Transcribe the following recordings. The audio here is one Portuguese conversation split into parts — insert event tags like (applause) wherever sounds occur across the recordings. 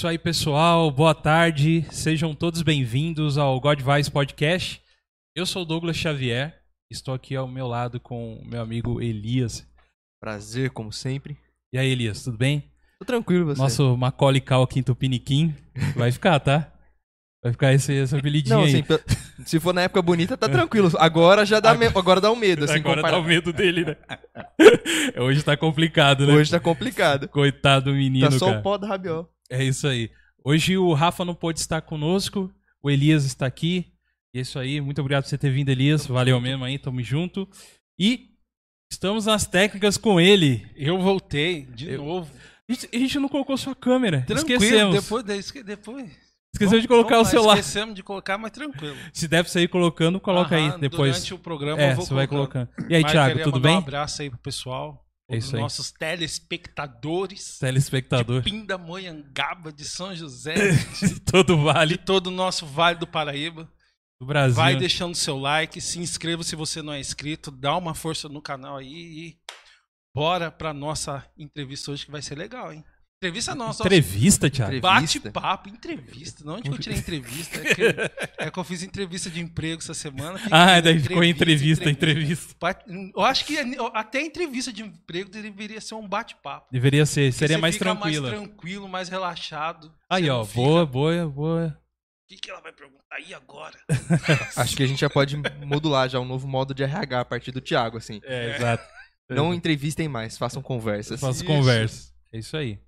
isso aí, pessoal. Boa tarde. Sejam todos bem-vindos ao God Vice Podcast. Eu sou o Douglas Xavier. Estou aqui ao meu lado com o meu amigo Elias. Prazer, como sempre. E aí, Elias, tudo bem? Tô tranquilo, você. Nosso Macaulay Culkin Tupiniquim. Vai ficar, tá? Vai ficar esse, esse apelidinho Não, aí. assim, (laughs) se for na época bonita, tá tranquilo. Agora já dá, me- agora dá um medo, assim, Agora comparar- dá o medo dele, né? (laughs) Hoje tá complicado, né? Hoje tá complicado. Coitado do menino, Tá só cara. o pó do rabiol. É isso aí. Hoje o Rafa não pôde estar conosco, o Elias está aqui. E é isso aí. Muito obrigado por você ter vindo, Elias. Valeu mesmo aí, tamo junto. E estamos nas técnicas com ele. Eu voltei de Eu- novo. A gente, a gente não colocou sua câmera. Tranquilo, Esquecemos. depois, de- esque- depois. Esqueceu de colocar Vamos o celular. Esquecemos de colocar, mas tranquilo. Se der pra você ir colocando, coloca Aham, aí depois. Durante o programa É, você vai colocando. colocando. E aí, queria tudo bem? Um abraço aí pro pessoal, É isso os nossos telespectadores Telespectador. de Pindamonhangaba, de São José, (laughs) De todo o de vale todo o nosso Vale do Paraíba. do Brasil. Vai deixando seu like, se inscreva se você não é inscrito, dá uma força no canal aí e bora pra nossa entrevista hoje que vai ser legal, hein? Entrevista nossa, Entrevista, Thiago. Entrevista. Bate-papo, entrevista. De onde que eu tirei entrevista? É que, é que eu fiz entrevista de emprego essa semana. Ah, daí ficou entrevista, entrevista. Bate- Eu acho que até entrevista de emprego deveria ser um bate-papo. Deveria ser, seria você mais fica tranquila. mais tranquilo, mais relaxado. Aí, ó, não fica, boa, boa, boa. O que, que ela vai perguntar aí agora? (laughs) Acho que a gente já pode modular já um novo modo de RH a partir do Thiago, assim. É, exato. Não entrevistem mais, façam conversas. Faço Isso. conversa. É isso aí.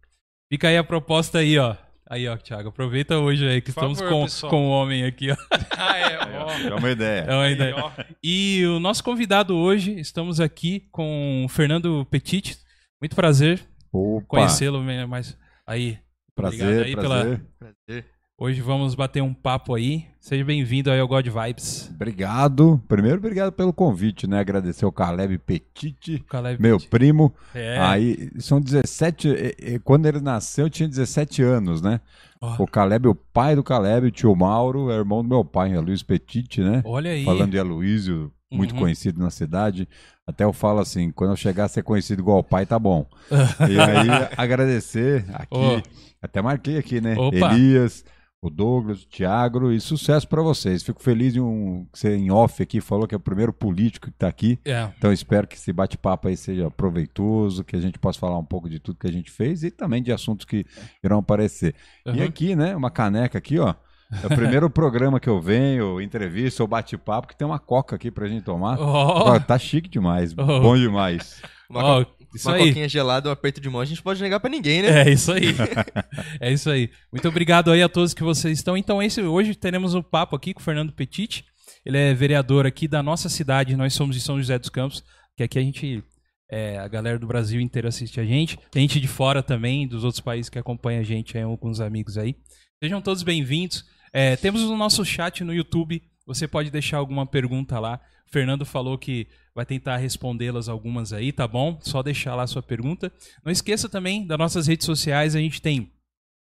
Fica aí a proposta aí, ó. Aí, ó, Thiago, aproveita hoje aí que Por estamos favor, com, pessoal. com o homem aqui, ó. (laughs) Ah, é, ó. É uma ideia. É uma ideia. E o nosso convidado hoje, estamos aqui com o Fernando Petit. Muito prazer Opa, conhecê-lo, mas aí, prazer, obrigado aí pela- prazer. Hoje vamos bater um papo aí. Seja bem-vindo aí ao God Vibes. Obrigado. Primeiro, obrigado pelo convite, né? Agradecer ao Caleb Petit, Caleb meu Petit. primo. É. Aí, são 17... e- e- Quando ele nasceu, eu tinha 17 anos, né? Ó, O Caleb, o pai do Caleb, o tio Mauro, é irmão do meu pai, é Luiz Petit, né? olha aí. Falando de Aloysio, muito Uhum. conhecido na cidade. Até eu falo assim, quando eu chegar a ser conhecido igual o pai, tá bom. (laughs) e aí, agradecer aqui, Ô. até marquei aqui, né? Opa. Elias, o Douglas, o Thiago, e sucesso pra vocês. Fico feliz em um, que você em off aqui falou que é o primeiro político que tá aqui. É. Então espero que esse bate-papo aí seja proveitoso, que a gente possa falar um pouco de tudo que a gente fez e também de assuntos que irão aparecer. E Uhum. aqui, né, uma caneca aqui, ó. É o primeiro (laughs) programa que eu venho, entrevista ou bate-papo, que tem uma coca aqui pra gente tomar. Ó, tá chique demais, Oh. bom demais. Uma, co- isso uma aí. coquinha gelada, um aperto de mão, a gente pode negar pra ninguém, né? É isso aí. (laughs) é isso aí. Muito obrigado aí a todos que vocês estão. Então, esse, hoje teremos um papo aqui com o Fernando Petit. Ele é vereador aqui da nossa cidade. Nós somos de São José dos Campos, que aqui a gente. é, a galera do Brasil inteiro assiste a gente. Tem gente de fora também, dos outros países que acompanha a gente, aí, alguns amigos aí. Sejam todos bem-vindos. É, temos o nosso chat no YouTube. Você pode deixar alguma pergunta lá. O Fernando falou que vai tentar respondê-las algumas aí, tá bom? Só deixar lá a sua pergunta. Não esqueça também das nossas redes sociais. A gente tem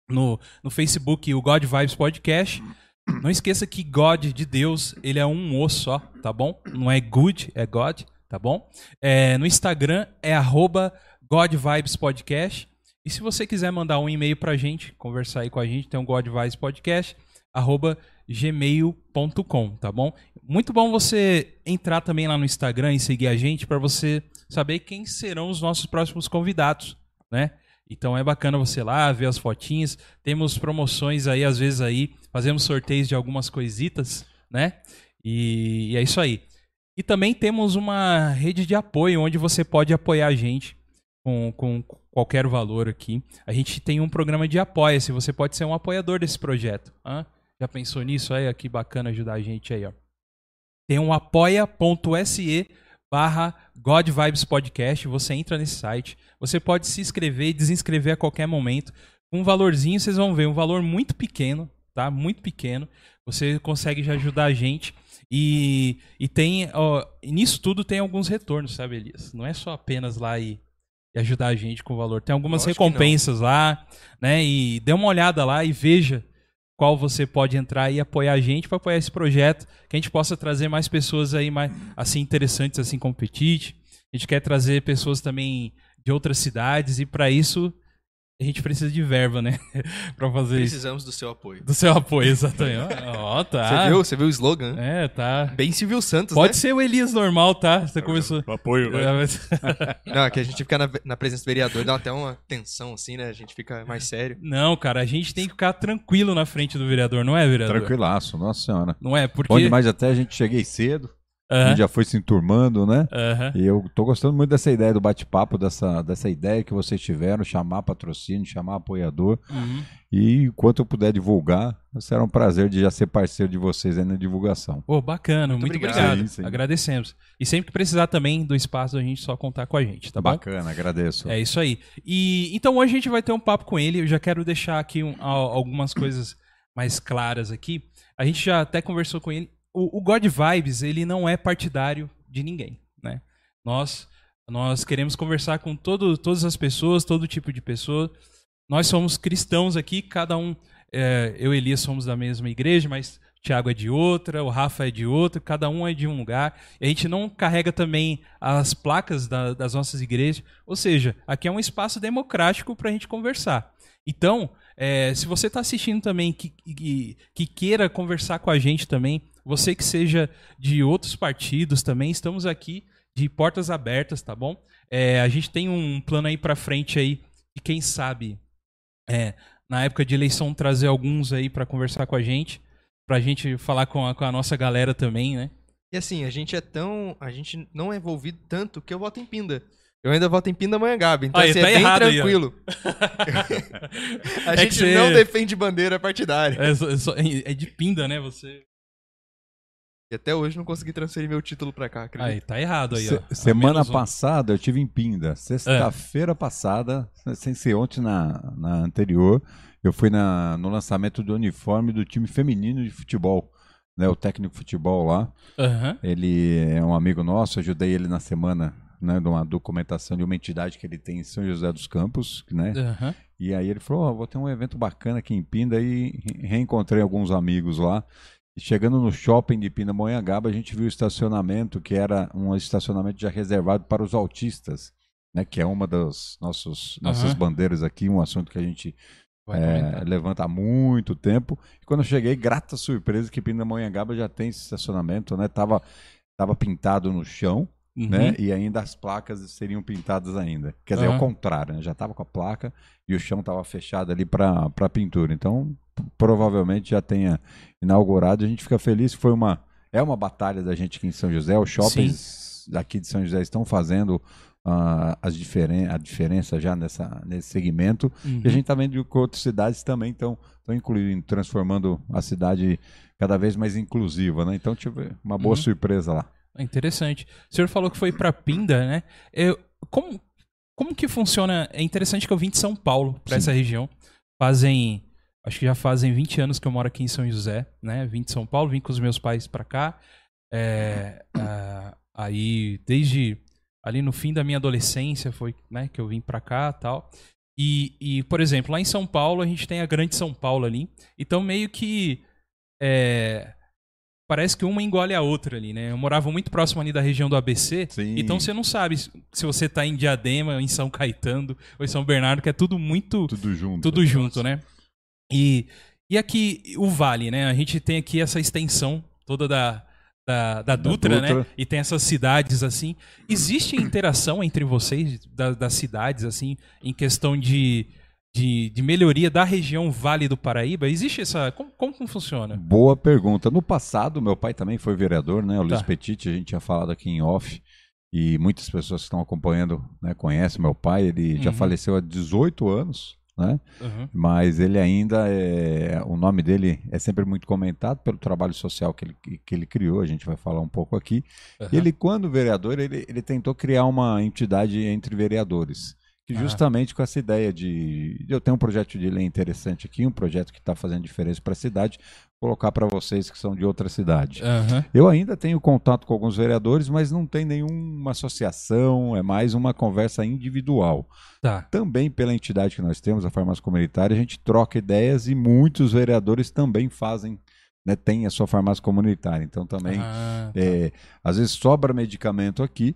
no, no Facebook o God Vibes Podcast. Não esqueça que God de Deus, ele é um o só, tá bom? Não é good, é God, tá bom? É, no Instagram é arroba God Vibes Podcast. E se você quiser mandar um e-mail pra gente, conversar aí com a gente, tem um God Vibes Podcast, arroba gmail.com, tá bom? Muito bom você entrar também lá no Instagram e seguir a gente para você saber quem serão os nossos próximos convidados, né? Então é bacana você lá ver as fotinhas. Temos promoções aí, às vezes aí, fazemos sorteios de algumas coisitas, né? E, e é isso aí. E também temos uma rede de apoio onde você pode apoiar a gente com, com qualquer valor aqui. A gente tem um programa de apoia-se, você pode ser um apoiador desse projeto. hã? Já pensou nisso? Aí, que bacana ajudar a gente aí, ó. Tem um apoia.se barra God Vibes Podcast. Você entra nesse site. Você pode se inscrever e desinscrever a qualquer momento. Um valorzinho, vocês vão ver, um valor muito pequeno, tá? Muito pequeno. Você consegue já ajudar a gente. E, e tem, ó, nisso tudo tem alguns retornos, sabe, Elias? Não é só apenas lá e, e ajudar a gente com valor. Tem algumas Lógico recompensas lá, né? E dê uma olhada lá e veja qual você pode entrar e apoiar a gente para apoiar esse projeto, que a gente possa trazer mais pessoas aí mais assim interessantes assim como Petit. A gente quer trazer pessoas também de outras cidades e para isso a gente precisa de verba, né? (laughs) pra fazer isso. Precisamos do seu apoio. Do seu apoio, exatamente. Ó, tá. Você viu? Você viu o slogan? É, tá. Bem Silvio Santos, Pode né? ser o Elias normal, tá? Você começou. Apoio, É, mas- (laughs) Não, é que a gente fica na, na presença do vereador, dá até uma tensão assim, né? A gente fica mais sério. Não, cara, a gente tem que ficar tranquilo na frente do vereador, não é, vereador? Tranquilaço, nossa senhora. Não é, porque. Bom demais, até a gente cheguei cedo, a Aham, gente já foi se enturmando, né? aham. E eu tô gostando muito dessa ideia do bate-papo, dessa, dessa ideia que vocês tiveram, chamar patrocínio, chamar apoiador. Uhum. E enquanto eu puder divulgar, será um prazer de já ser parceiro de vocês aí na divulgação. Pô, bacana, muito, Muito obrigado. obrigado. Sim, sim. Agradecemos. E sempre que precisar também do espaço, a gente só contar com a gente, tá bom? Bacana, agradeço. É isso aí. E então hoje a gente vai ter um papo com ele. Eu já quero deixar aqui um- al- algumas coisas mais claras aqui. A gente já até conversou com ele. O, o God Vibes, ele não é partidário de ninguém, né? Nós nós queremos conversar com todo, todas as pessoas, todo tipo de pessoa. Nós somos cristãos aqui, cada um, é, eu e Elias somos da mesma igreja, mas o Tiago é de outra, o Rafa é de outra, cada um é de um lugar. E a gente não carrega também as placas da- das nossas igrejas. Ou seja, aqui é um espaço democrático para a gente conversar. Então, é, se você está assistindo também que, que, que queira conversar com a gente também, você que seja de outros partidos também, estamos aqui de portas abertas, tá bom? É, a gente tem um plano aí para frente aí, e quem sabe, é, na época de eleição, trazer alguns aí para conversar com a gente, pra gente falar com a, com a nossa galera também, né? E assim, a gente é tão. A gente não é envolvido tanto que eu voto em Pinda. Eu ainda voto em Pindamonhangaba, então Aí, assim, tá é bem errado aí, tranquilo. (laughs) (laughs) a É gente você- não defende bandeira partidária. É, é é de pinda, né? Você. E até hoje não consegui transferir meu título pra cá, acredito. Aí, tá errado aí, Se- ó. semana Menos um. passada eu tive em Pinda. Sexta-feira passada, sem ser ontem na, na anterior, eu fui na, no lançamento do uniforme do time feminino de futebol. Né, o técnico de futebol lá. Aham. Ele é um amigo nosso, ajudei ele na semana né, de uma documentação de uma entidade que ele tem em São José dos Campos, né? Aham. E aí ele falou, "Ó, vou ter um evento bacana aqui em Pinda e re- reencontrei alguns amigos lá. Chegando no shopping de Pindamonhangaba, a gente viu o estacionamento, que era um estacionamento já reservado para os autistas, né? Que é uma das nossos, nossas Aham. bandeiras aqui, um assunto que a gente é, levanta há muito tempo. E quando eu cheguei, grata surpresa que Pindamonhangaba já tem esse estacionamento, né? Tava, tava pintado no chão, Uhum. né? E ainda as placas seriam pintadas ainda. Quer dizer, Aham. ao contrário, né? Já estava com a placa e o chão estava fechado ali para pintura. Então, provavelmente já tenha inaugurado. A gente fica feliz. Foi uma é uma batalha da gente aqui em São José. Os shoppings daqui de São José estão fazendo ah, as diferen a diferença já nessa, nesse segmento. Uhum. E a gente está vendo que outras cidades também estão incluindo, transformando a cidade cada vez mais inclusiva, né? Então tive uma boa Uhum. surpresa lá. É Interessante. O senhor falou que foi pra Pinda, né? Eu, como, como que funciona? É interessante que eu vim de São Paulo pra Sim. essa região. Fazem. Acho que já fazem 20 anos que eu moro aqui em São José, né? Vim de São Paulo, vim com os meus pais pra cá. É, aí, desde ali no fim da minha adolescência, foi né, que eu vim pra cá tal. E, e, por exemplo, lá em São Paulo, a gente tem a Grande São Paulo ali. Então, meio que. é, parece que uma engole a outra ali, né? Eu morava muito próximo ali da região do ABC. Sim. Então você não sabe se você tá em Diadema, em São Caetano ou em São Bernardo, que é tudo muito Tudo junto. tudo junto, né? E, e aqui o Vale, né? A gente tem aqui essa extensão toda da, da, da Dutra, né? Dutra. E tem essas cidades assim. Existe interação entre vocês da- das cidades assim em questão de, de, de melhoria da região Vale do Paraíba? Existe essa como, como que funciona? Boa pergunta. No passado, meu pai também foi vereador, né? O Luiz Tá. Petit, a gente tinha falado aqui em off. E muitas pessoas que estão acompanhando né, conhecem meu pai. Ele já Uhum. faleceu há 18 anos, né? Uhum. Mas ele ainda é. O nome dele é sempre muito comentado pelo trabalho social que ele, que ele criou. A gente vai falar um pouco aqui. E ele, quando vereador, ele, ele tentou criar uma entidade entre vereadores. Ah. justamente com essa ideia de. Eu tenho um projeto de lei interessante aqui, um projeto que está fazendo diferença para a cidade, colocar para vocês que são de outra cidade. Aham. Eu ainda tenho contato com alguns vereadores, mas não tem nenhuma associação, é mais uma conversa individual. Tá. Também pela entidade que nós temos, a farmácia comunitária, a gente troca ideias e muitos vereadores também fazem, né, tem a sua farmácia comunitária. Então também Ah, tá. é, às vezes sobra medicamento aqui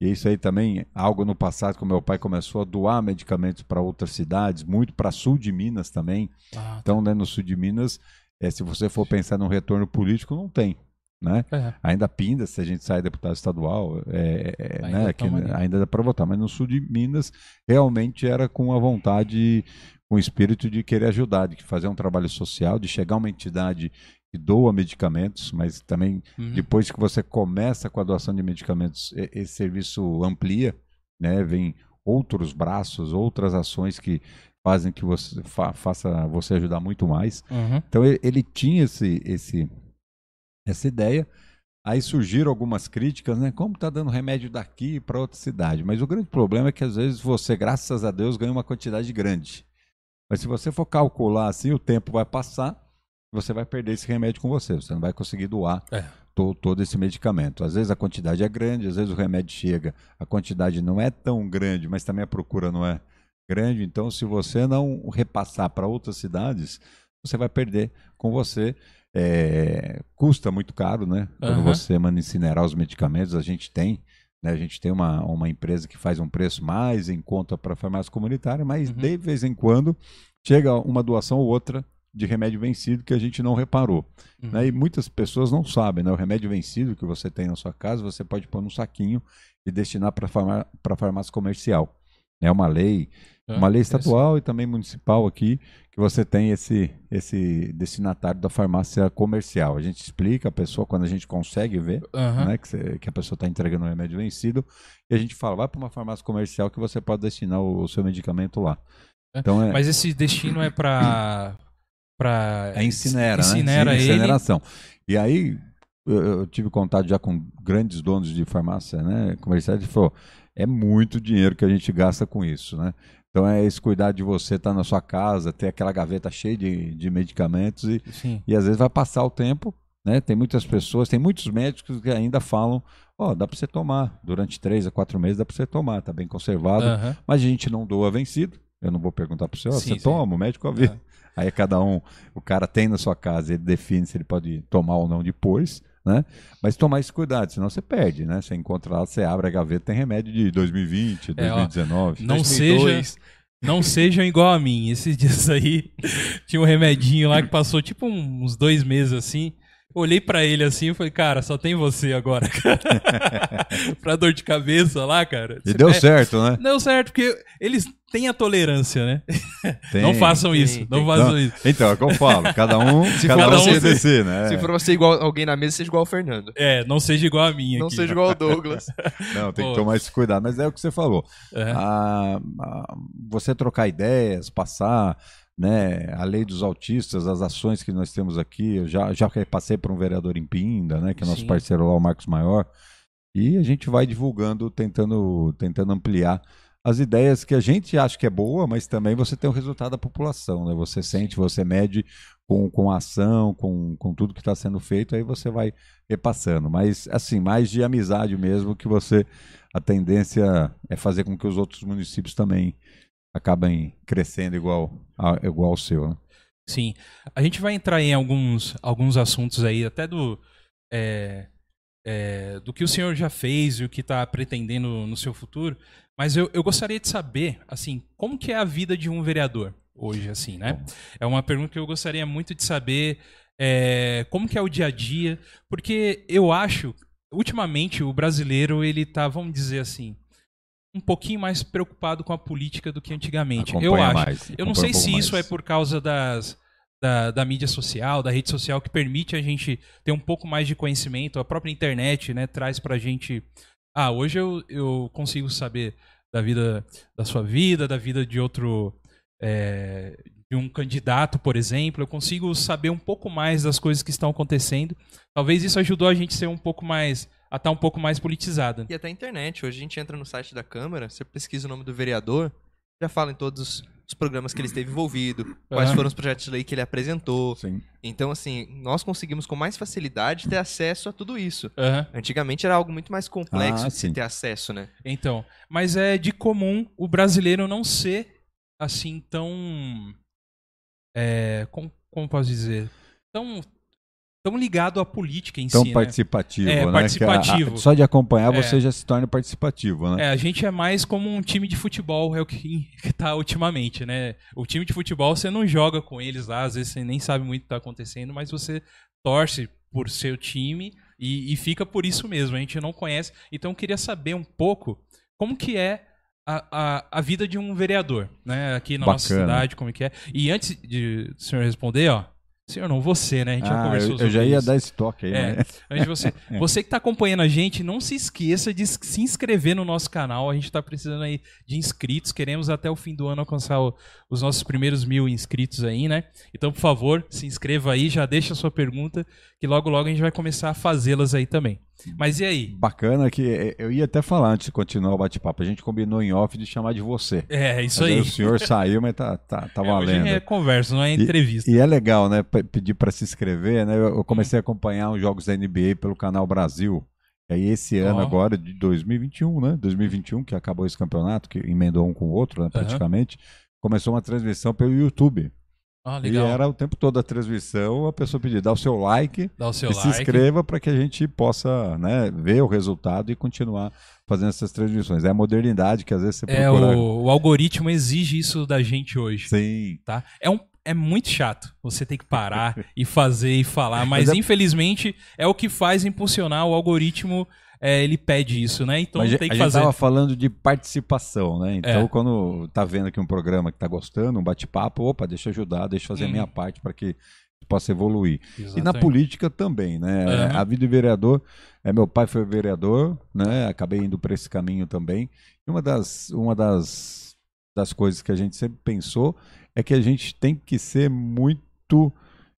E isso aí também, algo no passado que o meu pai começou a doar medicamentos para outras cidades, muito para sul de Minas também. Ah, Então, né, no sul de Minas, é, se você for pensar num retorno político, não tem. Né? é. Ainda pinda, se a gente sai deputado estadual, é, é, Ainda né, que tamo ali. ainda dá para votar. Mas no sul de Minas, realmente era com a vontade, com o espírito de querer ajudar, de fazer um trabalho social, de chegar a uma entidade que doa medicamentos, mas também Uhum. depois que você começa com a doação de medicamentos, esse serviço amplia, né? Vem outros braços, outras ações que fazem que você fa- faça você ajudar muito mais. Uhum. Então ele, ele tinha esse, esse, essa ideia. Aí surgiram algumas críticas, né? Como tá dando remédio daqui para outra cidade? Mas o grande problema é que às vezes você, graças a Deus, ganha uma quantidade grande. Mas se você for calcular assim, o tempo vai passar, você vai perder esse remédio com você. Você não vai conseguir doar É. to- todo esse medicamento. Às vezes a quantidade é grande, às vezes o remédio chega, a quantidade não é tão grande, mas também a procura não é grande. Então, se você não repassar para outras cidades, você vai perder com você. É, custa muito caro, né? Quando Aham. você manda incinerar os medicamentos, a gente tem. né, a gente tem uma, uma empresa que faz um preço mais em conta para a farmácia comunitária, mas Uhum. de vez em quando chega uma doação ou outra de remédio vencido que a gente não reparou. Uhum. Né? E muitas pessoas não sabem, né? O remédio vencido que você tem na sua casa, você pode pôr num saquinho e destinar para farmá para farmácia comercial. É uma lei, Ah, uma lei interessante. estadual e também municipal aqui, que você tem esse, esse destinatário da farmácia comercial. A gente explica a pessoa quando a gente consegue ver, Aham. né, que, você- que a pessoa está entregando um remédio vencido, e a gente fala, vai para uma farmácia comercial que você pode destinar o, o seu medicamento lá. É, Então é, Mas esse destino é pra. Pra É incinera, incinera né? Sim, ele. Incineração. E aí, eu, tive contato já com grandes donos de farmácia, né? Comerciais, e falou, é muito dinheiro que a gente gasta com isso, né? Então é esse cuidar de você estar na sua casa, ter aquela gaveta cheia de, de medicamentos e, Sim. e às vezes vai passar o tempo, né? Tem muitas pessoas, tem muitos médicos que ainda falam, ó, dá para você tomar, durante três a quatro meses dá para você tomar, tá bem conservado, Aham. mas a gente não doa vencido. Eu não vou perguntar para o senhor, Sim, você sim. toma, o médico avisa. Aí é cada um, o cara tem na sua casa, ele define se ele pode tomar ou não depois, né? Mas tomar esse cuidado, senão você perde, né? Você encontra lá, você abre a gaveta, tem remédio de 2020, É, ó, 2019. Não 2002. seja. Não sejam igual a mim. Esses dias aí (laughs) tinha um remedinho lá que passou tipo uns dois meses assim. Olhei pra ele assim e falei, cara, só tem você agora, cara. (laughs) pra dor de cabeça lá, cara. E deu certo, né? Deu certo, porque eles têm a tolerância, né? Tem. não façam tem, isso, tem. não façam isso. Então, é o que eu falo. Cada um, (laughs) Se cada for um você- se decide, né? Se for você igual alguém na mesa, seja igual ao Fernando. É, não seja igual a minha Não aqui. seja igual ao Douglas. (laughs) Não, tem Pô. que tomar esse cuidado. Mas é o que você falou. É. a- a- você trocar ideias, passar né, a lei dos autistas, as ações que nós temos aqui. Eu já, já passei por um vereador em Pinda, né, que é nosso Sim. parceiro lá, o Marcos Maior. E a gente vai divulgando, tentando, tentando ampliar as ideias que a gente acha que é boa, mas também você tem o resultado da população, né? Você sente, você mede com, com a ação, com, com tudo que está sendo feito, aí você vai repassando. Mas, assim, mais de amizade mesmo, que você. A tendência é fazer com que os outros municípios também acabem crescendo igual, a- igual ao seu, né? Sim. A gente vai entrar em alguns, alguns assuntos aí, até do. é, é, do que o senhor já fez e o que está pretendendo no seu futuro. Mas eu, eu gostaria de saber, assim, como que é a vida de um vereador hoje, assim, né? É uma pergunta que eu gostaria muito de saber é, como que é o dia a dia, porque eu acho, ultimamente, o brasileiro, ele tá, vamos dizer assim, um pouquinho mais preocupado com a política do que antigamente. eu Acompanha acho. mais, Eu não sei um se pouco isso é mais. por causa das, da, da mídia social, da rede social, que permite a gente ter um pouco mais de conhecimento. A própria internet né, traz pra gente. Ah, hoje eu, eu consigo saber da vida da sua vida, da vida de outro. é, de um candidato, por exemplo. Eu consigo saber um pouco mais das coisas que estão acontecendo. Talvez isso ajudou a gente ser um pouco mais. a estar um pouco mais politizada. E até a internet. Hoje a gente entra no site da Câmara, você pesquisa o nome do vereador, já fala em todos os, programas que ele esteve envolvido, quais Aham. foram os projetos de lei que ele apresentou. Sim. Então, assim, nós conseguimos com mais facilidade ter acesso a tudo isso. Aham. Antigamente era algo muito mais complexo Ah, de sim. ter acesso, né? Então, mas é de comum o brasileiro não ser assim tão. É, como, como posso dizer? Tão tão ligado à política em Tão si, né? participativo, É, né? participativo. A- a- só de acompanhar É. você já se torna participativo, né? É, a gente é mais como um time de futebol, é o que, (laughs) que tá ultimamente, né? O time de futebol você não joga com eles lá, às vezes você nem sabe muito o que tá acontecendo, mas você torce por seu time e, e fica por isso mesmo. A gente não conhece. Então eu queria saber um pouco como que é a, a, a vida de um vereador, né? Aqui na nossa Bacana. cidade, como que é. E antes de o senhor responder, ó. Senhor, não, você, né? A gente já Ah, conversou eu, eu sobre já ia isso. dar esse toque aí, É, né? de você. (laughs) Você que está acompanhando a gente, não se esqueça de se inscrever no nosso canal. A gente está precisando aí de inscritos. Queremos até o fim do ano alcançar o- os nossos primeiros mil inscritos aí, né? Então, por favor, se inscreva aí, já deixa a sua pergunta, que logo logo a gente vai começar a fazê-las aí também. Mas e aí? Bacana que é, eu ia até falar antes de continuar o bate-papo. A gente combinou em off de chamar de você. É, isso Mas aí. O senhor saiu, mas tá, tá, tá (laughs) É, valendo. é conversa, não é entrevista. E é legal, né? Pedir para se inscrever, né? Eu comecei a acompanhar os jogos da NBA pelo canal Brasil. E aí esse ano Ó. agora, de 2021, né? 2021, que acabou esse campeonato, que emendou um com o outro, né? praticamente, começou uma transmissão pelo YouTube. Ah, E era o tempo todo a transmissão, a pessoa pedir, dá o seu like Dá o seu e like. se inscreva para que a gente possa né, ver o resultado e continuar fazendo essas transmissões. É a modernidade que às vezes você É, procura. o, o algoritmo exige isso da gente hoje. Sim. tá? É, um, é muito chato você ter que parar (laughs) e fazer e falar, mas, Mas é- infelizmente é o que faz impulsionar o algoritmo, é, ele pede isso, né? Então Mas tem a que gente fazer. estava falando de participação, né? Então, É. quando tá vendo aqui um programa que tá gostando, um bate-papo, opa, deixa eu ajudar, deixa eu fazer a Uhum. minha parte para que possa evoluir. E na Exatamente. política também, né? Aham. A vida de vereador, é, meu pai foi vereador, né? Acabei indo para esse caminho também. E uma das, uma das, das coisas que a gente sempre pensou é que a gente tem que ser muito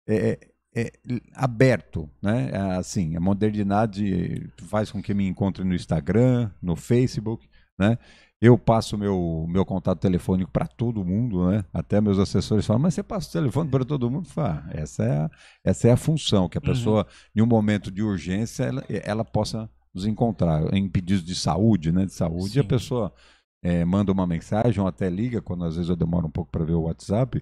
é, é, aberto, né? É, Assim, a modernidade faz com que me encontre no Instagram, no Facebook, né? Eu passo meu meu contato telefônico para todo mundo, né? Até meus assessores falam, mas você passa o telefone para todo mundo? Eu falo, "Ah, essa é a, essa é a função que a pessoa, em um momento de urgência, ela, ela possa nos encontrar em pedidos de saúde, né? De saúde, a Sim. pessoa eh, manda uma mensagem ou até liga, quando às vezes eu demoro um pouco para ver o WhatsApp,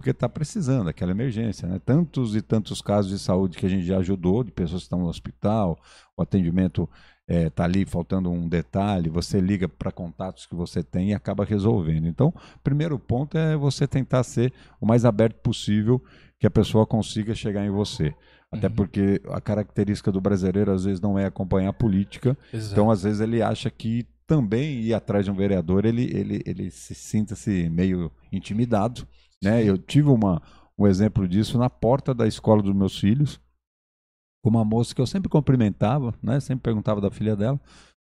porque está precisando, aquela emergência, né? Tantos e tantos casos de saúde que a gente já ajudou, de pessoas que estão no hospital, o atendimento está ali faltando um detalhe, você liga para contatos que você tem e acaba resolvendo. Então, o primeiro ponto é você tentar ser o mais aberto possível que a pessoa consiga chegar em você. Até Uhum. porque a característica do brasileiro às vezes não é acompanhar a política, Exato. então às vezes ele acha que também ir atrás de um vereador ele, ele, ele se sinta-se meio intimidado. Né? Eu tive uma, um exemplo disso na porta da escola dos meus filhos, com uma moça que eu sempre cumprimentava, né? sempre perguntava da filha dela.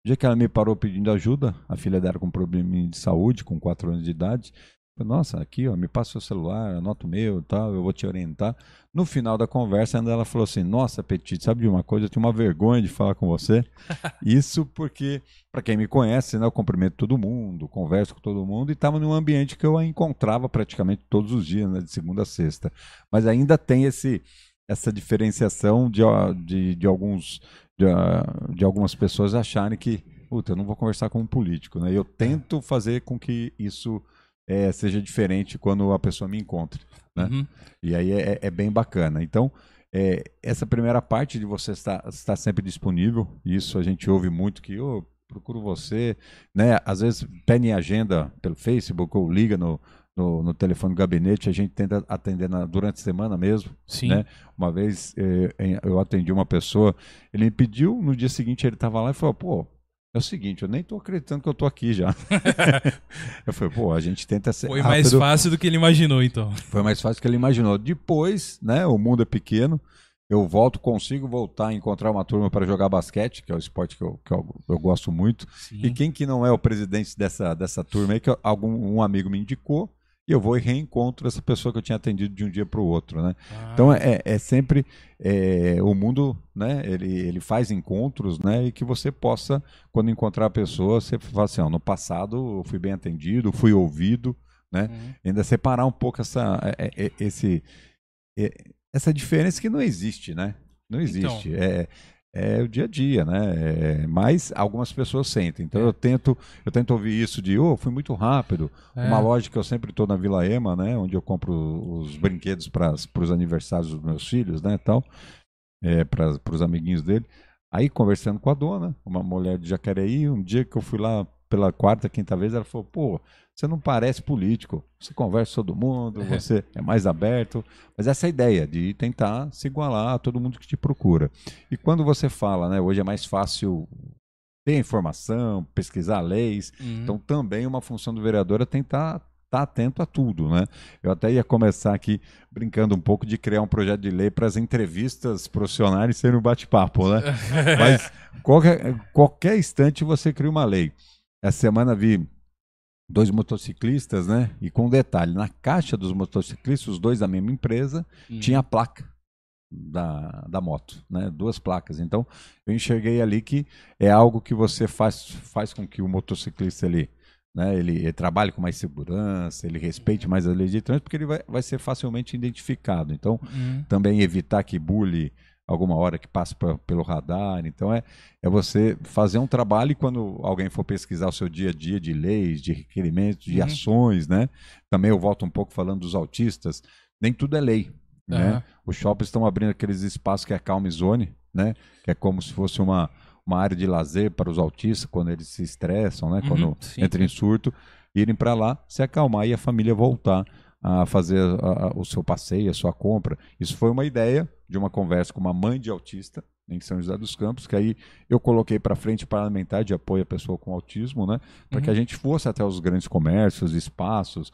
O dia que ela me parou pedindo ajuda, a filha dela com problema de saúde, com 4 anos de idade. Nossa, aqui, ó, me passa o seu celular, anota o meu e tal, eu vou te orientar. No final da conversa, ainda ela falou assim: Nossa, Petit, sabe de uma coisa? Eu tenho uma vergonha de falar com você. (laughs) Isso porque, para quem me conhece, né, eu cumprimento todo mundo, converso com todo mundo e estava num ambiente que eu a encontrava praticamente todos os dias, né, de segunda a sexta. Mas ainda tem esse, essa diferenciação de, de, de alguns de, ah, de algumas pessoas acharem que, puta, eu não vou conversar com um político, né? Eu tento fazer com que isso eh, seja diferente quando a pessoa me encontre, né? Uhum. E aí é, é bem bacana. Então, é, essa primeira parte de você estar, estar sempre disponível, isso a gente ouve muito que eu procuro você, né? Às vezes pede em agenda pelo Facebook ou liga no, no, no telefone do gabinete, a gente tenta atender na- durante a semana mesmo. Sim. né? Uma vez eh, em- eu atendi uma pessoa, ele me pediu, no dia seguinte ele estava lá e falou, pô, é o seguinte, eu nem tô acreditando que eu tô aqui já. (laughs) eu falei, pô, a gente tenta ser Foi mais rápido. fácil do que ele imaginou, então. Foi mais fácil do que ele imaginou. Depois, né, o mundo é pequeno, eu volto, consigo voltar a encontrar uma turma para jogar basquete, que é o esporte que eu, que eu, eu gosto muito. Sim. E quem que não é o presidente dessa, dessa turma aí, que algum um amigo me indicou, e eu vou e reencontro essa pessoa que eu tinha atendido de um dia para o outro, né? Ah, Então é, é sempre é, o mundo, né? Ele, ele faz encontros, né? E que você possa, quando encontrar a pessoa, você fala assim, ó, no passado eu fui bem atendido, fui ouvido, né? Uhum. Ainda separar um pouco essa, é, é, é, esse, é, essa diferença que não existe, né? Não existe. É, é o dia a dia, né? É, mas algumas pessoas sentem. Então eu tento, eu tento ouvir isso de, oh, fui muito rápido. É. Uma loja que eu sempre estou na Vila Ema, né? Onde eu compro os brinquedos para os aniversários dos meus filhos, né? Tal. para os amiguinhos dele. Aí, conversando com a dona, uma mulher de Jacareí, um dia que eu fui lá pela quarta, quinta vez, ela falou: pô, você não parece político, você conversa com todo mundo, você é mais aberto. Mas essa é ideia de tentar se igualar a todo mundo que te procura. E quando você fala, né, hoje é mais fácil ter informação, pesquisar leis, Uhum. então também uma função do vereador é tentar estar atento a tudo, né? Eu até ia começar aqui brincando um pouco de criar um projeto de lei para as entrevistas profissionais serem um bate-papo, né? (laughs) Mas qualquer, qualquer instante você cria uma lei. Essa semana vi dois motociclistas, né? E com um detalhe, na caixa dos motociclistas, os dois da mesma empresa, Uhum. tinha a placa da, da moto, né? Duas placas. Então, eu enxerguei ali que é algo que você faz, faz com que o motociclista ele, né, ele, ele trabalhe com mais segurança, ele respeite mais as leis de trânsito, porque ele vai, vai ser facilmente identificado. Então, Uhum. também evitar que bully alguma hora que passe pra- pelo radar. Então é, é você fazer um trabalho e quando alguém for pesquisar o seu dia a dia de leis, de requerimentos, de Uhum. ações, né? Também eu volto um pouco falando dos autistas. Nem tudo é lei. Né? Aham. Os shoppings estão abrindo aqueles espaços que é calm zone, né? Que é como se fosse uma, uma área de lazer para os autistas quando eles se estressam, né? Uhum, Quando sim. entram em surto, irem para lá, se acalmar e a família voltar a fazer a- a- o seu passeio, a sua compra. Isso foi uma ideia de uma conversa com uma mãe de autista em São José dos Campos, que aí eu coloquei para frente parlamentar de apoio à pessoa com autismo, né? Para que a Uhum. gente fosse até os grandes comércios, espaços.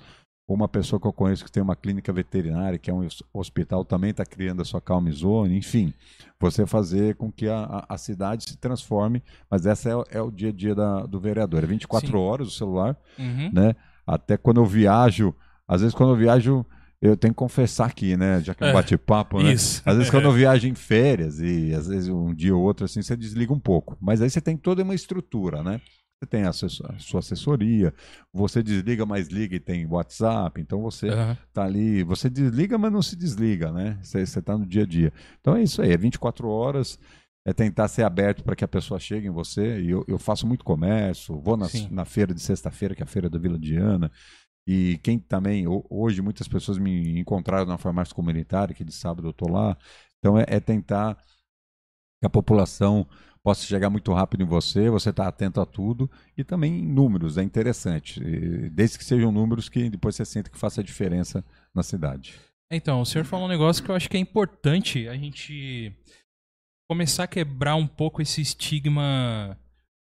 Uma pessoa que eu conheço que tem uma clínica veterinária, que é um hos- hospital, também está criando a sua calm zone. Enfim, você fazer com que a, a- cidade se transforme. Mas essa é, o- é o dia a dia da- do vereador. É 24 Sim. horas o celular, Uhum. né? Até quando eu viajo, às vezes quando eu viajo, eu tenho que confessar aqui, né? Já que é um É, bate-papo, né? Isso. Às vezes (laughs) quando eu viajo em férias e às vezes um dia ou outro assim, você desliga um pouco. Mas aí você tem toda uma estrutura, né? Você tem a, sua assessoria, você desliga, mas liga e tem WhatsApp, então você Aham. tá ali, você desliga, mas não se desliga, né? Você, você tá no dia a dia. Então é isso aí, é 24 horas, é tentar ser aberto para que a pessoa chegue em você. E eu, eu faço muito comércio, vou na, na feira de sexta-feira, que é a feira da Vila Diana. E quem também, ho- hoje muitas pessoas me encontraram na farmácia comunitária, que de sábado eu tô lá. Então é, é tentar que a população possa chegar muito rápido em você, você está atento a tudo e também em números, é interessante. Desde que sejam números que depois você sinta que faça a diferença na cidade. Então, o senhor falou um negócio que eu acho que é importante a gente começar a quebrar um pouco esse estigma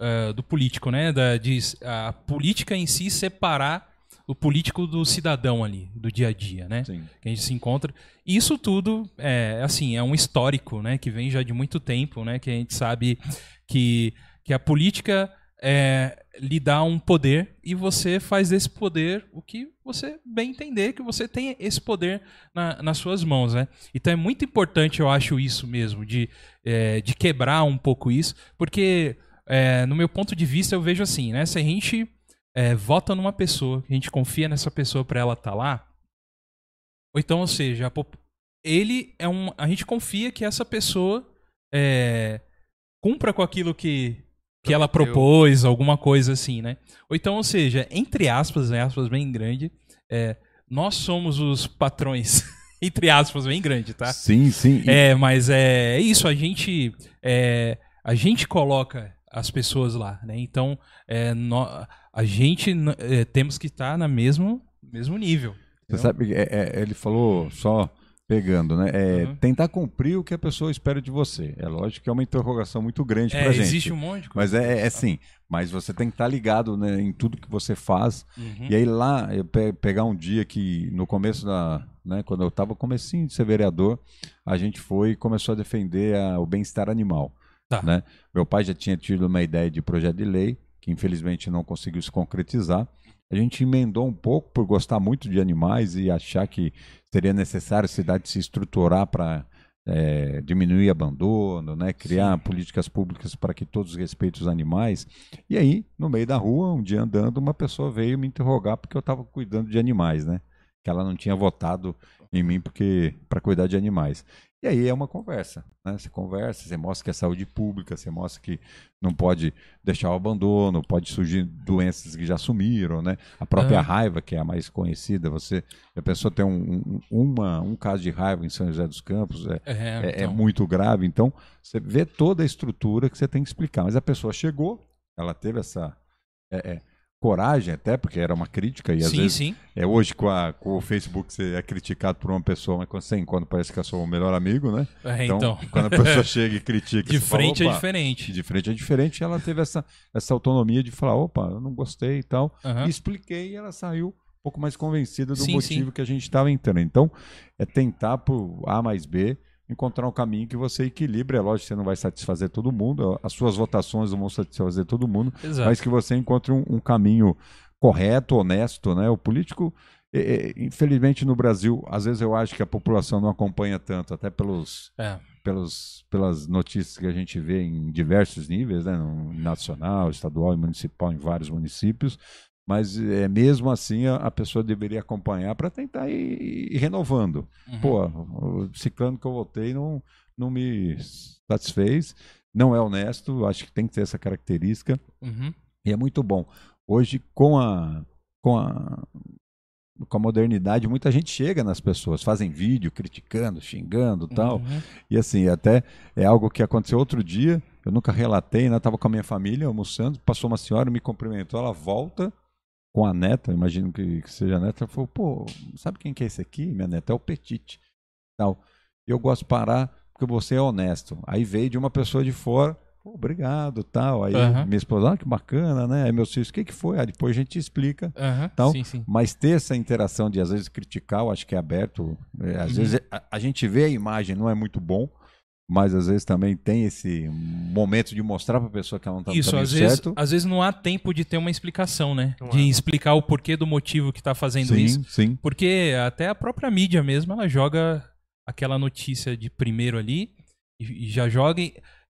ah, do político, né? Da, de a política em si separar o político do cidadão ali, do dia a dia, né? Sim. que a gente se encontra. E Isso tudo é assim, é um histórico, né, que vem já de muito tempo, né, que a gente sabe que, que a política é, lhe dá um poder e você faz desse poder o que você bem entender que você tem esse poder na- nas suas mãos, né? Então é muito importante, eu acho isso mesmo, de, é, de quebrar um pouco isso, porque é, no meu ponto de vista eu vejo assim, né? Se a gente é, vota numa pessoa, a gente confia nessa pessoa para ela estar lá, ou então, ou seja, ele é um. A gente confia que essa pessoa é, cumpra com aquilo que, que ela propôs, alguma coisa assim, né? Ou então, ou seja, entre aspas, né, aspas bem grande, é, nós somos os patrões. (laughs) entre aspas, bem grande, tá? Sim, sim. É, mas é, é isso, a gente é, a gente coloca as pessoas lá, né? Então, é, nó- a gente é, temos que estar na mesmo mesmo nível. Você entendeu? sabe, é- é- ele falou só pegando, né? É Uhum. tentar cumprir o que a pessoa espera de você. É lógico que é uma interrogação muito grande É, pra gente. existe um monte de coisa. Mas é, é sim. Mas você tem que estar ligado né, em tudo que você faz. Uhum. E aí lá, eu pe- pegar um dia que no começo da, né, quando eu estava comecinho de ser vereador, a gente foi e começou a defender a- o bem-estar animal. Tá. Né? Meu pai já tinha tido uma ideia de projeto de lei, que infelizmente não conseguiu se concretizar. A gente emendou um pouco por gostar muito de animais e achar que seria necessário a cidade se estruturar para é, diminuir abandono, né? criar políticas públicas para que todos respeitem os animais. E aí, no meio da rua, um dia andando, uma pessoa veio me interrogar porque eu estava cuidando de animais, né? Que ela não tinha votado em mim porque para cuidar de animais. E aí é uma conversa, né? Você conversa, você mostra que é saúde pública, você mostra que não pode deixar o abandono, pode surgir doenças que já sumiram, né? A própria Ah. raiva, que é a mais conhecida, você a pessoa tem um, um, uma, um caso de raiva em São José dos Campos, é, É, é, é então. muito grave. Então, você vê toda a estrutura que você tem que explicar. Mas a pessoa chegou, ela teve essa é, é, coragem, até porque era uma crítica, e às sim, vezes sim. é hoje com, a- com o Facebook você é criticado por uma pessoa, mas quando você encontra parece que eu sou o melhor amigo, né? É, então. (laughs) quando a pessoa (laughs) chega e critica, De você fala, frente é diferente. De frente é diferente, ela teve essa, essa autonomia de falar, opa, eu não gostei e tal. Aham. E expliquei e ela saiu um pouco mais convencida do Sim, motivo que a gente estava entrando. Então, é tentar por A mais B encontrar um caminho que você equilibre. É lógico que você não vai satisfazer todo mundo, as suas votações não vão satisfazer todo mundo, Exato. mas que você encontre um, um caminho correto, honesto, né? O político, é, é, infelizmente no Brasil, às vezes eu acho que a população não acompanha tanto, até pelos, É. pelos, pelas notícias que a gente vê em diversos níveis, né? no nacional, estadual e municipal, em vários municípios. Mas é, mesmo assim a, a pessoa deveria acompanhar para tentar ir, ir renovando. Uhum. Pô, o ciclano que eu votei não, não me satisfez, não é honesto, acho que tem que ter essa característica. Uhum. E é muito bom. Hoje, com a, com a, com a modernidade, muita gente chega nas pessoas, fazem vídeo criticando, xingando e tal. Uhum. E assim, até é algo que aconteceu outro dia, eu nunca relatei, né? Tava com a minha família almoçando, passou uma senhora, me cumprimentou, ela volta com a neta, imagino que, que seja a neta, falou, pô, sabe quem que é esse aqui? Minha neta é o Petit. Tal. Eu gosto de parar porque você é honesto. Aí veio de uma pessoa de fora, obrigado, tal. Aí Aham. minha esposa, ah, que bacana, né? Aí meus filhos, o que que foi? Aí depois a gente explica. Então, sim, sim. Mas ter essa interação de, às vezes, criticar, eu acho que é aberto. É, às Uhum. vezes a, a gente vê a imagem, não é muito bom, mas às vezes também tem esse momento de mostrar para a pessoa que ela não está Isso, às vezes, certo. às vezes não há tempo de ter uma explicação, né? Não de há. explicar o porquê do motivo que tá fazendo sim, isso. sim. Porque até a própria mídia mesmo, ela joga aquela notícia de primeiro ali e, e já joga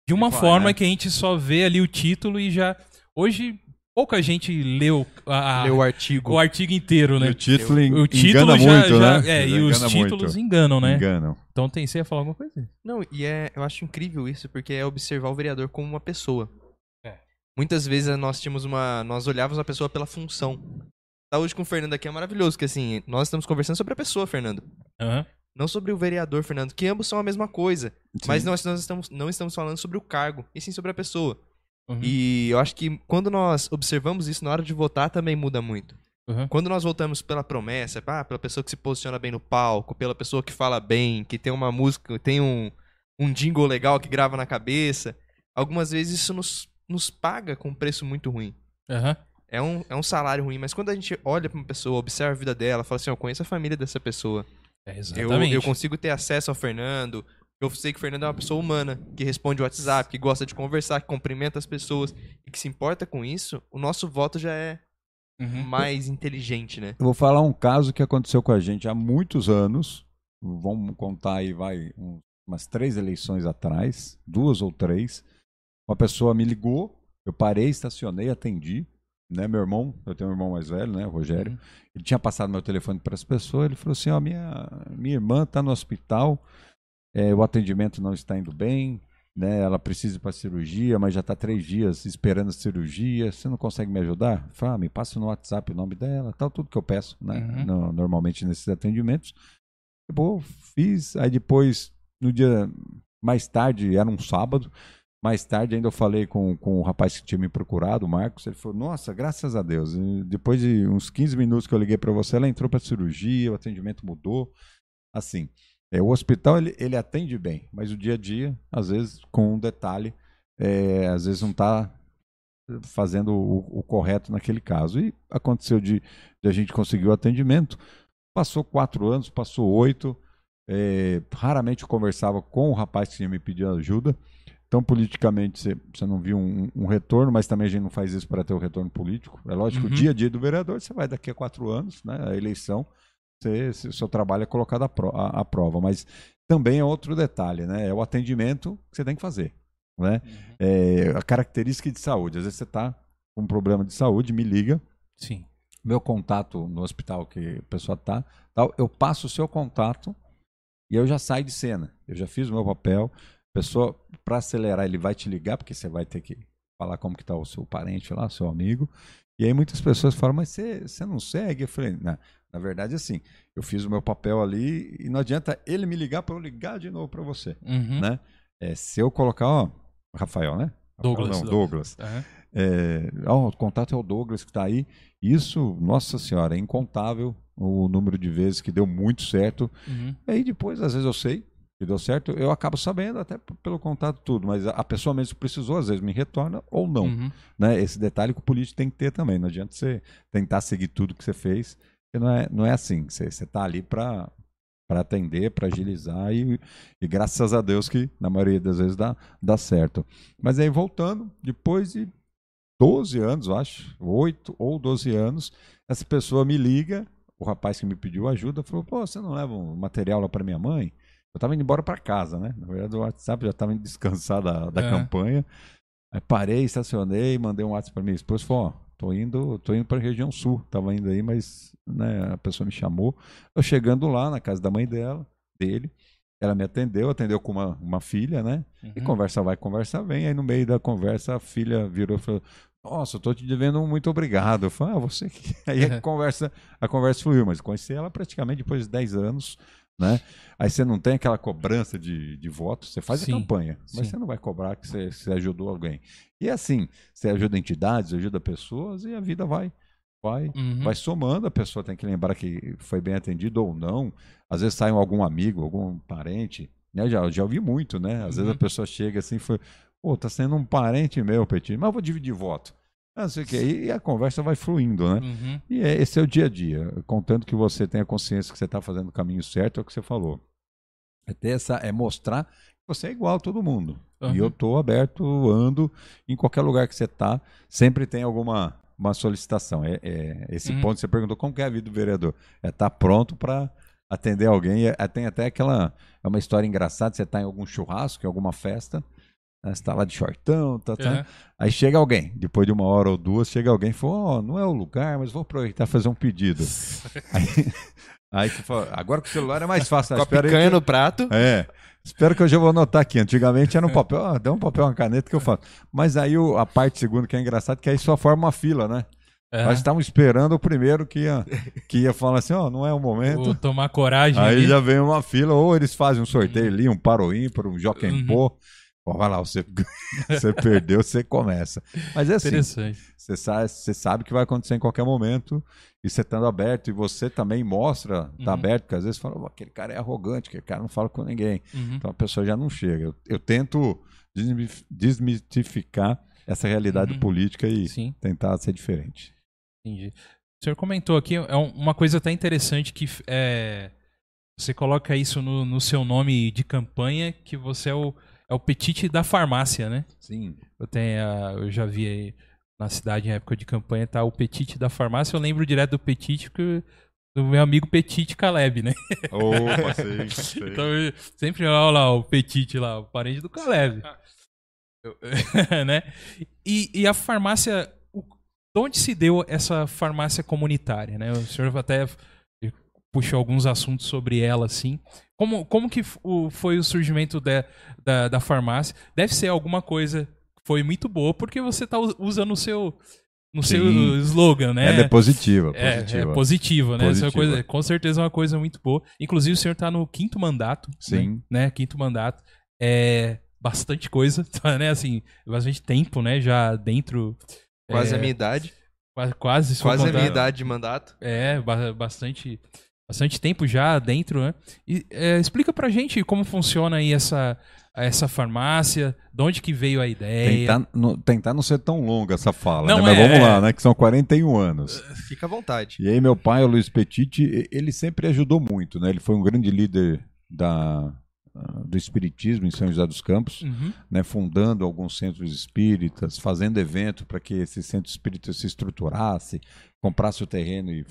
de uma Vai, forma né? que a gente só vê ali o título e já. Hoje, pouca gente leu, a- Leu o artigo. o artigo inteiro, E né? o título en- O título engana já, muito, já- né? É, e os engana títulos muito. enganam, né? Enganam. Então tem, você ia falar alguma coisa? Não, e é, eu acho incrível isso, porque é observar o vereador como uma pessoa. É. Muitas vezes nós tínhamos uma. Nós olhávamos a pessoa pela função. Tá hoje com o Fernando aqui é maravilhoso, que assim, nós estamos conversando sobre a pessoa, Fernando. Aham. Não sobre o vereador, Fernando, que ambos são a mesma coisa. Sim. Mas nós, nós estamos, não estamos falando sobre o cargo, e sim sobre a pessoa. Uhum. E eu acho que quando nós observamos isso na hora de votar também muda muito. Uhum. Quando nós votamos pela promessa, ah, pela pessoa que se posiciona bem no palco, pela pessoa que fala bem, que tem uma música, tem um, um jingle legal que grava na cabeça, algumas vezes isso nos, nos paga com um preço muito ruim. Aham. É um, é um salário ruim, mas quando a gente olha pra uma pessoa, observa a vida dela, fala assim, eu conheço a família dessa pessoa. É, Eu, exatamente. eu consigo ter acesso ao Fernando. Eu sei que o Fernando é uma pessoa humana, que responde o WhatsApp, que gosta de conversar, que cumprimenta as pessoas e que se importa com isso. O nosso voto já é Uhum. mais inteligente, né? Eu vou falar um caso que aconteceu com a gente há muitos anos. Vamos contar aí, vai, um- umas três eleições atrás, duas ou três. Uma pessoa me ligou, eu parei, estacionei, atendi. Né, meu irmão, eu tenho um irmão mais velho, né, o Rogério. Uhum. Ele tinha passado meu telefone para as pessoas. Ele falou assim: Ó, minha, minha irmã está no hospital, é, o atendimento não está indo bem, né? Ela precisa ir para cirurgia, mas já está três dias esperando a cirurgia. Você não consegue me ajudar? Fala, ah, me passa no WhatsApp o nome dela, tal, tudo que eu peço, né? Uhum. no- normalmente nesses atendimentos. Eu vou, fiz. Aí depois, no dia mais tarde, era um sábado. Mais tarde ainda eu falei com, com o rapaz que tinha me procurado, o Marcos. Ele falou: Nossa, graças a Deus. E depois de uns 15 minutos que eu liguei para você, ela entrou para cirurgia, o atendimento mudou. Assim, é, o hospital ele, ele atende bem, mas o dia a dia, às vezes, com um detalhe, é, às vezes não está fazendo o, o correto naquele caso. E aconteceu de, de a gente conseguir o atendimento. Passou quatro anos, passou oito. é, raramente eu conversava com o rapaz que ia me pedir ajuda. Então, politicamente, você, você não viu um, um retorno, mas também a gente não faz isso para ter o retorno político. É lógico, Uhum. o dia a dia do vereador, você vai daqui a quatro anos, né, a eleição, você, se- o seu trabalho é colocado à, pro- à- à prova. Mas também é outro detalhe, né? É o atendimento que você tem que fazer. Né? É, a característica de saúde. Às vezes você está com um problema de saúde, me liga, Sim. meu contato no hospital que a pessoa tá, tal, eu passo o seu contato e eu já saio de cena. Eu já fiz o meu papel. A pessoa, para acelerar, ele vai te ligar, porque você vai ter que falar como que tá o seu parente lá, seu amigo. E aí muitas pessoas falam, mas você, você não segue? Eu falei, na, na verdade, assim, eu fiz o meu papel ali e não adianta ele me ligar para eu ligar de novo para você, Uhum. né? É, se eu colocar, ó, Rafael, né? Rafael, Douglas, não, Douglas. Aham. É, ó, o contato é o Douglas que está aí. Isso, nossa senhora, é incontável o número de vezes que deu muito certo. Uhum. Aí depois, às vezes eu sei que deu certo, eu acabo sabendo até pelo contato tudo, mas a- pessoa mesmo que precisou, às vezes me retorna ou não. Uhum. Né? Esse detalhe que o político tem que ter também. Não adianta você tentar seguir tudo que você fez, porque não é, não é assim. Você está ali para para atender, para agilizar e, e graças a Deus que na maioria das vezes dá, dá certo. Mas aí voltando, depois de 12 anos, eu acho, 8 ou 12 anos, essa pessoa me liga, o rapaz que me pediu ajuda falou: "Pô, você não leva um material lá para minha mãe?" Eu estava indo embora para casa, né? Na verdade, o WhatsApp já estava indo descansar da, da É. campanha. Aí parei, estacionei, mandei um WhatsApp para minha esposa, falou, ó, tô indo, tô indo para a região sul, tava indo aí, mas né, a pessoa me chamou. Eu chegando lá na casa da mãe dela, dele, ela me atendeu, atendeu com uma, uma filha, né? E Uhum. conversa vai, conversa vem. Aí no meio da conversa a filha virou e falou: Nossa, eu tô te devendo um muito obrigado. Eu falei, ah, você que. (laughs) Aí a conversa, a conversa fluiu, mas conheci ela praticamente depois de 10 anos, né? Aí você não tem aquela cobrança de, de votos, você faz Sim, a campanha, mas sim. você não vai cobrar que você, você ajudou alguém. E é assim, você ajuda entidades, ajuda pessoas e a vida vai. Vai, Uhum. vai somando, a pessoa tem que lembrar que foi bem atendido ou não. Às vezes sai algum amigo, algum parente, né? Já, já ouvi muito, né? Às vezes Uhum. a pessoa chega assim e fala, pô, tá sendo um parente meu, Petit, mas eu vou dividir voto. Ah, Não sei o quê. E a conversa vai fluindo, né? Uhum. E é, esse é o dia a dia. Contanto que você tenha consciência que você está fazendo o caminho certo, é o que você falou. É, ter essa, é mostrar que você é igual a todo mundo. Uhum. E eu estou aberto, ando em qualquer lugar que você está, sempre tem alguma uma solicitação. É, é- esse Uhum. ponto que você perguntou, como que é a vida do vereador? É estar pronto para atender alguém. É, tem até aquela. É uma história engraçada, você está em algum churrasco, em alguma festa, está lá de shortão, tá, tá, Uhum. Aí chega alguém, depois de uma hora ou duas, chega alguém e fala, ó, não é o lugar, mas vou aproveitar e fazer um pedido. (laughs) aí, aí tu fala, agora com o celular é mais fácil. né? Com a picanha que- no prato. É, espero que eu já vou anotar aqui. Antigamente era um papel, ó, dá um papel, uma caneta que eu faço. Mas aí o- a parte segunda que é engraçado, que aí só forma uma fila, né? É. Nós estávamos esperando o primeiro que ia, que ia falar assim, ó, não é o momento. Vou tomar coragem. Aí ali. já vem uma fila, ou eles fazem um sorteio ali, um paro ímpar, um jockey Uhum. Ó, vai lá, você, (laughs) você perdeu, você começa. Mas é assim, você sabe, você sabe que vai acontecer em qualquer momento e você estando aberto e você também mostra, tá Uhum. aberto, porque às vezes fala, "Ó, aquele cara é arrogante, aquele cara não fala com ninguém. Uhum. Então a pessoa já não chega. Eu, eu tento desmi- desmitificar essa realidade Uhum. política e Sim. tentar ser diferente. Entendi. O senhor comentou aqui, é um- uma coisa até interessante que é, você coloca isso no, no seu nome de campanha, que você é o, é o petite da farmácia, né? Sim. Eu, tenho, a- eu já vi aí na cidade em época de campanha, tá o petite da farmácia. Eu lembro direto do petite porque, do meu amigo Petite Caleb, né? Opa, sei, sei. Então, sempre olha lá o Petite lá, o parente do Caleb. Eu- (laughs) né? E, e a farmácia, o- de onde se deu essa farmácia comunitária, né? O senhor até puxou alguns assuntos sobre ela, assim. Como, como que o- foi o surgimento da, da, da farmácia? Deve ser alguma coisa que foi muito boa, porque você está usando o seu, no seu slogan, né? Ela é positiva, É, positiva. é positiva, né? Essa é uma Positiva. coisa, com certeza é uma coisa muito boa. Inclusive, o senhor está no quinto mandato. Sim. Né? né? Quinto mandato. É bastante coisa, (laughs) tá, né? Assim, bastante tempo, né? Já dentro. Quase é, a minha idade. Quase, quase, Quase a minha idade de mandato. É, ba- bastante, bastante tempo já dentro, né? E, é, explica pra gente como funciona aí essa, essa farmácia, de onde que veio a ideia. Tentar, não, tentar não ser tão longa essa fala, Não né? Mas é, vamos é. lá, né? Que são 41 anos. Fica à vontade. E aí meu pai, o Luiz Petit, e- ele sempre ajudou muito, né? Ele foi um grande líder da, do espiritismo em São José dos Campos, Uhum, né? Fundando alguns centros espíritas, fazendo evento para que esse centro espírita se estruturasse, comprasse o terreno e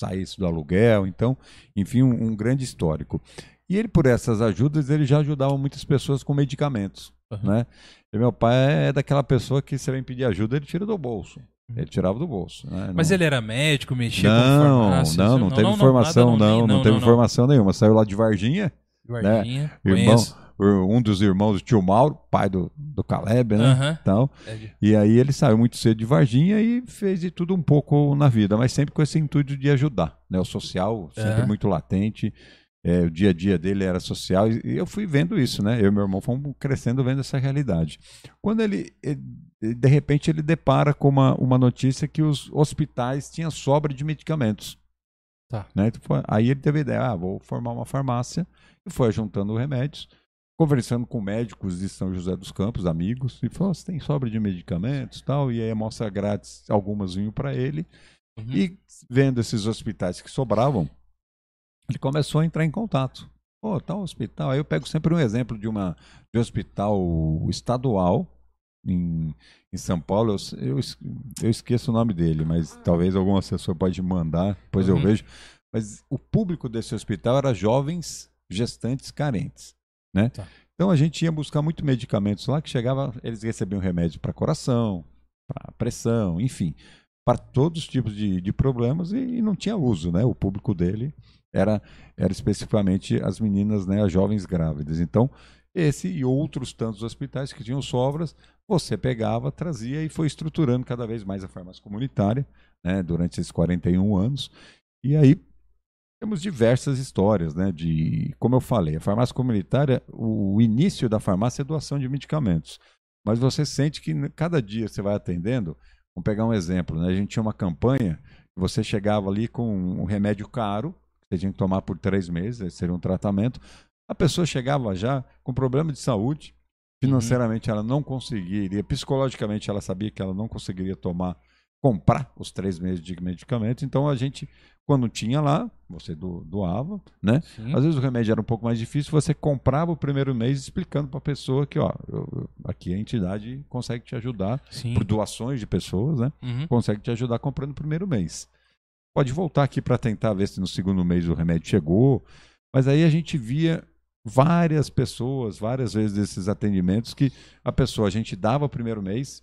saísse do aluguel. Então, enfim, um, um grande histórico. E ele, por essas ajudas, ele já ajudava muitas pessoas com medicamentos, Uhum. né? E meu pai é daquela pessoa que você vem pedir ajuda, ele tira do bolso. Ele tirava do bolso. né? Mas Não- ele era médico, mexia com Não, farmácia? não, não, teve informação, nada não, não, teve informação nenhuma. Saiu lá de Varginha, Varginha, irmão, conheço. um dos irmãos do tio Mauro, pai do, do Caleb, né? Aham. Então, É e aí ele saiu muito cedo de Varginha e fez de tudo um pouco na vida, mas sempre com esse intuito de ajudar, né? O social sempre Aham. muito latente, é, o dia a dia dele era social e eu fui vendo isso, né? Eu e meu irmão fomos crescendo vendo essa realidade. Quando ele, ele- de repente, ele depara com uma, uma notícia que os hospitais tinham sobra de medicamentos. Tá. Né? Então, Aí ele teve a ideia, ah, vou formar uma farmácia e foi juntando remédios conversando com médicos de São José dos Campos, amigos, e falou: você tem sobra de medicamentos e tal, e aí amostra grátis, algumas vinham para ele. Uhum. E vendo esses hospitais que sobravam, ele começou a entrar em contato. Pô, tal hospital. Aí eu pego sempre um exemplo de uma de um hospital estadual em, em São Paulo. Eu, eu, eu esqueço o nome dele, mas talvez algum assessor pode mandar, depois eu Uhum. vejo. Mas o público desse hospital era jovens gestantes carentes, né? Tá. Então a gente ia buscar muito medicamentos lá que chegava, eles recebiam remédio para coração, para pressão, enfim, para todos os tipos de, de problemas e, e não tinha uso, né? O público dele era, era especificamente as meninas, né? As jovens grávidas. Então, esse e outros tantos hospitais que tinham sobras, você pegava, trazia e foi estruturando cada vez mais a farmácia comunitária, né? Durante esses 41 anos. E aí temos diversas histórias, né? De, como eu falei, a farmácia comunitária, o, início da farmácia é doação de medicamentos. Mas você sente que cada dia você vai atendendo. Vamos pegar um exemplo, né? A gente tinha uma campanha, você chegava ali com um remédio caro, que você tinha que tomar por três meses, seria um tratamento. A pessoa chegava já com problema de saúde, financeiramente ela não conseguiria, psicologicamente ela sabia que ela não conseguiria tomar, comprar os três meses de medicamento. Então a gente, quando tinha lá, você do- doava, né? Sim. Às vezes o remédio era um pouco mais difícil, você comprava o primeiro mês explicando para a pessoa que, ó, eu- aqui a entidade consegue te ajudar Sim. por doações de pessoas, né? Uhum. Consegue te ajudar comprando o primeiro mês. Pode voltar aqui para tentar ver se no segundo mês o remédio chegou, mas aí a gente via várias pessoas, várias vezes esses atendimentos que a pessoa a gente dava o primeiro mês,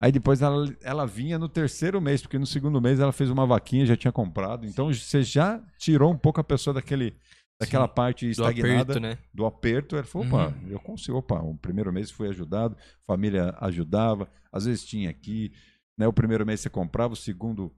aí depois ela, ela vinha no terceiro mês, porque no segundo mês ela fez uma vaquinha, já tinha comprado, então você já tirou um pouco a pessoa daquele daquela parte Do estagnada aperto, né? do aperto, ele falou, opa, Uhum. eu consigo, opa, o primeiro mês fui ajudado, família ajudava, às vezes tinha aqui, né, o primeiro mês você comprava, o segundo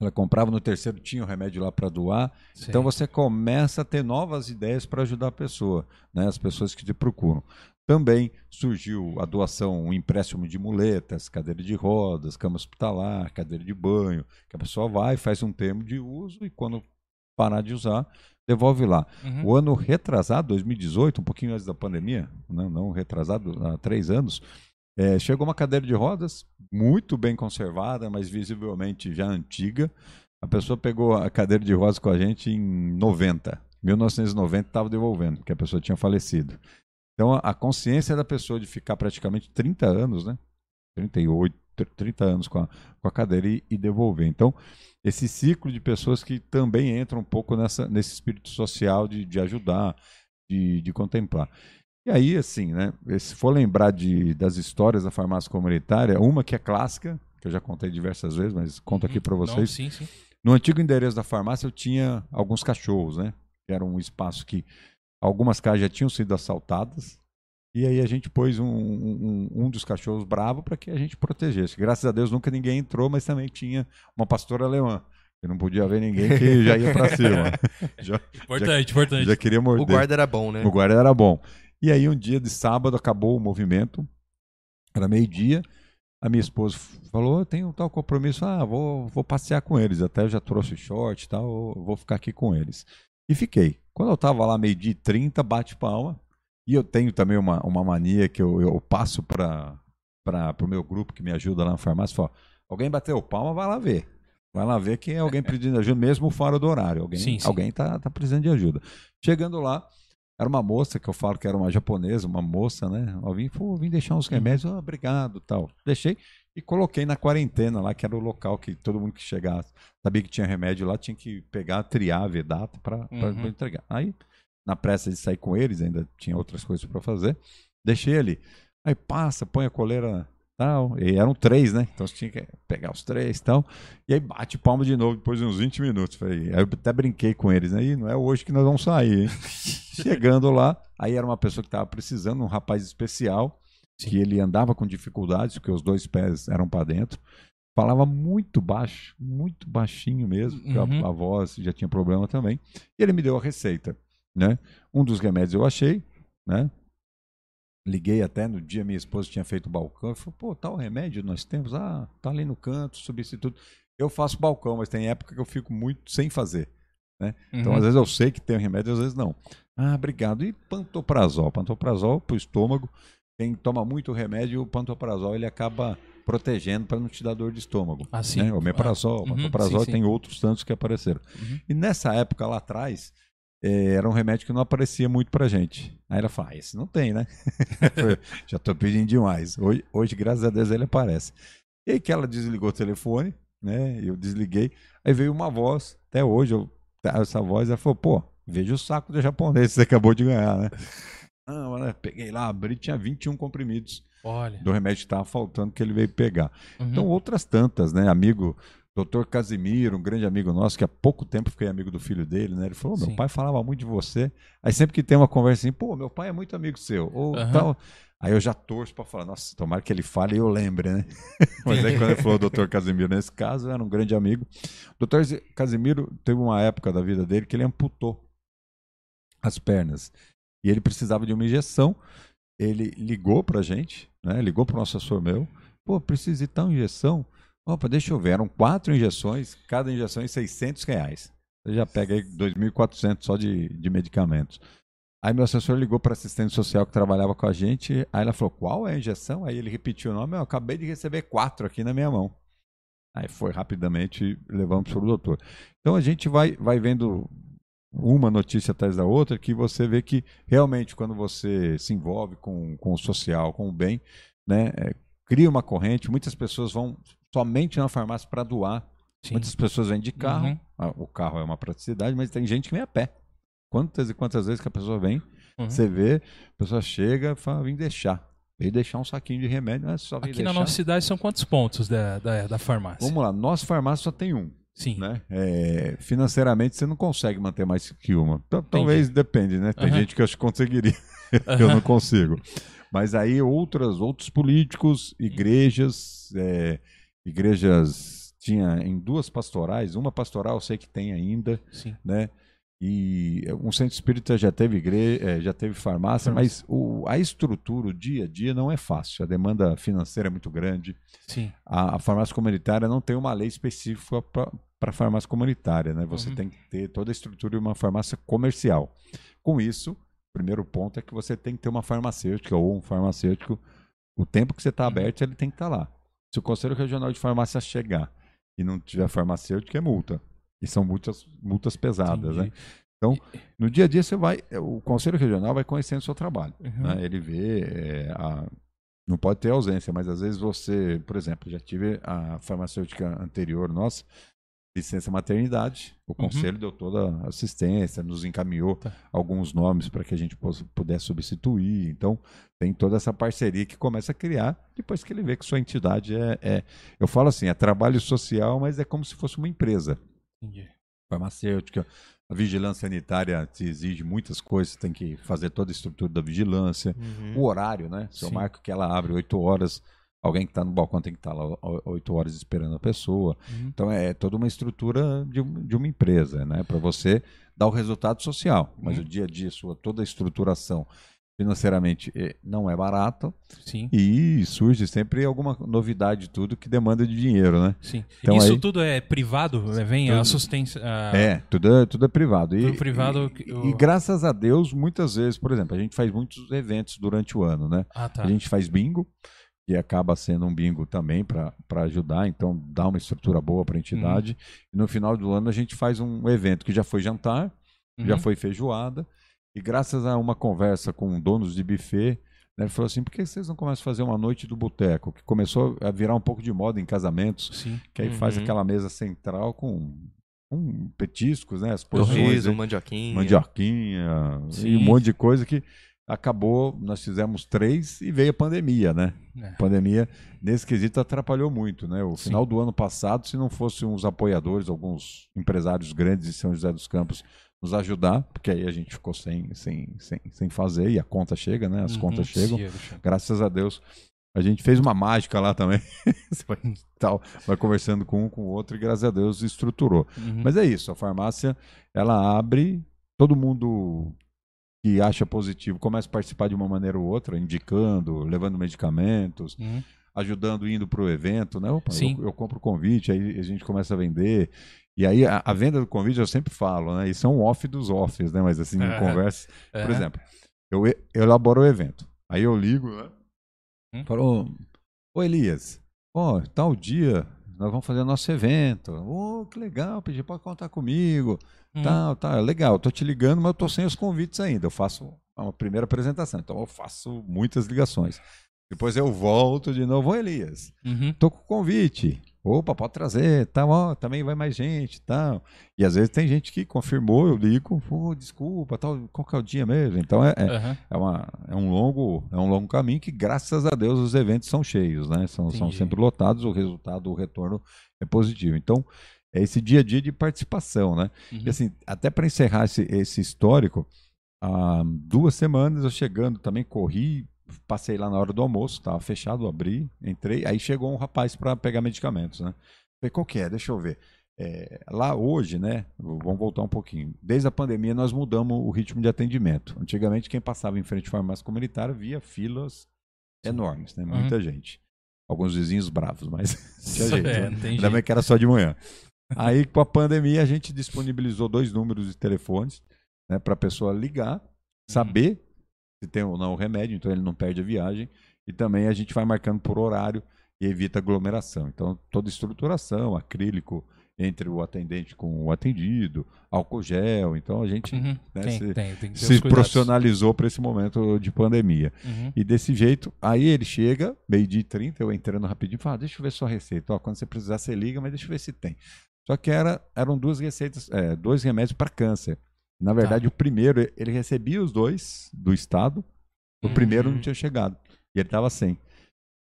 ela comprava, no terceiro tinha o remédio lá para doar, Sei. então você começa a ter novas ideias para ajudar a pessoa, né, as pessoas que te procuram. Também surgiu a doação, o empréstimo de muletas, cadeira de rodas, cama hospitalar, cadeira de banho, que a pessoa vai, faz um termo de uso e quando parar de usar, devolve lá. Uhum. O ano retrasado, 2018, um pouquinho antes da pandemia, não, não retrasado, há três anos, é, chegou uma cadeira de rodas, muito bem conservada, mas visivelmente já antiga. A pessoa pegou a cadeira de rodas com a gente em 90. 1990 estava devolvendo, porque a pessoa tinha falecido. Então a, consciência da pessoa de ficar praticamente 30 anos, né? 38, 30 anos com a, com a cadeira e, e devolver. Então, esse ciclo de pessoas que também entram um pouco nessa, nesse espírito social de, de ajudar, de, de contemplar. E aí, assim, né? Se for lembrar de, das histórias da farmácia comunitária, uma que é clássica, que eu já contei diversas vezes, mas conto aqui para Uhum. Não, vocês. sim, sim. No antigo endereço da farmácia eu tinha alguns cachorros, né? Que era um espaço que algumas casas já tinham sido assaltadas. E aí a gente pôs um, um, um dos cachorros bravo para que a gente protegesse. Graças a Deus nunca ninguém entrou, mas também tinha uma pastora alemã. Que não podia ver ninguém que já ia para cima. (laughs) Já, Importante, importante. já queria morder. O guarda era bom, né? O guarda era bom. E aí um dia de sábado acabou o movimento, era meio-dia, a minha esposa falou, eu tenho tal compromisso, ah, vou, vou passear com eles, até eu já trouxe short e tal, vou ficar aqui com eles. E fiquei. Quando eu tava lá meio-dia e 30, bate palma, e eu tenho também uma, uma mania que eu, eu passo para o meu grupo que me ajuda lá na farmácia, falo, alguém bateu palma, vai lá ver. Vai lá ver que é alguém pedindo ajuda, mesmo fora do horário. Alguém, Sim, sim. alguém tá, tá precisando de ajuda. Chegando lá, era uma moça que eu falo que era uma japonesa, uma moça, né? Eu vim, pô, vim deixar uns remédios, ah, obrigado, tal. Deixei e coloquei na quarentena lá, que era o local que todo mundo que chegasse, sabia que tinha remédio lá, tinha que pegar, triar, ver data para Uhum. entregar. Aí, na pressa de sair com eles, ainda tinha outras coisas para fazer, deixei ali. Aí passa, põe a coleira tal. E eram três, né? Então você tinha que pegar os três e tal. E aí bate palma de novo depois de uns 20 minutos. Falei, aí eu até brinquei com eles, né? E não é hoje que nós vamos sair, hein? (laughs) Chegando lá, aí era uma pessoa que estava precisando, um rapaz especial. Que ele andava com dificuldades, porque os dois pés eram para dentro. Falava muito baixo, muito baixinho mesmo, porque a- Uhum. a, voz já tinha problema também. E ele me deu a receita, né? Um dos remédios eu achei, né? Liguei até no dia minha esposa tinha feito o balcão. Eu falei, pô, tal remédio nós temos? Ah, tá ali no canto, substituto. Eu faço balcão, mas tem época que eu fico muito sem fazer. Então, Uhum. às vezes eu sei que tem um remédio, às vezes não. Ah, obrigado. E pantoprazol? Pantoprazol pro estômago. Quem toma muito remédio, o pantoprazol ele acaba protegendo para não te dar dor de estômago. Assim. Né? O omeprazol, Ah, uhum, pantoprazol sim, sim. tem outros tantos que apareceram. Uhum. E nessa época lá atrás, eh, era um remédio que não aparecia muito pra gente. Aí ela falou, ah, esse não tem, né? (laughs) Já tô pedindo demais. Hoje, hoje, graças a Deus, ele aparece. E aí que ela desligou o telefone, né? Eu desliguei. Aí veio uma voz, até hoje, eu, essa voz, ela falou, pô, veja o saco do japonês que você acabou de ganhar, né? Né, peguei lá, abri, tinha 21 comprimidos Olha. do remédio que tava faltando que ele veio pegar. Uhum. Então, outras tantas, né? Amigo, doutor Casimiro, um grande amigo nosso, que há pouco tempo fiquei amigo do filho dele, né? Ele falou: meu Sim. pai falava muito de você. Aí sempre que tem uma conversa assim, pô, meu pai é muito amigo seu. Ou Aham. tal. Aí eu já torço pra falar, nossa, tomara que ele fale e eu lembre, né? (laughs) Mas aí quando ele falou doutor Casimiro, nesse caso, era um grande amigo. O doutor Casimiro teve uma época da vida dele que ele amputou as pernas. Ele precisava de uma injeção. Ele ligou pra gente, né? Ligou pro nosso assessor meu. Pô, precisa de tal injeção? Opa, deixa eu ver. Eram quatro injeções, cada injeção em 600 reais. Você já pega aí 2.400 só de, de medicamentos. Aí meu assessor ligou para assistente social que trabalhava com a gente. Aí ela falou: qual é a injeção? Aí ele repetiu o nome. Eu acabei de receber quatro aqui na minha mão. Aí foi rapidamente, levamos para o doutor. Então a gente vai, vai vendo uma notícia atrás da outra que você vê que realmente quando você se envolve com, com o social, com o bem, né, é, cria uma corrente. Muitas pessoas vão somente na farmácia para doar. Sim. Muitas pessoas vêm de carro. Uhum. Ah, O carro é uma praticidade, mas tem gente que vem a pé. Quantas e quantas vezes que a pessoa vem, Uhum. você vê, a pessoa chega e fala, vim deixar. Vem deixar um saquinho de remédio, é Aqui na deixar. nossa cidade são quantos pontos da, da, da farmácia? Vamos lá, nossa farmácia só tem um. Sim. Né? É, financeiramente você não consegue manter mais que uma. Talvez depende, né? Tem Aham. gente que eu acho que conseguiria. (laughs) eu não consigo. Mas aí outras, outros políticos, igrejas, é, igrejas tinha em duas pastorais, uma pastoral eu sei que tem ainda, Sim. né? E um centro espírita já teve igreja, já teve farmácia, mas o, a estrutura, o dia a dia não é fácil. A demanda financeira é muito grande. Sim. A, a farmácia comunitária não tem uma lei específica para farmácia comunitária, né? Você Uhum. tem que ter toda a estrutura de uma farmácia comercial. Com isso, o primeiro ponto é que você tem que ter uma farmacêutica ou um farmacêutico. O tempo que você está Uhum. aberto, ele tem que estar lá. Se o Conselho Regional de Farmácia chegar e não tiver farmacêutico, é multa. E são multas, multas pesadas, né? Entendi. No dia a dia você vai, o Conselho Regional vai conhecendo o seu trabalho. Uhum. né? Ele vê, é, a- não pode ter ausência, mas às vezes você, por exemplo, já tive a farmacêutica anterior nossa, licença maternidade, o Conselho deu toda a assistência, nos encaminhou Tá. alguns nomes para que a gente pudesse substituir. Então, tem toda essa parceria que começa a criar depois que ele vê que sua entidade é, é eu falo assim, é trabalho social, mas é como se fosse uma empresa Entendi. farmacêutica. A vigilância sanitária te exige muitas coisas, tem que fazer toda a estrutura da vigilância. Uhum. O horário, né? Se eu Sim. marco que ela abre 8 horas, alguém que está no balcão tem que estar lá 8 horas esperando a pessoa. Uhum. Então é toda uma estrutura de, de uma empresa, né? Para você dar o resultado social. Mas Uhum. o dia a dia, sua, toda a estruturação financeiramente eh, não é barato Sim. e surge sempre alguma novidade de tudo que demanda de dinheiro, né? Sim. Então Isso aí- tudo é privado? Vem a Tudo. assistência. a- É, tudo é, tudo é privado. E, privado, E, o- e graças a Deus, muitas vezes, por exemplo, a gente faz muitos eventos durante o ano, né? Ah, tá. A gente faz bingo, que acaba sendo um bingo também para ajudar, então dá uma estrutura boa para a entidade. Uhum. E no final do ano a gente faz um evento que já foi jantar, já Uhum. foi feijoada, e graças a uma conversa com donos de buffet, né, ele falou assim: por que vocês não começam a fazer uma noite do boteco? Que começou a virar um pouco de moda em casamentos, Sim. que aí faz Uhum. aquela mesa central com, com petiscos, né? As porções. Torresmo, aí mandioquinha. mandioquinha Sim. e um monte de coisa que acabou, nós fizemos três e veio a pandemia, né? É. A pandemia, nesse quesito, atrapalhou muito, né? O Sim. final do ano passado, se não fossem uns apoiadores, alguns empresários grandes de São José dos Campos nos ajudar, porque aí a gente ficou sem, sem, sem, sem fazer e a conta chega, né? As Uhum, contas chegam. Alexandre. Graças a Deus. A gente fez uma mágica lá também. (laughs) Vai, tal, vai conversando com um com o outro e graças a Deus estruturou. Uhum. Mas é isso, a farmácia ela abre, todo mundo que acha positivo começa a participar de uma maneira ou outra, indicando, levando medicamentos, Uhum. ajudando indo para o evento, né? Opa, Sim. eu, eu compro o convite, aí a gente começa a vender. E aí a, a venda do convite eu sempre falo, né? Isso é um off dos offs, né? Mas assim, em Aham. conversa. Por Aham. exemplo, eu, eu elaboro o evento. Aí eu ligo, né? Hum? Falo, ô Elias, ó, tal dia nós vamos fazer nosso evento. Ô, que legal, pedi pode contar comigo. Uhum. Tal, tal, legal, tô te ligando, mas eu tô sem os convites ainda. Eu faço uma primeira apresentação, então eu faço muitas ligações. Depois eu volto de novo, ô Elias, Uhum. tô com convite. Opa, pode trazer, tal, ó, também vai mais gente, tal. E às vezes tem gente que confirmou, eu ligo, desculpa, tal, qual que é o dia mesmo? Então é, é, Aham. é, uma, é um longo é um longo caminho que graças a Deus os eventos são cheios, né? São, são sempre lotados, o resultado, o retorno é positivo. Então é esse dia a dia de participação, né? Uhum. E assim, até para encerrar esse, esse histórico, há duas semanas eu chegando também, corri, passei lá na hora do almoço, estava fechado, abri, entrei, aí chegou um rapaz para pegar medicamentos, né? Falei, qual que é? Deixa eu ver. É, lá hoje, né? Vamos voltar um pouquinho. Desde a pandemia nós mudamos o ritmo de atendimento. Antigamente quem passava em frente à farmácia comunitária via filas enormes, né? Uhum. Muita gente. Alguns vizinhos bravos, mas (laughs) tinha. É, né? Ainda bem que era só de manhã. Aí, com a pandemia, a gente disponibilizou dois números de telefones né, para a pessoa ligar, saber se tem ou não o remédio, então ele não perde a viagem. E também a gente vai marcando por horário e evita aglomeração. Então, toda estruturação, acrílico entre o atendente com o atendido, álcool gel. Então, a gente Uhum. né, tem, se, tem, tem se profissionalizou para esse momento de pandemia. Uhum. E desse jeito, aí ele chega, meio-dia e 30, eu entrando rapidinho, e falo, deixa eu ver sua receita. Ó, quando você precisar, você liga, mas deixa eu ver se tem. Só que era, eram duas receitas, é, dois remédios para câncer. Na verdade, Tá. o primeiro, ele recebia os dois do Estado, o primeiro não Uhum. tinha chegado. E ele estava sem.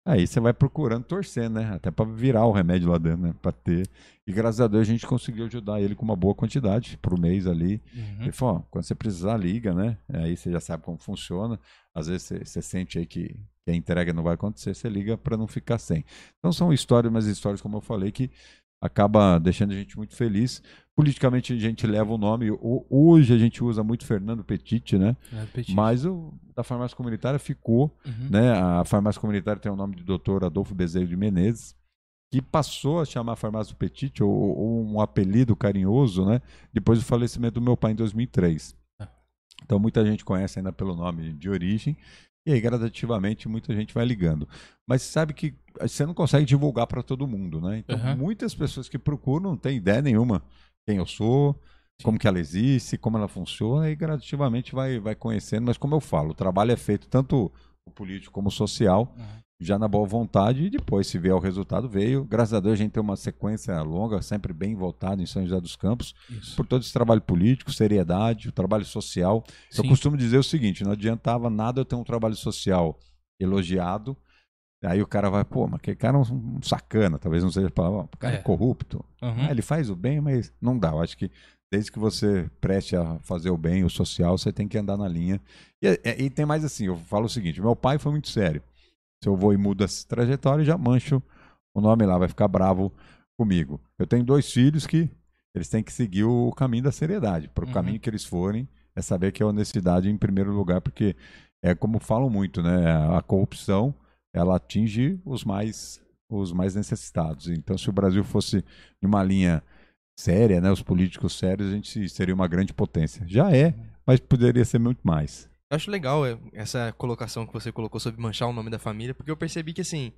Aí você vai procurando, torcendo, né? Até para virar o remédio lá dentro, né? Para ter. E graças a Deus a gente conseguiu ajudar ele com uma boa quantidade pro mês ali. Uhum. Ele falou, ó, quando você precisar, liga, né? Aí você já sabe como funciona. Às vezes você, você sente aí que, que a entrega não vai acontecer, você liga para não ficar sem. Então são histórias, mas histórias, como eu falei, que acaba deixando a gente muito feliz. Politicamente a gente leva o nome. ho- Hoje a gente usa muito Fernando Petit, né? É, Petit. Mas o da farmácia comunitária ficou, Uhum. né? A farmácia comunitária tem o nome de Dr. Adolfo Bezerra de Menezes, que passou a chamar a farmácia Petit, ou, ou um apelido carinhoso, né? Depois do falecimento do meu pai em 2003. Ah. Então muita gente conhece ainda pelo nome de origem. E aí, gradativamente, muita gente vai ligando. Mas sabe que você não consegue divulgar para todo mundo, né? Então, Aham. muitas pessoas que procuram não têm ideia nenhuma quem eu sou, como que ela existe, como ela funciona, e gradativamente vai, vai conhecendo. Mas como eu falo, o trabalho é feito tanto político como o social, Uhum. já na boa vontade, e depois, se vier o resultado, veio. Graças a Deus, a gente tem uma sequência longa, sempre bem voltada em São José dos Campos, Isso. por todo esse trabalho político, seriedade, o trabalho social. Eu Sim. costumo dizer o seguinte: não adiantava nada eu ter um trabalho social elogiado. Aí o cara vai, pô, mas aquele cara é um um sacana, talvez não seja a palavra, o cara é, É. corrupto. Uhum. Ele faz o bem, mas não dá. Eu acho que desde que você preste a fazer o bem, o social, você tem que andar na linha. E, e- e tem mais assim, eu falo o seguinte: meu pai foi muito sério. Se eu vou e mudo essa trajetória, já mancho o nome lá, vai ficar bravo comigo. Eu tenho dois filhos que eles têm que seguir o caminho da seriedade. Para o Uhum. caminho que eles forem, é saber que é a honestidade em primeiro lugar, porque é como falam muito, né? A corrupção ela atinge os mais os mais necessitados. Então, se o Brasil fosse em uma linha séria, né, os políticos sérios, a gente seria uma grande potência. Já é, mas poderia ser muito mais. Eu acho legal é, essa colocação que você colocou sobre manchar o nome da família, porque eu percebi que, assim,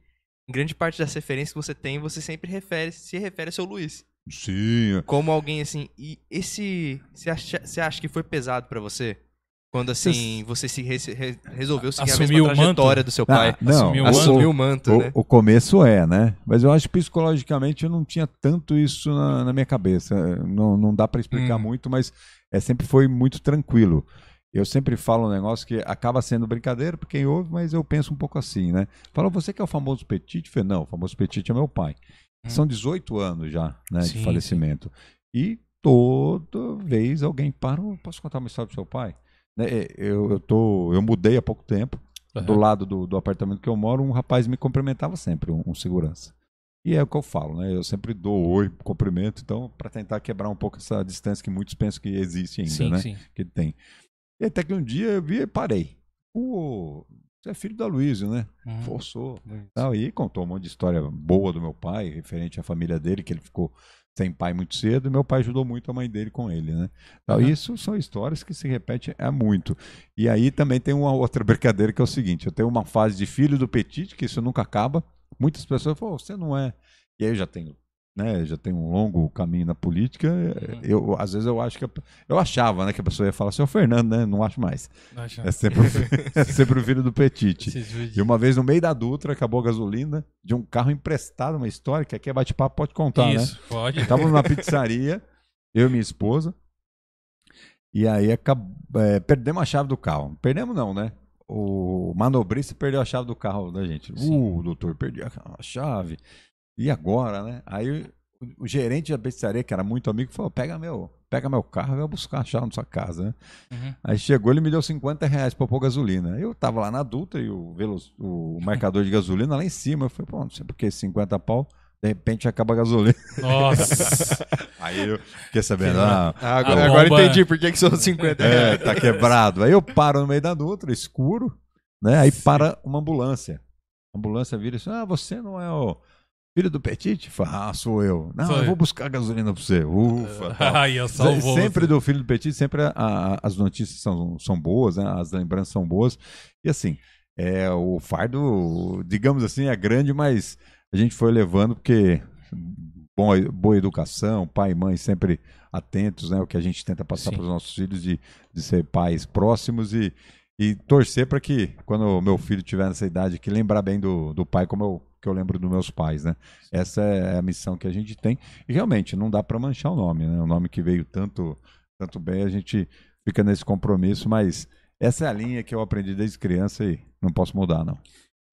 em grande parte das referências que você tem, você sempre refere, se refere a seu Luiz. Sim. Como alguém assim. E esse. Você acha, você acha que foi pesado pra você? Quando assim, você se re- re- resolveu seguir a Assumiu o mesma trajetória manto? do seu pai? Ah, não, Assumiu o Assumiu o, o manto, o, né? o começo é, né? Mas eu acho que psicologicamente eu não tinha tanto isso na, na minha cabeça. Não, não dá para explicar Hum. muito, mas é, sempre foi muito tranquilo. eu sempre falo um negócio que acaba sendo brincadeira para quem ouve, mas eu penso um pouco assim, né? Fala, você que é o famoso Petit? Eu falei, não, o famoso Petit é meu pai. Hum. São 18 anos já, né, Sim, de falecimento. E toda vez alguém para, "Ô, posso contar uma história pro seu pai? Né, Eu, eu, tô, eu mudei há pouco tempo, do Aham. lado do, do apartamento que eu moro, um rapaz me cumprimentava sempre, um, um segurança. E é o que eu falo, né? Eu sempre dou oi, cumprimento, então, para tentar quebrar um pouco essa distância que muitos pensam que existe ainda, Sim, né? sim. Que tem. E até que um dia eu vi e parei. Pô, você é filho da Luísio, né? Hum. Pô, sou. Tal, e contou um monte de história boa do meu pai, referente à família dele, que ele ficou sem pai muito cedo, e meu pai ajudou muito a mãe dele com ele, né? Tal, Uhum. Isso são histórias que se repetem é muito. E aí também tem uma outra brincadeira que é o seguinte: eu tenho uma fase de filho do Petit, que isso nunca acaba. Muitas pessoas falam, "Ô, você não é. E aí eu já tenho. Né, já tenho um longo caminho na política. Uhum. Eu, às vezes eu acho que. a- eu achava né, que a pessoa ia falar assim, ô Fernando, né? Não acho mais. Acho- É sempre, o (laughs) é sempre o filho do Petit. Esses vídeos. E uma vez no meio da Dutra acabou a gasolina de um carro emprestado, uma história que aqui é bate-papo, pode contar, né? Isso, pode. Estávamos numa (laughs) pizzaria, eu e minha esposa, e aí acab... é, perdemos a chave do carro. Perdemos não, né? O manobrista perdeu a chave do carro da gente. Sim. Uh, doutor, perdi a chave. E agora, né? Aí o, o gerente da pizzaria, que era muito amigo, falou: pega meu, pega meu carro e vai buscar a chave na sua casa, né? Uhum. Aí chegou, ele me deu 50 reais pra pôr gasolina. Eu tava lá na Dutra e o, velo- o (laughs) marcador de gasolina lá em cima. Eu falei, pô, não sei por que 50 pau, de repente acaba a gasolina. Nossa. (laughs) Aí eu fiquei sabendo, ah, Ah, agora, agora entendi por que, que são 50 é, reais. tá quebrado. Aí eu paro no meio da Dutra, escuro, né? Aí para uma ambulância. A ambulância vira e diz, ah, você não é o filho do Petit? Fala, ah, sou eu. Não, eu vou buscar gasolina pra você. Ufa. (laughs) Aí, eu salvou. sempre do filho do Petit, sempre a- a- as notícias são, são boas, né? as lembranças são boas. E assim, é, o fardo, digamos assim, é grande, mas a gente foi levando porque bom, boa educação, pai e mãe sempre atentos, né? O que a gente tenta passar para os nossos filhos de, de ser pais próximos e, e torcer para que, quando o meu filho tiver nessa idade, que lembrar bem do, do pai como eu, que eu lembro dos meus pais, né? Essa é a missão que a gente tem. E realmente, não dá para manchar o nome, né? O nome que veio tanto, tanto bem, a gente fica nesse compromisso, mas essa é a linha que eu aprendi desde criança e não posso mudar, não.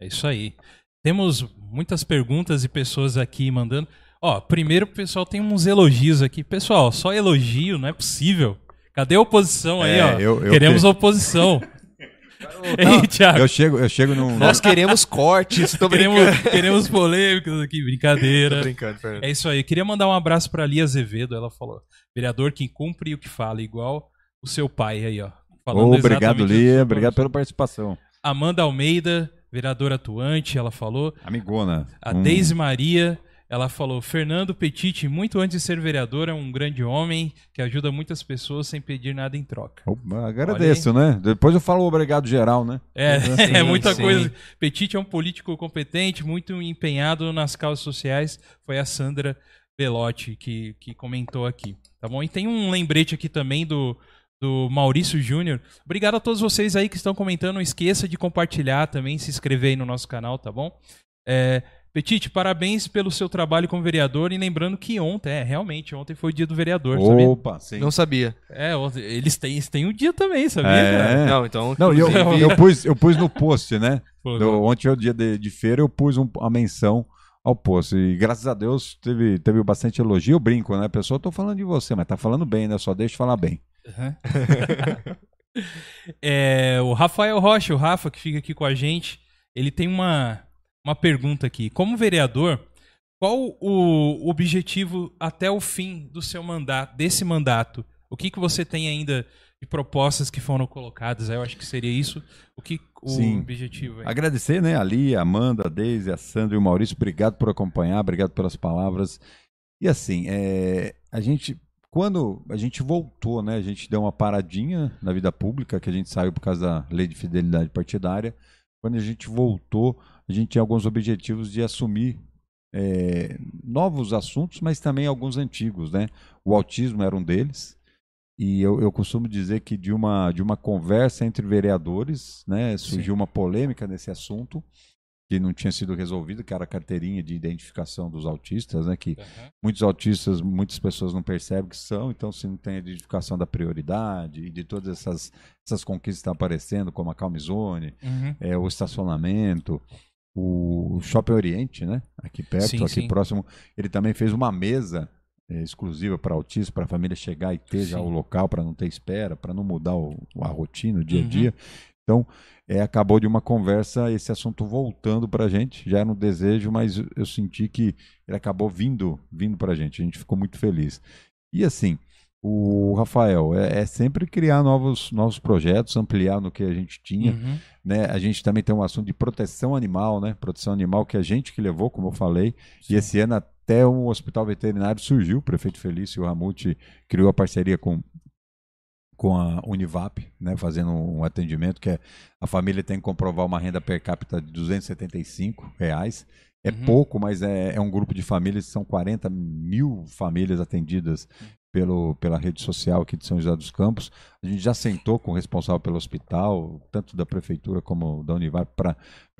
É isso aí. Temos muitas perguntas e pessoas aqui mandando. Ó, primeiro o pessoal tem uns elogios aqui. Pessoal, só elogio, não é possível. Cadê a oposição aí, É, ó? eu- eu Queremos que- oposição. (laughs) Ei, Thiago. Eu chego, eu chego num. Nós queremos cortes, tô brincando. Queremos, queremos polêmicas aqui, Tô brincadeira. brincando, Fernando. É isso aí. Eu queria mandar um abraço pra Lia Azevedo. Ela falou: vereador que cumpre o que fala, igual o seu pai aí, ó. Falando obrigado, Lia. isso. Obrigado pela participação. Amanda Almeida, vereadora atuante, ela falou. Amigona. A um- Deise Maria, ela falou: Fernando Petit, muito antes de ser vereador, é um grande homem que ajuda muitas pessoas sem pedir nada em troca. Opa, agradeço, né? Depois eu falo obrigado geral, né? É, Sim, (laughs) é muita sim. coisa. Petit é um político competente, muito empenhado nas causas sociais. Foi a Sandra Belotti que, que comentou aqui. Tá bom? E tem um lembrete aqui também do, do Maurício Júnior. Obrigado a todos vocês aí que estão comentando. Não esqueça de compartilhar também, se inscrever aí no nosso canal, tá bom? É, Petit, parabéns pelo seu trabalho como vereador. E lembrando que ontem, é, realmente, ontem foi o dia do vereador, sabia? Opa, sim. Não sabia. É, eles têm, eles têm o dia também, sabia? É. Não, então. Não, eu, eu, pus, eu pus no post, né? (laughs) Do- ontem é o dia de, de feira, eu pus um, a menção ao post. E graças a Deus teve, teve bastante elogio. Eu brinco, né? Pessoal, eu tô falando de você, mas tá falando bem, né? Só deixa eu falar bem. Uhum. (laughs) É, o Rafael Rocha, o Rafa, que fica aqui com a gente, ele tem uma, uma pergunta aqui. Como vereador, qual o objetivo até o fim do seu mandato, desse mandato? O que, que você tem ainda de propostas que foram colocadas? Eu acho que seria isso. O que o Sim. objetivo é? Agradecer, né? Ali, a Amanda, a Deise, a Sandra e o Maurício, obrigado por acompanhar, obrigado pelas palavras. E assim, é, a gente, quando a gente voltou, né? A gente deu uma paradinha na vida pública, que a gente saiu por causa da lei de fidelidade partidária. Quando a gente voltou, a gente tinha alguns objetivos de assumir é, novos assuntos, mas também alguns antigos, né? O autismo era um deles. E eu, eu costumo dizer que de uma, de uma conversa entre vereadores, né, surgiu uma polêmica nesse assunto. que não tinha sido resolvido, que era a carteirinha de identificação dos autistas, né? Que Aham. muitos autistas, muitas pessoas não percebem que são, então se não tem a identificação da prioridade e de todas essas, essas conquistas que estão aparecendo, como a Calm Zone, Uhum. é, o estacionamento, o, Shopping Oriente, né? Aqui perto, Sim, aqui sim. próximo, ele também fez uma mesa é, exclusiva para autistas, para a família chegar e ter já Sim. o local, para não ter espera, para não mudar o, a rotina, o dia a Uhum. dia. Então, é, acabou de uma conversa, esse assunto voltando para a gente, já era um desejo, mas eu- eu senti que ele acabou vindo, vindo para a gente, a gente ficou muito feliz. E assim, o Rafael, é, é sempre criar novos, novos projetos, ampliar no que a gente tinha, Uhum. né? A gente também tem um assunto de proteção animal, né? Proteção animal que a gente que levou, como eu falei, Sim. e esse ano até um hospital veterinário surgiu, o prefeito Felício Ramute criou a parceria com com a Univap, né, fazendo um atendimento que é a família tem que comprovar uma renda per capita de 275 reais. É Uhum. pouco, mas é, é um grupo de famílias, são 40 mil famílias atendidas pelo, pela rede social aqui de São José dos Campos. A gente já sentou com o responsável pelo hospital, tanto da prefeitura como da Univap, para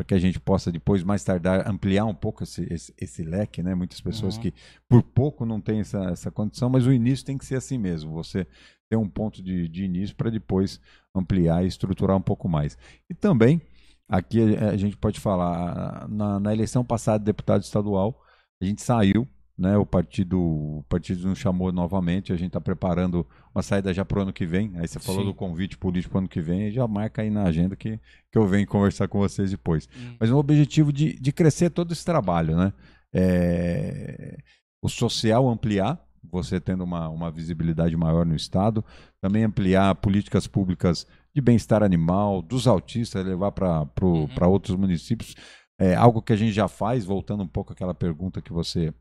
que a gente possa depois, mais tardar, ampliar um pouco esse, esse, esse leque, né? Muitas pessoas Uhum. que por pouco não têm essa, essa condição, mas o início tem que ser assim mesmo. Você ter um ponto de, de início para depois ampliar e estruturar um pouco mais. E também, aqui a, a gente pode falar, na, na eleição passada de deputado estadual, a gente saiu, né, o partido, o partido nos chamou novamente, a gente está preparando uma saída já para o ano que vem. Aí você falou Sim. do convite político para o ano que vem, já marca aí na agenda que, que eu venho conversar com vocês depois. Hum. Mas um objetivo de, de crescer todo esse trabalho, né? É, o social ampliar, você tendo uma, uma visibilidade maior no Estado, também ampliar políticas públicas de bem-estar animal, dos autistas, levar para Uhum. outros municípios. É, algo que a gente já faz, voltando um pouco àquela pergunta que você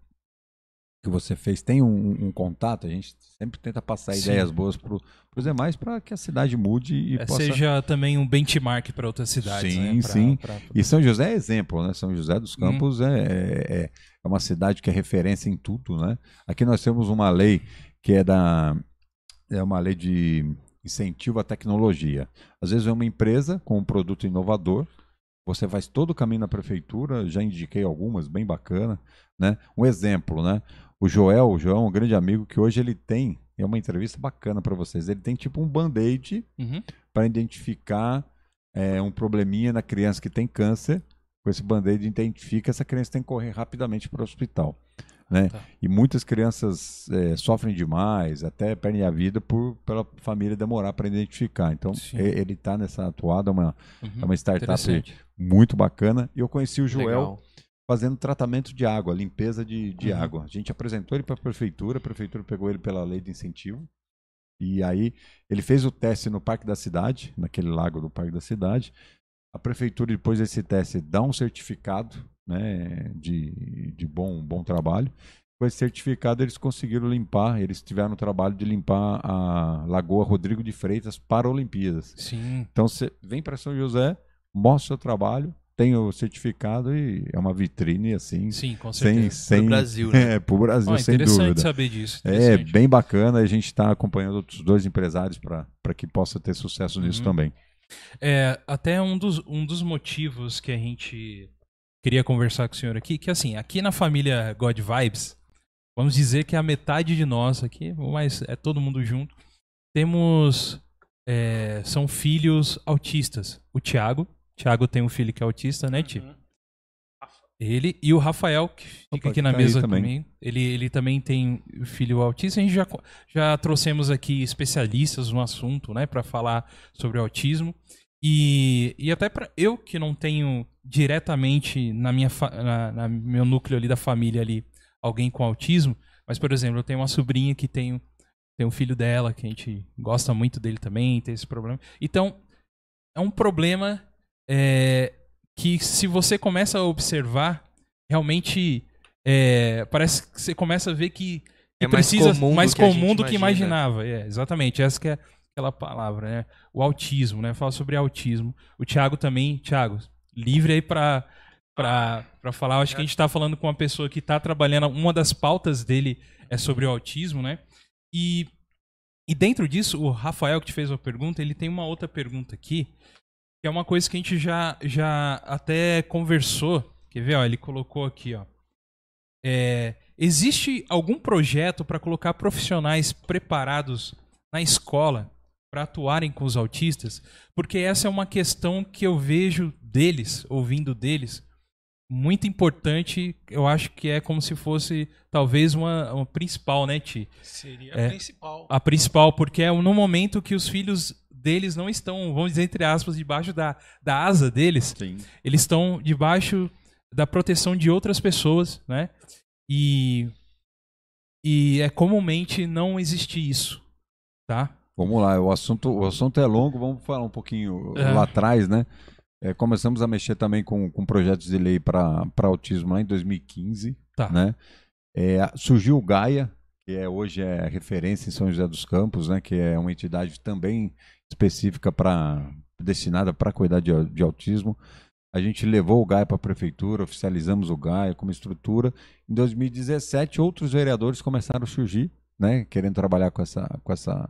que você fez, tem um, um contato, a gente sempre tenta passar Sim. ideias boas para os demais para que a cidade mude e É, possa... Seja também um benchmark para outras cidades, Sim, né? Pra- sim. pra- E São José é exemplo, né? São José dos Campos é, é, é uma cidade que é referência em tudo, né? Aqui nós temos uma lei que é da é uma lei de incentivo à tecnologia. Às vezes é uma empresa com um produto inovador, você faz todo o caminho na prefeitura, já indiquei algumas, bem bacana, né? Um exemplo, né? O Joel, o Joel é um grande amigo que hoje ele tem, é uma entrevista bacana para vocês, ele tem tipo um band-aid Uhum. para identificar é, um probleminha na criança que tem câncer. Com esse band-aid, identifica essa criança tem que correr rapidamente para o hospital. Né? Tá. E muitas crianças é, sofrem demais, até perdem a vida por pela família demorar para identificar. Então, Sim. ele está nessa atuada, é uma, Uhum. é uma startup muito bacana. E eu conheci o Joel Legal. Fazendo tratamento de água, limpeza de, de Uhum. água. A gente apresentou ele para a prefeitura, a prefeitura pegou ele pela lei de incentivo. E aí ele fez o teste no Parque da Cidade, naquele lago do Parque da Cidade. A prefeitura, depois desse teste, dá um certificado né, de, de bom, bom trabalho. Com esse certificado, eles conseguiram limpar, eles tiveram o trabalho de limpar a Lagoa Rodrigo de Freitas para Olimpíadas. Sim. Então você vem para São José, mostra o seu trabalho, tem o certificado e é uma vitrine assim, Sim, com sem, certeza. sem Brasil, (laughs) né? É, pro Brasil, Ó, sem interessante dúvida. saber disso. É interessante. bem bacana, a gente está acompanhando outros dois empresários para que possa ter sucesso nisso Uhum. também. É, até um dos, um dos motivos que a gente queria conversar com o senhor aqui, que assim, aqui na família God Vibes, vamos dizer que a metade de nós aqui, mas é todo mundo junto, temos. é, são filhos autistas. O Thiago. Thiago tem um filho que é autista, né, Ti? Uhum. Ele e o Rafael, que fica Opa, aqui na tá mesa também. comigo. Ele, ele também tem filho autista. A gente já, já trouxemos aqui especialistas no assunto, né, para falar sobre autismo. E, e até para eu que não tenho diretamente na minha na, na meu núcleo ali da família ali alguém com autismo, mas por exemplo, eu tenho uma sobrinha que tem, um- tem um filho dela que a gente gosta muito dele também, tem esse problema. Então, é um problema é, que se você começa a observar, realmente é, parece que você começa a ver que, que É mais precisa comum do mais que a comum do que imagina. imaginava. É, exatamente, essa que é aquela palavra, né? O autismo, né? Fala sobre autismo. O Thiago também, Thiago, livre aí pra, pra falar. Eu acho que a gente tá falando com uma pessoa que tá trabalhando, uma das pautas dele é sobre o autismo, né? E, e dentro disso, o Rafael que te fez uma pergunta, ele tem uma outra pergunta aqui, que é uma coisa que a gente já, já até conversou. Quer ver? Ó, ele colocou aqui, ó. É, existe algum projeto para colocar profissionais preparados na escola para atuarem com os autistas? Porque essa é uma questão que eu vejo deles, ouvindo deles, muito importante. Eu acho que é como se fosse talvez uma, uma principal, né, Ti? Seria É. a principal. A principal, porque é no momento que os filhos deles não estão, vamos dizer, entre aspas, debaixo da, da asa deles, Sim. eles estão debaixo da proteção de outras pessoas, né? E, e é comumente não existe isso, tá? Vamos lá, o assunto, o assunto é longo, vamos falar um pouquinho É. lá atrás, né? É, começamos a mexer também com, com projetos de lei para autismo lá em 2015, Tá. né? É, surgiu o Gaia, que é, hoje é referência em São José dos Campos, né? Que é uma entidade também específica para destinada para cuidar de, de autismo. A gente levou o Gaia para a prefeitura, oficializamos o Gaia como estrutura. Em 2017, outros vereadores começaram a surgir, né? Querendo trabalhar com essa, com essa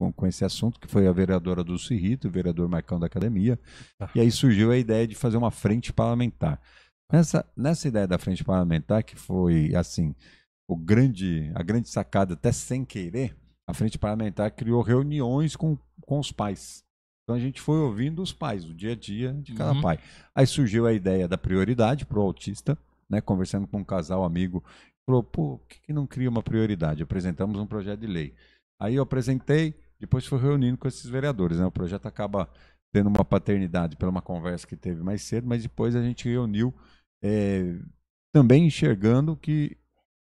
com, com esse assunto, que foi a vereadora Dulce Rito, o vereador Marcão da Academia. Tá. E aí surgiu a ideia de fazer uma frente parlamentar. Nessa, nessa ideia da frente parlamentar, que foi assim, o grande, a grande sacada, até sem querer, a frente parlamentar criou reuniões com, com os pais. Então a gente foi ouvindo os pais, o dia a dia de cada Uhum. pai. Aí surgiu a ideia da prioridade para o autista, né, conversando com um casal amigo, falou, pô, por que, que não cria uma prioridade? Apresentamos um projeto de lei. Aí eu apresentei, depois fui reunindo com esses vereadores. Né? O projeto acaba tendo uma paternidade pela uma conversa que teve mais cedo, mas depois a gente reuniu é, também enxergando que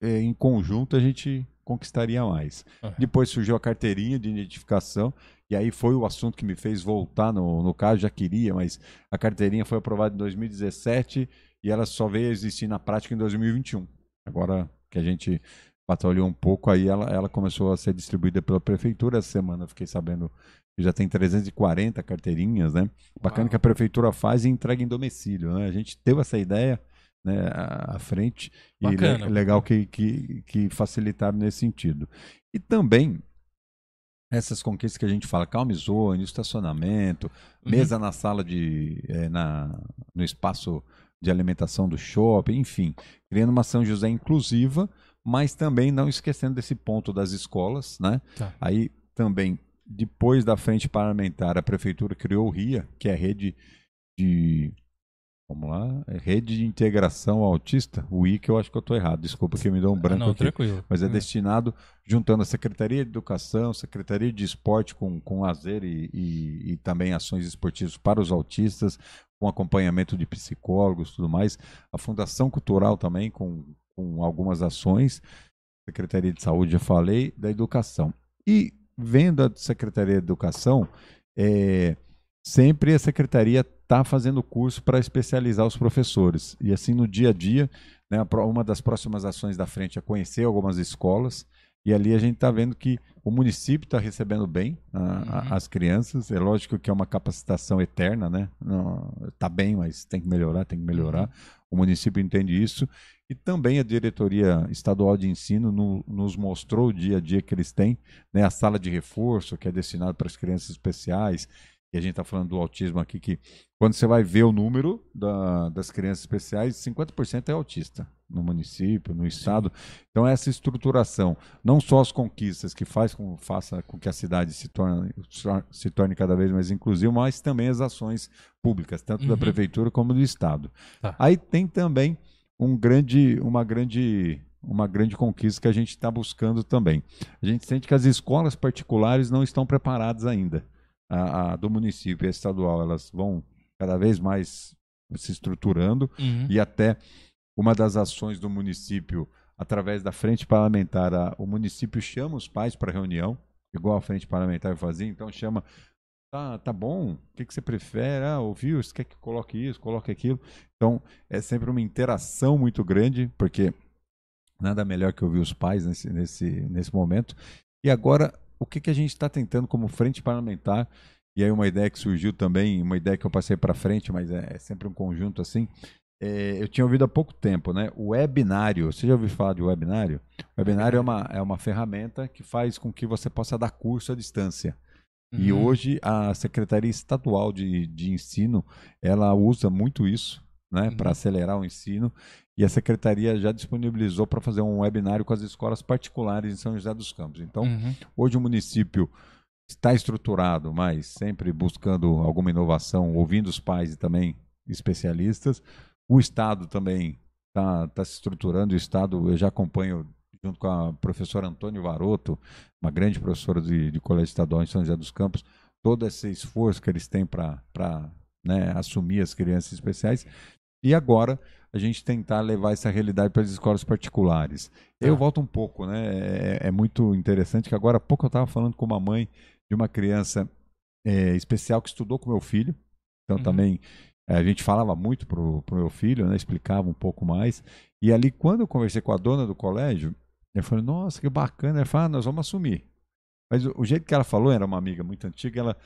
é, em conjunto a gente conquistaria mais. Uhum. Depois surgiu a carteirinha de identificação, e aí foi o assunto que me fez voltar no, no caso, já queria, mas a carteirinha foi aprovada em 2017 e ela só veio a existir na prática em 2021. Agora que a gente batalhou um pouco, aí ela, ela começou a ser distribuída pela prefeitura. Essa semana eu fiquei sabendo que já tem 340 carteirinhas, né? Bacana Uau. que a prefeitura faz e entrega em domicílio, né? A gente teve essa ideia né, à frente e Bacana. le- legal que, que, que facilitaram nesse sentido. E também essas conquistas que a gente fala, calm zone, estacionamento, Uhum. mesa na sala de eh, na, no espaço de alimentação do shopping, enfim, criando uma São José inclusiva, mas também não esquecendo desse ponto das escolas, né? Tá. Aí também depois da frente parlamentar a prefeitura criou o RIA, que é a rede de Vamos lá, Rede de Integração Autista, o I, que eu acho que eu estou errado, desculpa que me deu um Ah, branco não, aqui tranquilo. mas é Hum. destinado juntando a Secretaria de Educação, Secretaria de Esporte com, com lazer e, e, e também ações esportivas para os autistas, com acompanhamento de psicólogos e tudo mais, a Fundação Cultural também com, com algumas ações, Secretaria de Saúde, já falei, da Educação. E vendo a Secretaria de Educação, é, sempre a Secretaria está fazendo curso para especializar os professores. E assim, no dia a dia, né, uma das próximas ações da frente é conhecer algumas escolas. E ali a gente está vendo que o município está recebendo bem a- a- Uhum. as crianças. É lógico que é uma capacitação eterna, né? Está bem, mas tem que melhorar, tem que melhorar. O município entende isso. E também a diretoria estadual de ensino no- nos mostrou o dia a dia que eles têm, né? A sala de reforço, que é destinada para as crianças especiais. E a gente está falando do autismo aqui, que quando você vai ver o número da- das crianças especiais, 50% é autista no município, no estado. Então, essa estruturação, não só as conquistas que faz com, faça com que a cidade se torne, se torne cada vez mais inclusiva, mas também as ações públicas, tanto da Uhum. prefeitura como do estado. Tá. Aí tem também um grande, uma grande uma grande conquista que a gente está buscando também. A gente sente que as escolas particulares não estão preparadas ainda. A, a do município e a estadual, elas vão cada vez mais se estruturando Uhum. e até uma das ações do município, através da frente parlamentar, a- o município chama os pais para reunião, igual a frente parlamentar fazia, então chama, tá, tá bom, o que, que você prefere? Ah, ouviu? Você quer que coloque isso, coloque aquilo? Então, é sempre uma interação muito grande, porque nada melhor que ouvir os pais nesse, nesse, nesse momento. E agora, o que, que a gente está tentando como frente parlamentar? E aí uma ideia que surgiu também, uma ideia que eu passei para frente, mas é, é sempre um conjunto assim. é, eu tinha ouvido há pouco tempo, né? O webinário. Você já ouviu falar de webinário? O webinário é uma, é uma ferramenta que faz com que você possa dar curso à distância. E Uhum. hoje a Secretaria Estadual de, de Ensino, ela usa muito isso, né, Uhum. para acelerar o ensino. E a Secretaria já disponibilizou para fazer um webinário com as escolas particulares em São José dos Campos. Então, Uhum. Hoje o município está estruturado, mas sempre buscando alguma inovação, ouvindo os pais e também especialistas. O Estado também está tá se estruturando. O Estado, eu já acompanho, junto com a professora Antônio Varoto, uma grande professora de, de Colégio Estadual em São José dos Campos, todo esse esforço que eles têm para né, assumir as crianças especiais. E agora a gente tentar levar essa realidade para as escolas particulares. Eu Tá. volto um pouco, né? É, é muito interessante que agora há pouco eu estava falando com uma mãe de uma criança é, especial que estudou com meu filho. Então Uhum. também é, a gente falava muito pro, pro meu filho, né? Explicava um pouco mais. E ali, quando eu conversei com a dona do colégio, eu falei, nossa, que bacana. Ela falou, ah, nós vamos assumir. Mas o, o jeito que ela falou, era uma amiga muito antiga, ela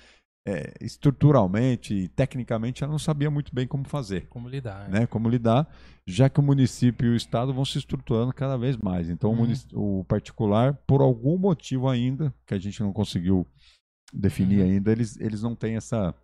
é, estruturalmente e tecnicamente ela não sabia muito bem como fazer Como lidar? né, como lidar, já que o município e o estado vão se estruturando cada vez mais. Então, o Uhum. munici- o particular, por algum motivo ainda, que a gente não conseguiu definir Uhum. ainda, eles, eles não têm essa.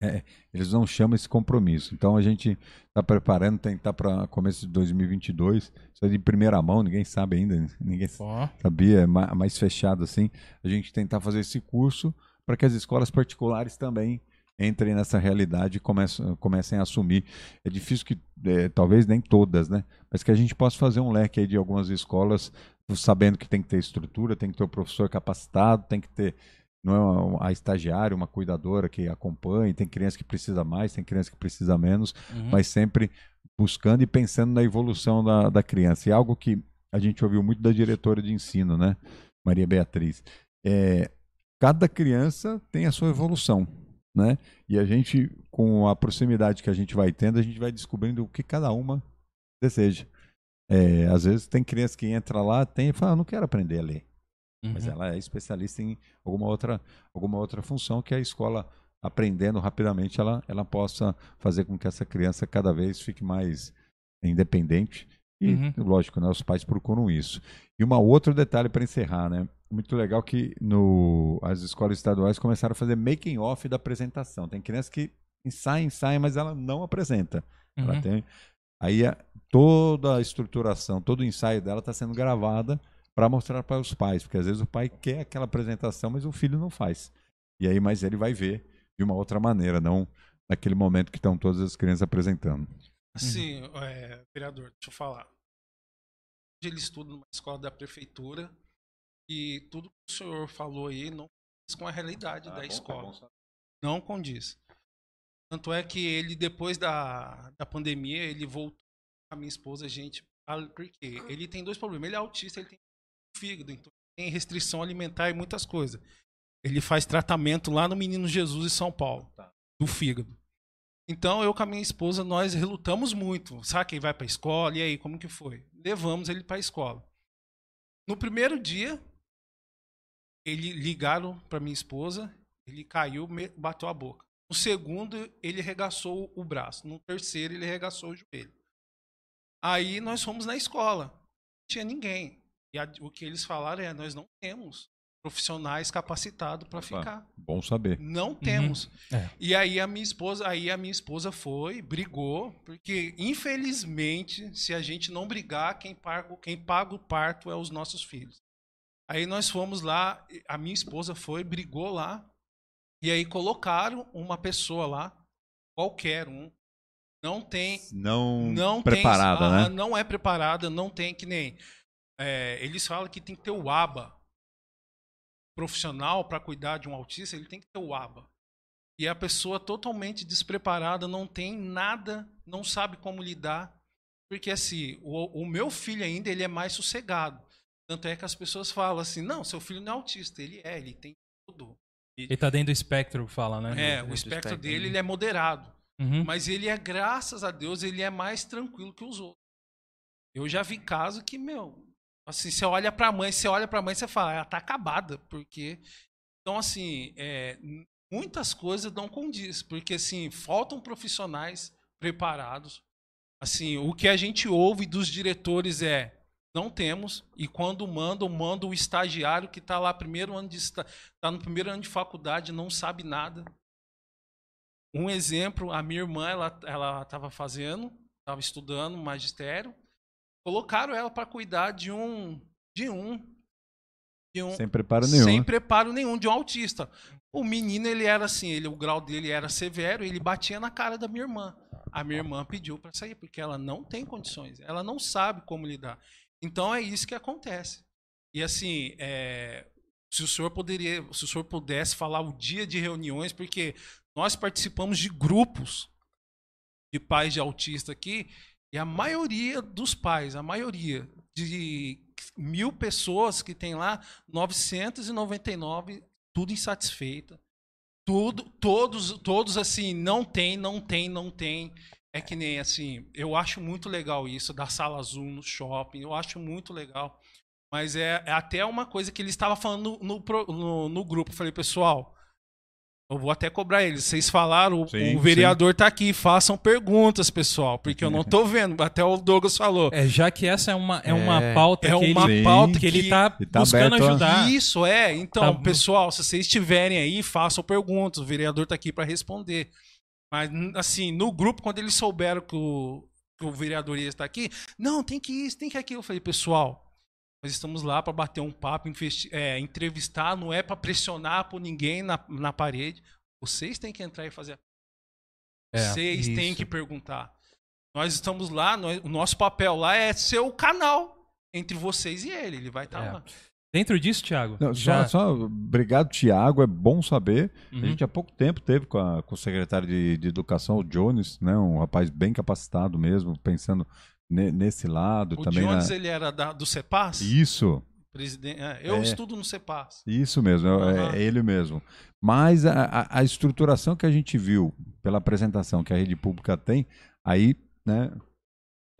é, eles não chamam esse compromisso. Então, a gente está preparando, tentar para começo de 2022. Isso é de primeira mão, ninguém sabe ainda, ninguém Ó, sabia, é ma- mais fechado assim, a gente tentar fazer esse curso para que as escolas particulares também entrem nessa realidade e comecem, comecem a assumir. É difícil que, é, talvez nem todas, né? Mas que a gente possa fazer um leque aí de algumas escolas, sabendo que tem que ter estrutura, tem que ter o professor capacitado, tem que ter não é uma- a estagiária, uma cuidadora que acompanhe, tem criança que precisa mais, tem criança que precisa menos, uhum. mas sempre buscando e pensando na evolução da, da criança. E algo que a gente ouviu muito da diretora de ensino, né, Maria Beatriz, é, cada criança tem a sua evolução, né? E a gente, com a proximidade que a gente vai tendo, a gente vai descobrindo o que cada uma deseja. É, às vezes tem criança que entra lá, tem e fala, "Ah, não quero aprender a ler mas Uhum. ela é especialista em alguma outra, alguma outra função que a escola, aprendendo rapidamente, ela, ela possa fazer com que essa criança cada vez fique mais independente. E, Uhum. lógico, né, os pais procuram isso. E um outro detalhe para encerrar, né? Muito legal que no, as escolas estaduais começaram a fazer making off da apresentação. Tem criança que ensaia, ensaia, mas ela não apresenta. Ela Uhum. tem. Aí a- toda a estruturação, todo o ensaio dela está sendo gravada para mostrar para os pais, porque às vezes o pai quer aquela apresentação, mas o filho não faz. E aí, mas ele vai ver de uma outra maneira, não naquele momento que estão todas as crianças apresentando. Assim, é, vereador, deixa eu falar. Hoje ele estuda numa escola da prefeitura e tudo que o senhor falou aí não condiz com a realidade da escola. Não condiz. Tanto é que ele, depois da, da pandemia, ele voltou com a minha esposa, a gente. ah, Por quê? Ele tem dois problemas. Ele é autista, ele tem fígado, então tem restrição alimentar e muitas coisas. Ele faz tratamento lá no Menino Jesus em São Paulo, do fígado. Então, eu com a minha esposa, nós relutamos muito. Sabe quem vai para a escola? E aí, como que foi? Levamos ele para a escola. No primeiro dia, ele ligaram para minha esposa, ele caiu, me- bateu a boca. No segundo, ele regaçou o braço. No terceiro, ele regaçou o joelho. Aí nós fomos na escola. Não tinha ninguém. E a- o que eles falaram é: nós não temos profissionais capacitados para ficar. Bom saber. Não temos. É. E aí a minha esposa, aí a minha esposa foi, brigou, porque infelizmente, se a gente não brigar, quem paga, quem paga o parto é os nossos filhos. Aí nós fomos lá, a minha esposa foi, brigou lá, e aí colocaram uma pessoa lá, qualquer um, não tem Não, não preparada, tem, ah, né? Não é preparada, não tem que nem. é, eles falam que tem que ter o ABA. Profissional para cuidar de um autista, ele tem que ter o ABA. E a pessoa totalmente despreparada, não tem nada, não sabe como lidar. Porque assim, o, o meu filho ainda ele é mais sossegado. Tanto é que as pessoas falam assim: não, seu filho não é autista. Ele é, ele tem tudo. Ele tá dentro do espectro, fala, né? É, o espectro espectro, dele né? ele é moderado. Uhum. Mas ele é, graças a Deus, ele é mais tranquilo que os outros. Eu já vi caso que, meu, assim, você olha pra mãe, você olha pra mãe e você fala, ela tá acabada, porque. Então, assim, é, muitas coisas não condiz, porque, assim, faltam profissionais preparados. Assim, o que a gente ouve dos diretores é: Não temos. E quando mandam, manda o estagiário que está lá primeiro ano de esta- tá no primeiro ano de faculdade, não sabe nada. Um exemplo, a minha irmã, ela ela estava fazendo, estava estudando magistério, colocaram ela para cuidar de um de um de um Sem preparo nenhum. sem né? preparo nenhum de um autista. O menino, ele era assim, ele, o grau dele era severo, ele batia na cara da minha irmã. A minha irmã pediu para sair, porque ela não tem condições, ela não sabe como lidar. Então é isso que acontece. E assim, é, se o senhor poderia, se o senhor pudesse falar o dia de reuniões, porque nós participamos de grupos de pais de autista aqui, e a maioria dos pais, a maioria de mil pessoas que tem lá, 999 tudo insatisfeita. Tudo, todos, todos assim, não tem, não tem, não tem. É que nem assim, eu acho muito legal isso da sala azul no shopping, eu acho muito legal. Mas é, é até uma coisa que ele estava falando no, no, no- no grupo. Eu falei, pessoal, eu vou até cobrar eles. Vocês falaram, o- Sim, o vereador tá aqui, façam perguntas, pessoal, porque eu não tô (laughs) vendo. Até o Douglas falou. É, já que essa é uma, é uma É, pauta é que, uma ele, pauta que ele que- tá buscando aberto a- ajudar. Isso, é. Então, Tá. pessoal, se vocês estiverem aí, façam perguntas. O vereador está aqui para responder. Mas, assim, no grupo, quando eles souberam que o, que o vereador ia estar aqui, não, tem que isso, tem que aquilo. Eu falei, pessoal, nós estamos lá para bater um papo, é, entrevistar, não é para pressionar por ninguém na, na parede. Vocês têm que entrar e fazer. É, Vocês têm isso. que perguntar. Nós estamos lá, nós- o nosso papel lá é ser o canal entre vocês e ele. Ele vai estar É. lá. Dentro disso, Thiago, Não, já... só, só, obrigado, Tiago. É bom saber. Uhum. A gente há pouco tempo teve com, a- com o secretário de, de Educação, o Jones, né, um rapaz bem capacitado mesmo, pensando ne- nesse lado O também. Jones, na- ele era da- do CEPAS? Isso, Presidente, é, eu É. estudo no CEPAS. isso mesmo, é- Aham. é, ele mesmo. Mas a, a- a estruturação que a gente viu pela apresentação que a rede pública tem, aí, né?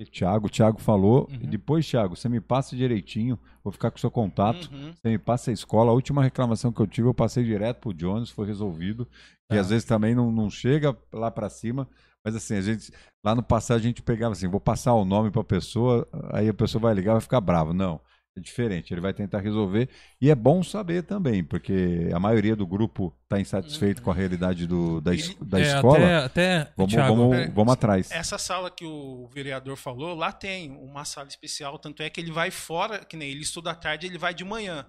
O Thiago, o Thiago falou, Uhum. e depois, Thiago, você me passa direitinho, vou ficar com o seu contato. Uhum. Você me passa a escola. A última reclamação que eu tive, eu passei direto pro Jones, foi resolvido. E Tá. às vezes também não, não chega lá para cima. Mas assim, a gente, lá no passado a gente pegava assim, vou passar o nome para a pessoa, aí a pessoa vai ligar, vai ficar brava. Não, é diferente. Ele vai tentar resolver. E é bom saber também, porque a maioria do grupo está insatisfeito com a realidade do, da, es- da É, escola. Até, até Vamos, Thiago, vamos, é, vamos atrás. Essa sala que o vereador falou, lá tem uma sala especial, tanto é que ele vai fora, que nem ele estuda à tarde, ele vai de manhã.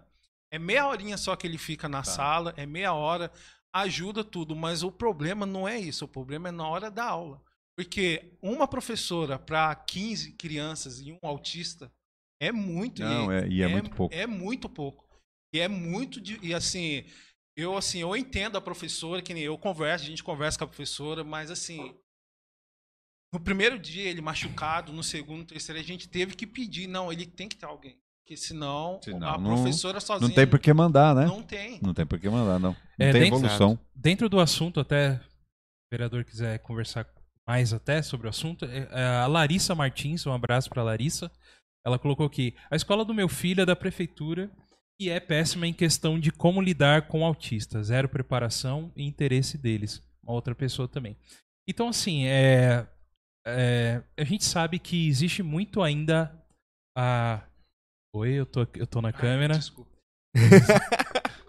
É meia horinha só que ele fica na sala, é meia hora, ajuda tudo, mas o problema não é isso, o problema é na hora da aula. Porque uma professora para 15 crianças e um autista é muito. Não, é- e é muito pouco. É muito pouco. E é muito. de- e assim, eu assim, eu entendo a professora, que nem eu converso, a gente conversa com a professora, mas assim, no primeiro dia ele machucado, no segundo, terceiro, a gente teve que pedir, não, ele tem que ter alguém. Porque senão, Senão a não- professora sozinha Não tem por que mandar, né? não tem. Não tem por que mandar, não. Não É, tem dentro- evolução. dentro do assunto, até se o vereador quiser conversar mais até sobre o assunto, é, é, a Larissa Martins, um abraço para Larissa, ela colocou aqui, a escola do meu filho é da prefeitura e é péssima em questão de como lidar com autistas, zero preparação e interesse deles, uma outra pessoa também. Então, assim, é, é, a gente sabe que existe muito ainda a... Oi, eu tô, eu tô na câmera. Desculpa. (laughs)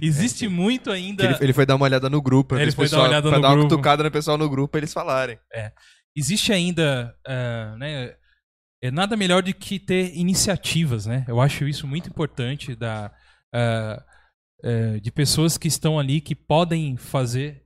Existe muito ainda... Ele, ele foi dar uma olhada no grupo, Ele foi dar pessoal- uma olhada pra no dar uma grupo. cutucada no pessoal no grupo pra eles falarem. Existe ainda, ah, né, é nada melhor do que ter iniciativas, né? Eu acho isso muito importante da, ah, eh, de pessoas que estão ali que podem fazer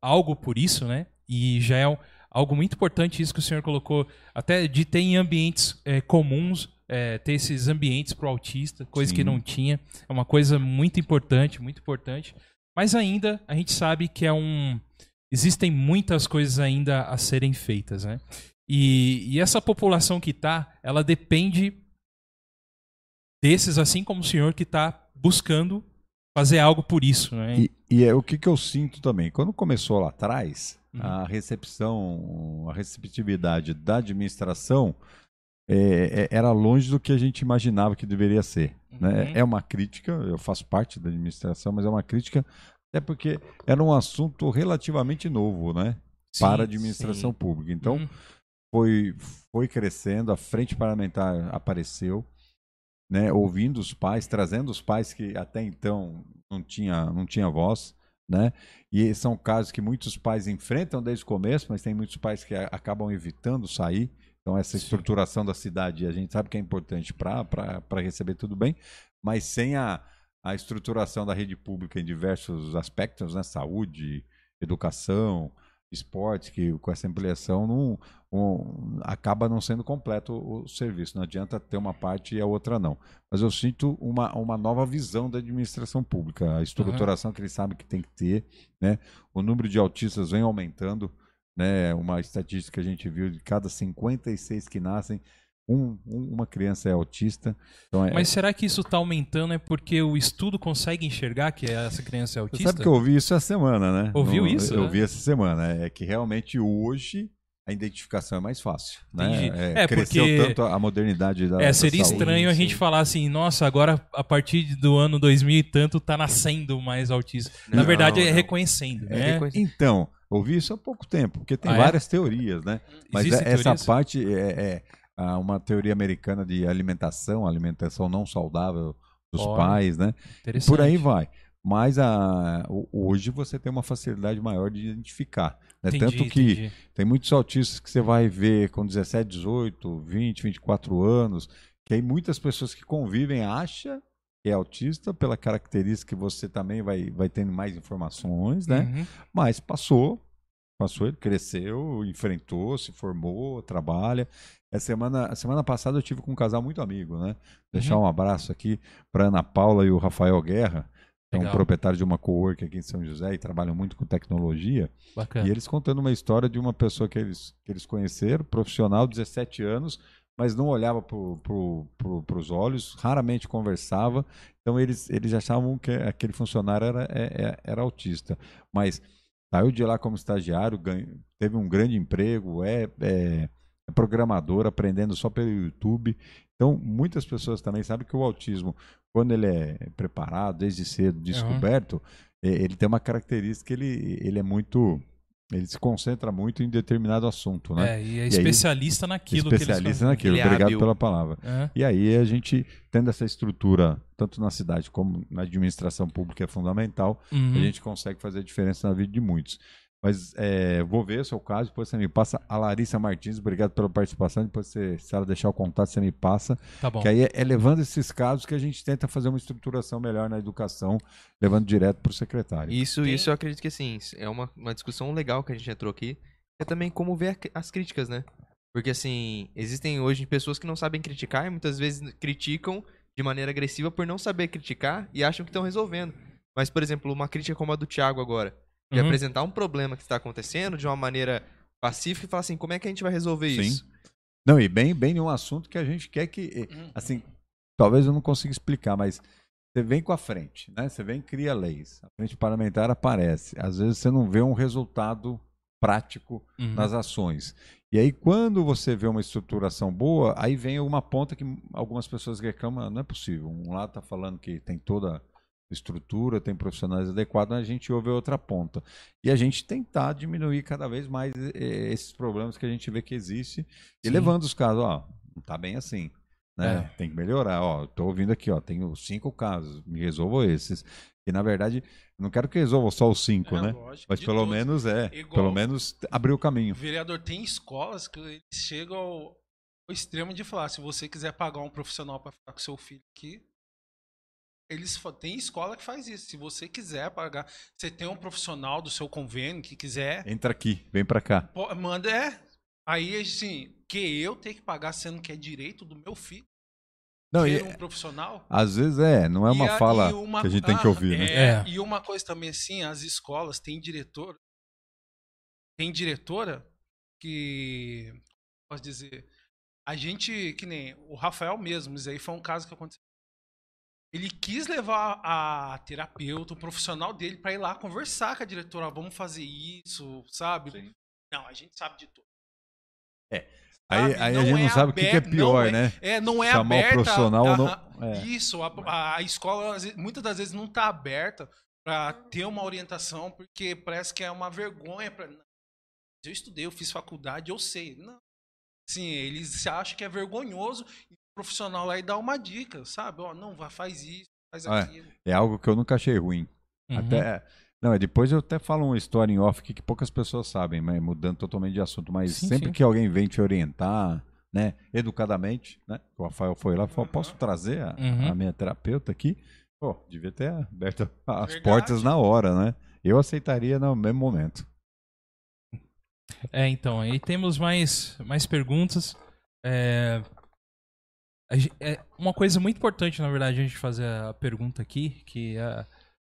algo por isso, né? E já é algo muito importante isso que o senhor colocou, até de ter em ambientes comuns, eh, ter esses ambientes para o autista, coisa Sim. que não tinha. É uma coisa muito importante, muito importante. Mas ainda a gente sabe que é um existem muitas coisas ainda a serem feitas, né? E, e essa população que tá, ela depende desses, assim como o senhor que está buscando fazer algo por isso, né? E, e é o que, que eu sinto também. Quando começou lá atrás, Uhum. a recepção, a receptividade da administração é, é, era longe do que a gente imaginava que deveria ser. Né? Uhum. É uma crítica, eu faço parte da administração, mas é uma crítica até porque era um assunto relativamente novo, né? Sim, para a administração sim. pública. Então, Uhum. foi, foi crescendo, a frente parlamentar apareceu, né, ouvindo os pais, trazendo os pais que até então não tinha, não tinha voz, né? E são casos que muitos pais enfrentam desde o começo, mas tem muitos pais que acabam evitando sair. Então, essa estruturação da cidade, a gente sabe que é importante para receber tudo bem, mas sem a, a estruturação da rede pública em diversos aspectos, né? Saúde, educação, esporte, que com essa ampliação não, um- acaba não sendo completo o, o serviço. Não adianta ter uma parte e a outra não. Mas eu sinto uma, uma nova visão da administração pública, a estruturação que eles sabem que tem que ter, né? O número de autistas vem aumentando, né? Uma estatística que a gente viu de cada 56 que nascem, um, um- uma criança é autista. Então é, Mas será que isso tá aumentando é porque o estudo consegue enxergar que essa criança é Você autista? sabe que eu ouvi isso essa semana, né? Ouviu No- isso, Eu né? ouvi essa semana. É que realmente hoje a identificação é mais fácil. Né? É, É, cresceu porque- tanto a modernidade da. É, da seria saúde. estranho a sim. gente falar assim, nossa, agora a partir do ano 2000 e tanto tá nascendo mais autista. Na Não, verdade é não. reconhecendo, É né? reconhec- Então, ouvi isso há pouco tempo, porque tem Ah, é? várias teorias, né? Mas Existem é- essa teorias? parte é, uma teoria americana de alimentação, alimentação não saudável dos pais, né? Por aí vai. Mas a, hoje você tem uma facilidade maior de identificar. Né? Entendi, Tanto que entendi. Tem muitos autistas que você vai ver com 17, 18, 20, 24 anos, que aí muitas pessoas que convivem acham que é autista pela característica que você também vai, vai tendo mais informações, né? Uhum. Mas passou, passou, ele cresceu, enfrentou, se formou, trabalha. A semana, a semana passada eu tive com um casal muito amigo, né? Deixar Uhum. um abraço aqui para Ana Paula e o Rafael Guerra, que é um proprietário de uma cowork aqui em São José e trabalham muito com tecnologia. Bacana. E eles contando uma história de uma pessoa que eles, que eles conheceram, profissional, 17 anos, mas não olhava para pro, pro, os olhos, raramente conversava. Então eles, eles achavam que aquele funcionário era, é- é- era autista. Mas saiu de lá como estagiário, ganhou- teve um grande emprego, é, é, é programador, aprendendo só pelo YouTube. Então muitas pessoas também sabem que o autismo, quando ele é preparado, desde cedo, descoberto, é, ele tem uma característica, ele, ele é muito. Ele se concentra muito em determinado assunto, né? É, e é aí, especialista naquilo que Especialista eles naquilo. Ele é Obrigado hábil. pela palavra. fazem. E aí a gente, tendo essa estrutura, tanto na cidade como na administração pública, é fundamental. Uhum. A gente consegue fazer a diferença na vida de muitos. Mas é, vou ver o seu caso, depois você me passa. A Larissa Martins, obrigado pela participação. Depois, você, se ela deixar o contato, você me passa. Tá bom. Que aí é, é levando esses casos que a gente tenta fazer uma estruturação melhor na educação, levando direto para o secretário. Isso, Tem- isso eu acredito que assim, é uma, uma discussão legal que a gente entrou aqui. É também como ver as críticas, né? Porque assim, existem hoje pessoas que não sabem criticar e muitas vezes criticam de maneira agressiva por não saber criticar e acham que estão resolvendo. Mas, por exemplo, uma crítica como a do Thiago agora, de Uhum. apresentar um problema que está acontecendo de uma maneira pacífica e falar assim, como é que a gente vai resolver Sim. isso? Não, e bem, bem num assunto que a gente quer que. Hum. Assim, talvez eu não consiga explicar, mas você vem com a frente, né? Você vem e cria leis. A frente parlamentar aparece. Às vezes você não vê um resultado prático Uhum. nas ações. E aí, quando você vê uma estruturação boa, aí vem uma ponta que algumas pessoas reclamam, não é possível. Um lado está falando que tem toda a estrutura, tem profissionais adequados, mas a gente ouve outra ponta. E a gente tentar diminuir cada vez mais eh, esses problemas que a gente vê que existe e Sim. levando os casos, ó, não tá bem assim. Né? É. Tem que melhorar, ó. Tô ouvindo aqui, ó. Tenho cinco casos, me resolvo esses. E na verdade, não quero que resolva só os cinco, É, né? lógico, Mas pelo todos. menos é. Igual- Pelo menos abrir o caminho. O vereador tem escolas que eles chegam ao, ao extremo de falar: se você quiser pagar um profissional para ficar com seu filho aqui, eles tem escola que faz isso. Se você quiser pagar, você tem um profissional do seu convênio que quiser, Entra aqui, vem pra cá. pô, manda é. Aí assim, que eu tenho que pagar sendo que é direito do meu filho Não, e, um profissional. às vezes é, não é uma a- fala e uma- que a gente tem que ah, ouvir, né? é, É. E uma coisa também assim, as escolas têm diretor, tem diretora que posso dizer, a gente que nem o Rafael mesmo, isso aí foi um caso que aconteceu. Ele quis levar a terapeuta, o profissional dele para ir lá conversar com a diretora, "Ah, vamos fazer isso, sabe? Não, a gente sabe de tudo. Aí, sabe? aí a gente não é sabe o que, que é pior, é- né? É, não é Chamar o aberta. profissional ou não- é. Isso, a, a escola muitas das vezes não está aberta para ter uma orientação, porque parece que é uma vergonha. Pra... Eu estudei, eu fiz faculdade, eu sei. Não. Sim, eles se acham que é vergonhoso e o profissional lá e dá uma dica, sabe? Ó, não, vai, faz isso, faz Ah, é. aquilo. É algo que eu nunca achei ruim. Uhum. Até, não, é, depois eu até falo uma história em off aqui que poucas pessoas sabem, mas mudando totalmente de assunto. Mas Sim, sempre sim. que alguém vem te orientar, né, educadamente, né, o Rafael foi lá e falou, Aham. posso trazer a, Uhum. a minha terapeuta aqui? Pô, devia ter aberto (laughs) as Verdade. portas na hora, né? Eu aceitaria no mesmo momento. É, então, aí temos mais, mais perguntas. É, é uma coisa muito importante, na verdade, a gente fazer a pergunta aqui, que a,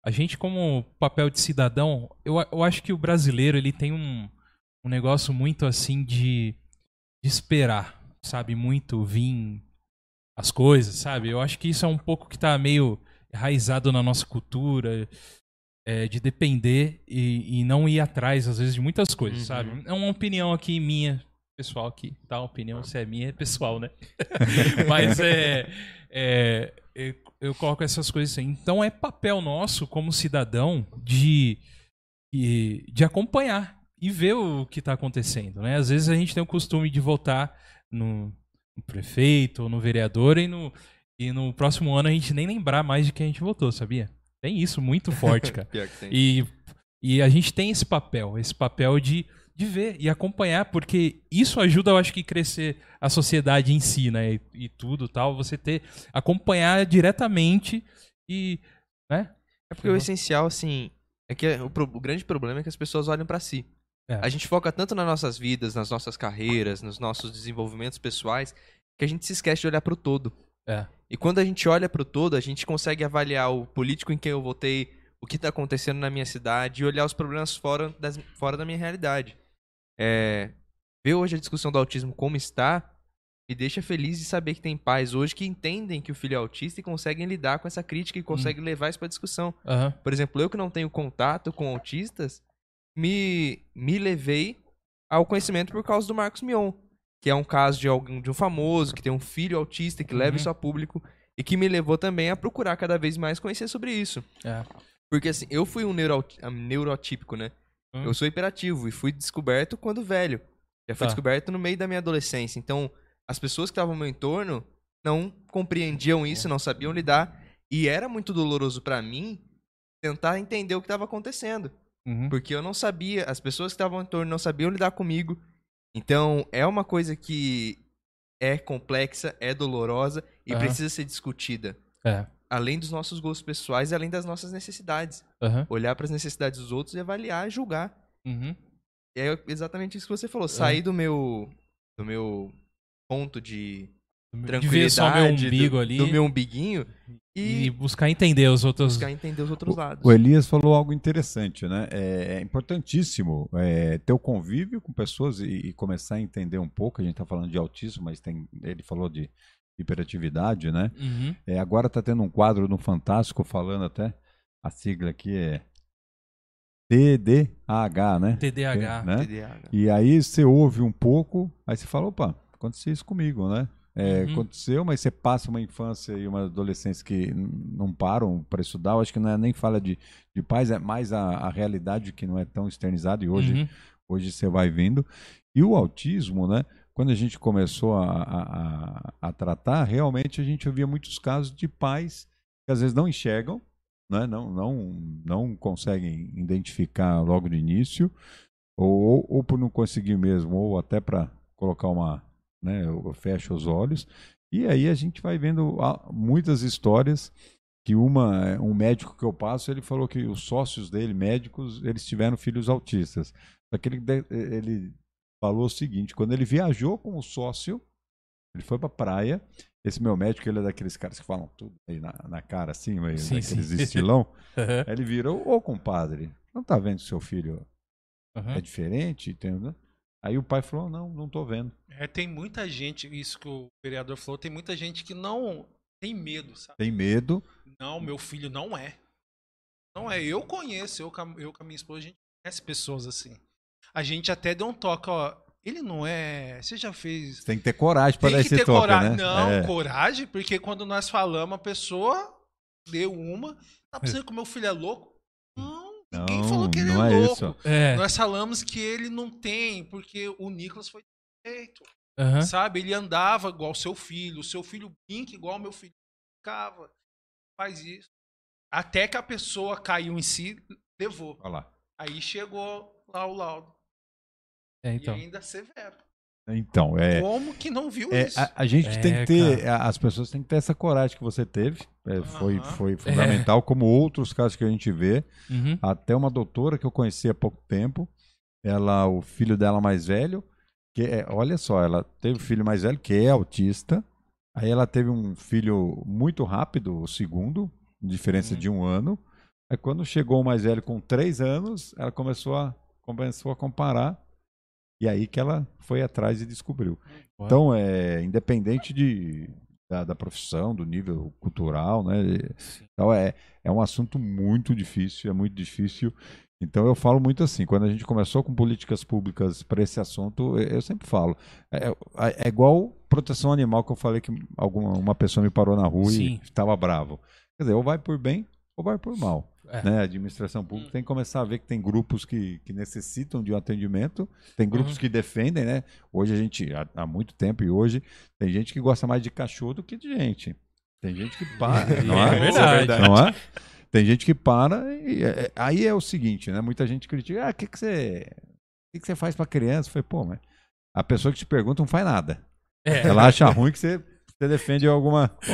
a gente, como papel de cidadão, eu, eu acho que o brasileiro ele tem um, um negócio muito assim de, de esperar, sabe? Muito vir as coisas, sabe? Eu acho que isso é um pouco que tá meio enraizado na nossa cultura, é, de depender e, e não ir atrás, às vezes, de muitas coisas, Uhum. sabe? É uma opinião aqui minha, pessoal aqui, tá? Uma opinião, se é minha, é pessoal, né? (laughs) Mas é, é, eu, eu coloco essas coisas assim. Então é papel nosso, como cidadão, de, de, de acompanhar e ver o que está acontecendo, né? Às vezes a gente tem o costume de votar no, no prefeito ou no vereador e no, e no próximo ano a gente nem lembrar mais de quem a gente votou, sabia? Tem isso muito forte, (laughs) cara. Que. E, e a gente tem esse papel, esse papel de, de ver e acompanhar, porque isso ajuda, eu acho que, crescer a sociedade em si, né? E, e tudo tal, você ter, acompanhar diretamente e, né? É porque o essencial, assim, é que o, o grande problema é que as pessoas olham pra si. É. A gente foca tanto nas nossas vidas, nas nossas carreiras, nos nossos desenvolvimentos pessoais, que a gente se esquece de olhar pro todo. É. E quando a gente olha pro todo, a gente consegue avaliar o político em quem eu votei, o que tá acontecendo na minha cidade e olhar os problemas fora, das- fora da minha realidade. É, ver hoje a discussão do autismo como está me deixa feliz de saber que tem pais hoje que entendem que o filho é autista e conseguem lidar com essa crítica e conseguem levar isso pra discussão. Aham. Por exemplo, eu que não tenho contato com autistas, me, me levei ao conhecimento por causa do Marcos Mion, que é um caso de algum de um famoso que tem um filho autista que leva Uhum. isso a público e que me levou também a procurar cada vez mais conhecer sobre isso. É. Porque assim, eu fui um neurot- ah, neurotípico, né? Hum. Eu sou hiperativo e fui descoberto quando velho. Já fui Tá. descoberto no meio da minha adolescência. Então, as pessoas que estavam ao meu entorno não compreendiam isso, não sabiam lidar. E era muito doloroso pra mim tentar entender o que estava acontecendo. Uhum. Porque eu não sabia, as pessoas que estavam ao entorno não sabiam lidar comigo. Então, é uma coisa que é complexa, é dolorosa e Aham. precisa ser discutida. É. Além dos nossos gostos pessoais e além das nossas necessidades. Aham. Olhar para as necessidades dos outros e avaliar e julgar. Uhum. E é exatamente isso que você É. falou. Sair do meu do meu ponto de De ver só meu tranquilidade, umbigo do, ali do meu umbiguinho e e, buscar entender os outros. buscar entender os outros lados. O Elias falou algo interessante, né? É, é importantíssimo é, ter o convívio com pessoas e, e começar a entender um pouco. A gente está falando de autismo, mas tem, ele falou de hiperatividade, né? Uhum. É, agora está tendo um quadro no Fantástico falando até, a sigla aqui é TDAH, né? TDAH. né? TDAH. E aí você ouve um pouco, aí você fala, opa, aconteceu isso comigo, né? É, Uhum. Aconteceu, mas você passa uma infância e uma adolescência que não param para estudar. Eu acho que não é nem fala de, de pais, é mais a, a realidade que não é tão externizada e hoje, Uhum. hoje você vai vendo. E o autismo, né? Quando a gente começou a, a, a- tratar, realmente a gente ouvia muitos casos de pais que às vezes não enxergam, né? não, não, não conseguem identificar logo de início, ou, ou, por não conseguir mesmo, ou até para colocar uma. Né, eu fecho os olhos. E aí a gente vai vendo muitas histórias que uma um médico que eu passo ele falou que os sócios dele médicos eles tiveram filhos autistas só que ele falou o seguinte quando ele viajou com o sócio ele foi pra praia esse meu médico ele é daqueles caras que falam tudo aí na, na cara assim meio Sim, daqueles sim. (laughs) estilão aí ele virou ô compadre não tá vendo que seu filho Aham. é diferente entendeu? aí o pai falou não não tô vendo É, tem muita gente, isso que o vereador falou, tem muita gente que não tem medo, sabe? tem medo Não, meu filho não é. Não é. Eu conheço, eu, eu com a minha esposa, a gente conhece pessoas assim. A gente até deu um toque, ó. Ele não é. Você já fez. Você tem que ter coragem para Tem dar que esse ter toque, coragem. né? Não, É. coragem, porque quando nós falamos, a pessoa deu uma. Tá pensando que o meu filho é louco? Não, ninguém Não, falou que ele não é é louco. É. Nós falamos que ele não tem, porque o Nicolas foi feito. Aham. Sabe? Ele andava igual seu filho, o seu filho brinca igual meu filho brincava. Faz isso. Até que a pessoa caiu em si, levou. Olha lá. Aí chegou lá o laudo. É, então. E ainda severo. Então, é. Como que não viu É, isso? a, a gente É, tem que ter, a- as pessoas têm que ter essa coragem que você teve. É, foi, foi fundamental, como outros casos que a gente vê. Uhum. Até uma doutora que eu conheci há pouco tempo, ela, o filho dela mais velho, que é, olha só, ela teve um filho mais velho que é autista. Aí ela teve um filho muito rápido, o segundo, diferença Uhum. de um ano. Aí quando chegou o mais velho com três anos, ela começou a, começou a comparar. E aí que ela foi atrás e descobriu. Uau. Então, é independente de, da, da profissão, do nível cultural, né? Então, é, é um assunto muito difícil, é muito difícil. Então, eu falo muito assim, quando a gente começou com políticas públicas para esse assunto, eu, eu sempre falo, é, é- é igual proteção animal que eu falei que alguma uma pessoa me parou na rua Sim. e estava bravo. Quer dizer, ou vai por bem ou vai por mal. É. Né? A administração pública tem que começar a ver que tem grupos que, que necessitam de um atendimento, tem grupos Uhum. que defendem, né? Hoje a gente, há, há muito tempo e hoje, tem gente que gosta mais de cachorro do que de gente. Tem gente que para, (laughs) não É é? verdade. Não é? Tem gente que para e é- é- aí é o seguinte, né? Muita gente critica, ah, o que, que você. Que, que você faz pra criança? Falei, pô, mas a pessoa que te pergunta não faz nada. É. Ela acha ruim que você, você defende alguma. Pô,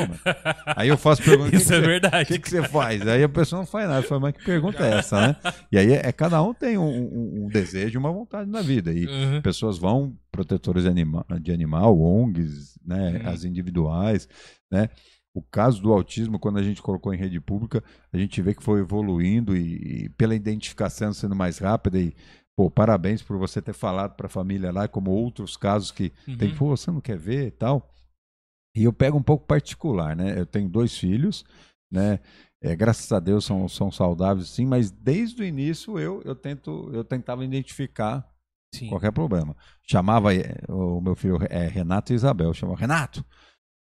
Aí eu faço pergunta. o que Isso que é o verdade. que, que você faz? Aí a pessoa não faz nada. Eu falo, mas que pergunta é essa, né? E aí é, é cada um tem um, um- um desejo, uma vontade na vida. E Uhum. pessoas vão, protetores de, anima de animal, ONGs, né, Uhum. as individuais, né? O caso do autismo, quando a gente colocou em rede pública, a gente vê que foi evoluindo e, e pela identificação sendo mais rápida e pô, parabéns por você ter falado para a família lá, como outros casos que tem, Uhum. pô, você não quer ver e tal. E eu pego um pouco particular, né? Eu tenho dois filhos, né? É, graças a Deus são, são saudáveis, sim, mas desde o início eu, eu tento eu tentava identificar Sim. qualquer problema. Chamava eh, o meu filho é, Renato e Isabel, chamava Renato.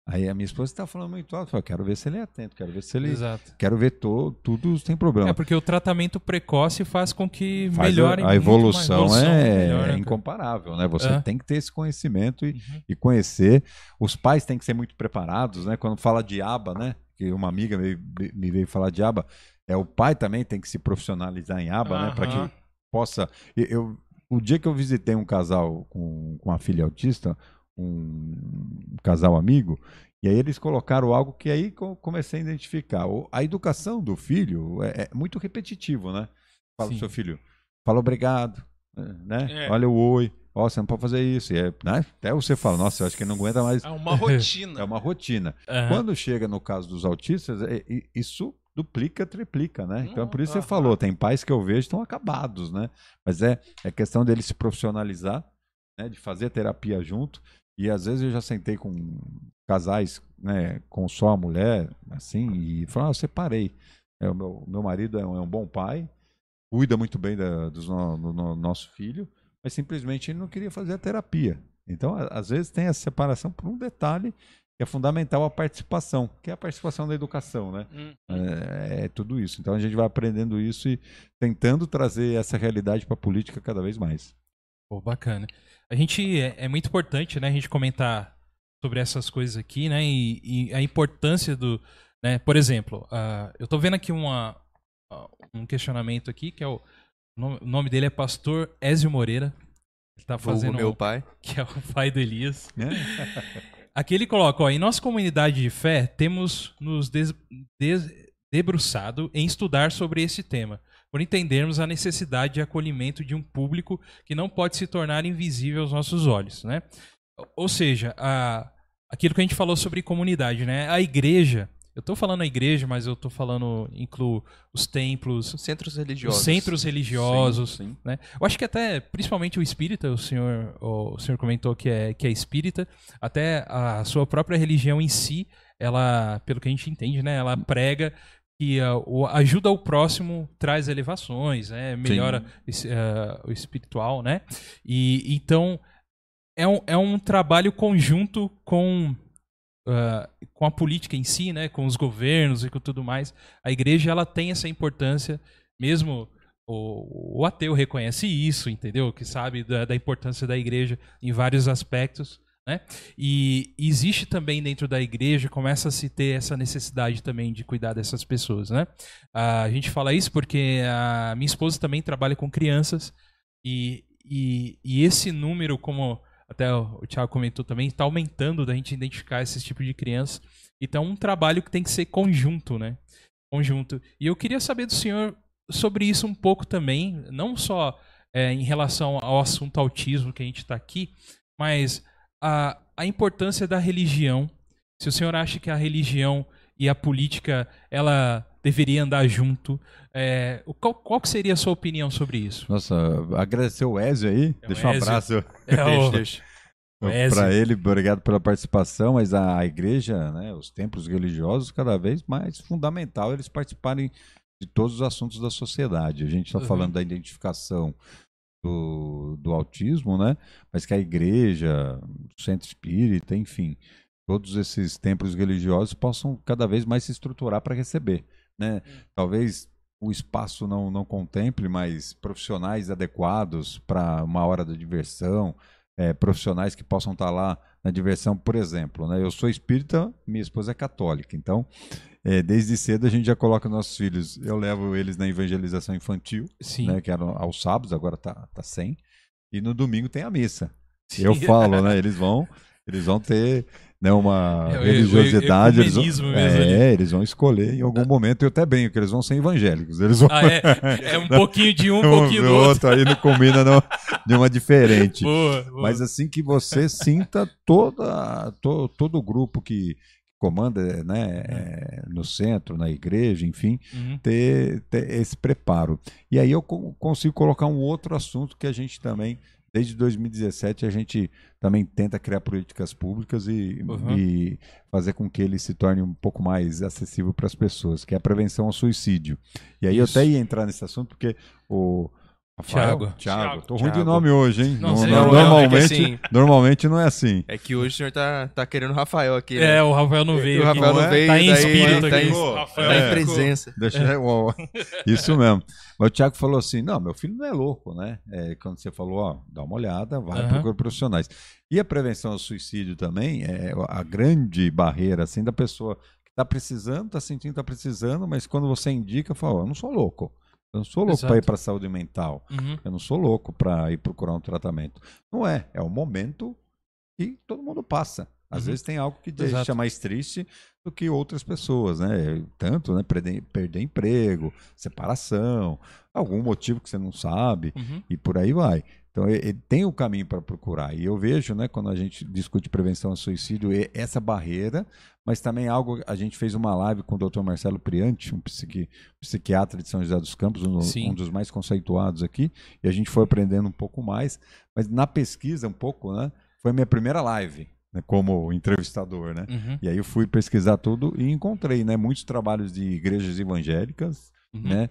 Aí a minha esposa está falando muito alto, eu quero ver se ele é atento, quero ver se ele, Exato. quero ver to, tudo sem problema. É porque o tratamento precoce faz com que Faz melhore a, muito evolução, mais. A evolução é, é cara. incomparável, né? Você É. tem que ter esse conhecimento e, Uhum. e conhecer. Os pais têm que ser muito preparados, né? Quando fala de aba, né? Que uma amiga me, me veio falar de aba, é o pai também tem que se profissionalizar em aba, né? Para que possa. Eu, eu- o dia que eu visitei um casal com, com uma filha autista, um casal amigo, e aí eles colocaram algo que aí co- comecei a identificar. A educação do filho é, é muito repetitivo, né? Fala pro seu filho, fala obrigado, né? É. Olha o oi, ó, você não pode fazer isso. E é, né? Até você fala, nossa, eu acho que não aguenta mais. É uma rotina. (laughs) É uma rotina. Aham. Quando chega no caso dos autistas, é- isso duplica, triplica, né? Então, por isso você falou, tem pais que eu vejo que estão acabados, né? Mas é, é questão dele se profissionalizar, né? De fazer terapia junto. E às vezes eu já sentei com casais, né? Com só a mulher, assim, e falei, ah, eu separei. É, o meu, meu marido é um, é um bom pai, cuida muito bem da, dos no- do no- nosso filho, mas simplesmente ele não queria fazer a terapia. Então, a- às vezes tem essa separação por um detalhe que é fundamental a participação, que é a participação da educação, né? Hum. É, é tudo isso. Então a gente vai aprendendo isso e tentando trazer essa realidade para a política cada vez mais. Pô, bacana. A gente é, é muito importante, né, a gente comentar sobre essas coisas aqui, né, e, e a importância do, né, por exemplo, ah, eu tô vendo aqui uma, ah, um questionamento aqui que é o, o nome- o dele é Pastor Ézio Moreira. Ele tá fazendo meu pai. (laughs) que é o pai do Elias. Né? (laughs) Aqui ele coloca, ó, em nossa comunidade de fé, temos nos des- des- debruçado em estudar sobre esse tema, por entendermos a necessidade de acolhimento de um público que não pode se tornar invisível aos nossos olhos, né? Ou seja, a- aquilo que a gente falou sobre comunidade, né? A igreja, eu tô falando a igreja, mas eu tô falando, incluo os templos, Os centros religiosos. os centros religiosos, Sim, sim. né? Eu acho que até, principalmente o espírita, o senhor, o senhor comentou que é, que é espírita, até a sua própria religião em si, ela, pelo que a gente entende, né, ela prega que ah, o, ajuda o próximo traz elevações, né, melhora esse, ah, o espiritual, né? E então é um, é um trabalho conjunto com ah, com a política em si, né, com os governos e com tudo mais. A igreja ela tem essa importância, mesmo o, o ateu reconhece isso, entendeu? Que sabe da, da importância da igreja em vários aspectos. Né? E existe também dentro da igreja, começa a se ter essa necessidade também de cuidar dessas pessoas. Né? A gente fala isso porque a minha esposa também trabalha com crianças e, e, e esse número, como até o Thiago comentou também, está aumentando da gente identificar esse tipo de crianças. Então é um trabalho que tem que ser conjunto, né? Conjunto. E eu queria saber do senhor sobre isso um pouco também, não só é, em relação ao assunto autismo que a gente está aqui, mas a, a importância da religião. Se o senhor acha que a religião e a política ela deveria andar junto, é, qual, qual seria a sua opinião sobre isso? Nossa, agradecer o Ezio aí, É deixa um Ezio. abraço (laughs) É o- para ele, obrigado pela participação, mas a, a igreja, né, os templos religiosos, cada vez mais fundamental eles participarem de todos os assuntos da sociedade. A gente está Uhum. falando da identificação do, do autismo, né? Mas que a igreja, o centro espírita, enfim, todos esses templos religiosos possam cada vez mais se estruturar para receber, né? Talvez o espaço não, não contemple, mas profissionais adequados para uma hora da diversão, eh, profissionais que possam estar lá na diversão, por exemplo. Né? Eu sou espírita, minha esposa é católica, então eh, desde cedo a gente já coloca nossos filhos, eu levo eles na evangelização infantil, né, que era aos sábados, agora tá, tá sem, e no domingo tem a missa. Sim. Eu falo, né? Eles vão, eles vão ter né, uma É, o- o- religiosidade. Eles vão, é, eles vão escolher em algum momento, eu até bem, que eles vão ser evangélicos. Eles vão Ah, é, é um (laughs) pouquinho de um, um pouquinho do outro. aí não combina não, (laughs) de uma diferente. Boa, boa. Mas assim que você sinta toda, to- todo o grupo que comanda né, é, no centro, na igreja, enfim, Uhum. ter, ter esse preparo. E aí eu co- consigo colocar um outro assunto que a gente também, desde 2017, a gente também tenta criar políticas públicas e, Uhum. e fazer com que ele se torne um pouco mais acessível para as pessoas, que é a prevenção ao suicídio. E aí Isso. eu até ia entrar nesse assunto porque o Rafael, Thiago. Thiago, tô Thiago. ruim de nome hoje, hein? Não, sei no- lá. normalmente, É assim- normalmente não é assim. É que hoje o senhor tá, tá querendo o Rafael aqui. né? É, o Rafael não veio. o. Rafael não não é? veio, Tá em daí espírito tá aqui. em, Rafael tá em é. presença. Deixa o- Isso mesmo. Mas o Thiago falou assim: não, meu filho não é louco, né? É, quando você falou, ó, dá uma olhada, vai Aham. procurar profissionais. E a prevenção ao suicídio também é a grande barreira, assim, da pessoa que tá precisando, tá sentindo que tá precisando, mas quando você indica, fala, ó, eu não sou louco. Eu não sou louco Exato. para ir para saúde mental. Uhum. Eu não sou louco para ir procurar um tratamento. Não é. É o momento que todo mundo passa. Às Uhum. vezes tem algo que Exato. deixa mais triste do que outras pessoas, né? Tanto, né? Perder, perder emprego, separação, algum motivo que você não sabe Uhum. e por aí vai. Então, ele tem o caminho para procurar. E eu vejo, né, quando a gente discute prevenção ao suicídio, essa barreira, mas também algo. A gente fez uma live com o Dr. Marcelo Priante, um psiqui- psiquiatra de São José dos Campos, um, um dos mais conceituados aqui, e a gente foi aprendendo um pouco mais. Mas na pesquisa, um pouco, né, foi a minha primeira live, né, como entrevistador, né? Uhum. E aí eu fui pesquisar tudo e encontrei, né, muitos trabalhos de igrejas evangélicas, Uhum. né,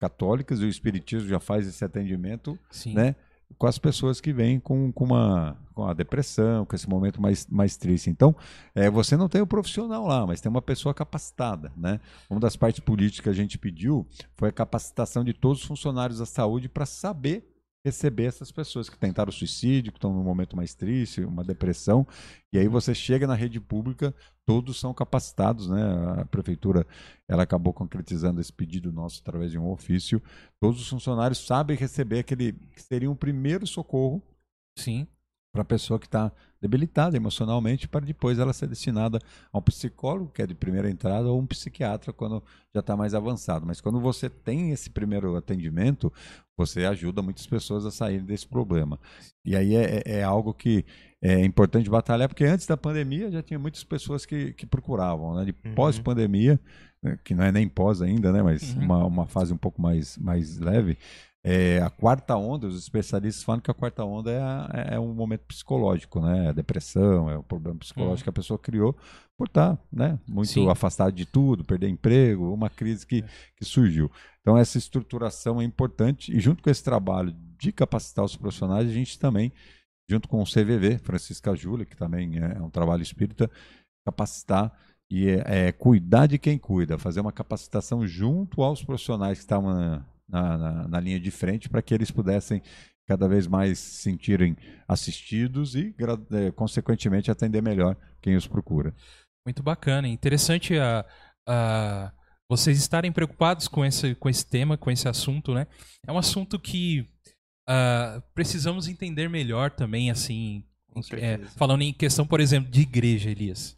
católicas, e o Espiritismo já faz esse atendimento Sim. né, com as pessoas que vêm com, com, uma, com a depressão, com esse momento mais, mais triste. Então, é, você não tem o profissional lá, mas tem uma pessoa capacitada. Né? Uma das partes políticas que a gente pediu foi a capacitação de todos os funcionários da saúde para saber receber essas pessoas que tentaram suicídio, que estão num momento mais triste, uma depressão. E aí você chega na rede pública, todos são capacitados, né? A prefeitura ela acabou concretizando esse pedido nosso através de um ofício. Todos os funcionários sabem receber aquele que seria um primeiro socorro Sim. Para a pessoa que está debilitada emocionalmente, para depois ela ser destinada a um psicólogo, que é de primeira entrada, ou um psiquiatra quando já está mais avançado. Mas quando você tem esse primeiro atendimento, você ajuda muitas pessoas a saírem desse problema. E aí é, é- é algo que é importante batalhar, porque antes da pandemia já tinha muitas pessoas que, que procuravam, né? De Uhum. pós-pandemia, né, que não é nem pós ainda, né? Mas Uhum. uma, uma fase um pouco mais, mais leve. É, a quarta onda, os especialistas falam que a quarta onda é, a- é um momento psicológico, né? A depressão, é o problema psicológico que a pessoa criou por estar né? muito Sim. afastado de tudo, perder emprego, uma crise que, que surgiu. Então, essa estruturação é importante e, junto com esse trabalho de capacitar os profissionais, a gente também, junto com o CVV, Francisca Júlia, que também é um trabalho espírita, capacitar e é, é, cuidar de quem cuida, fazer uma capacitação junto aos profissionais que estavam na, na, na, linha de frente para que eles pudessem cada vez mais se sentirem assistidos e, eh, consequentemente, atender melhor quem os procura. Muito bacana. Interessante a, a- vocês estarem preocupados com esse, com esse tema, com esse assunto, né? É um assunto que ah, precisamos entender melhor também, assim. É, falando em questão, por exemplo, de igreja, Elias.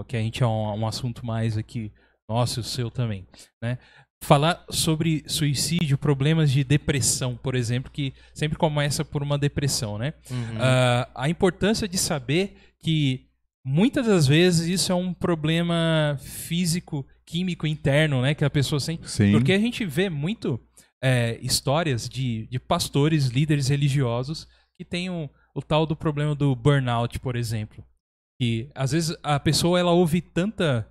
Aqui a gente é um, um assunto mais aqui, nosso e o seu também, né? Falar sobre suicídio, problemas de depressão, por exemplo, que sempre começa por uma depressão, né? Uhum. Ah, a importância de saber que muitas das vezes isso é um problema físico, químico interno, né? Que a pessoa sente. Sim. Porque a gente vê muito é, histórias de, de pastores, líderes religiosos que têm o, o tal do problema do burnout, por exemplo. Que às vezes a pessoa ela ouve tanta.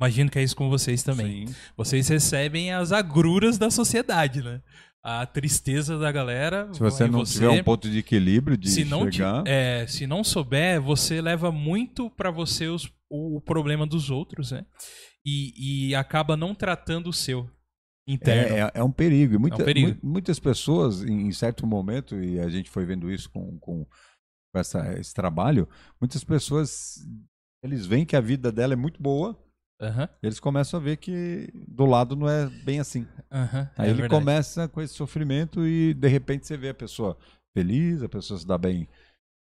Imagino que é isso com vocês também. Sim. Vocês recebem as agruras da sociedade, né? A tristeza da galera. Se você não tiver um ponto de equilíbrio de se não, chegar... é, se não souber, você leva muito pra você os- o, problema dos outros, né? E, e acaba não tratando o seu interno. É, é, é um perigo. Muita- É um perigo. mu- muitas pessoas, em, certo momento, e a gente foi vendo isso com, com, com essa, esse trabalho, muitas pessoas eles veem que a vida dela é muito boa, E eles começam a ver que do lado não é bem assim. aham, Aí é ele verdade. começa com esse sofrimento e de repente você vê a pessoa feliz, a pessoa se dá bem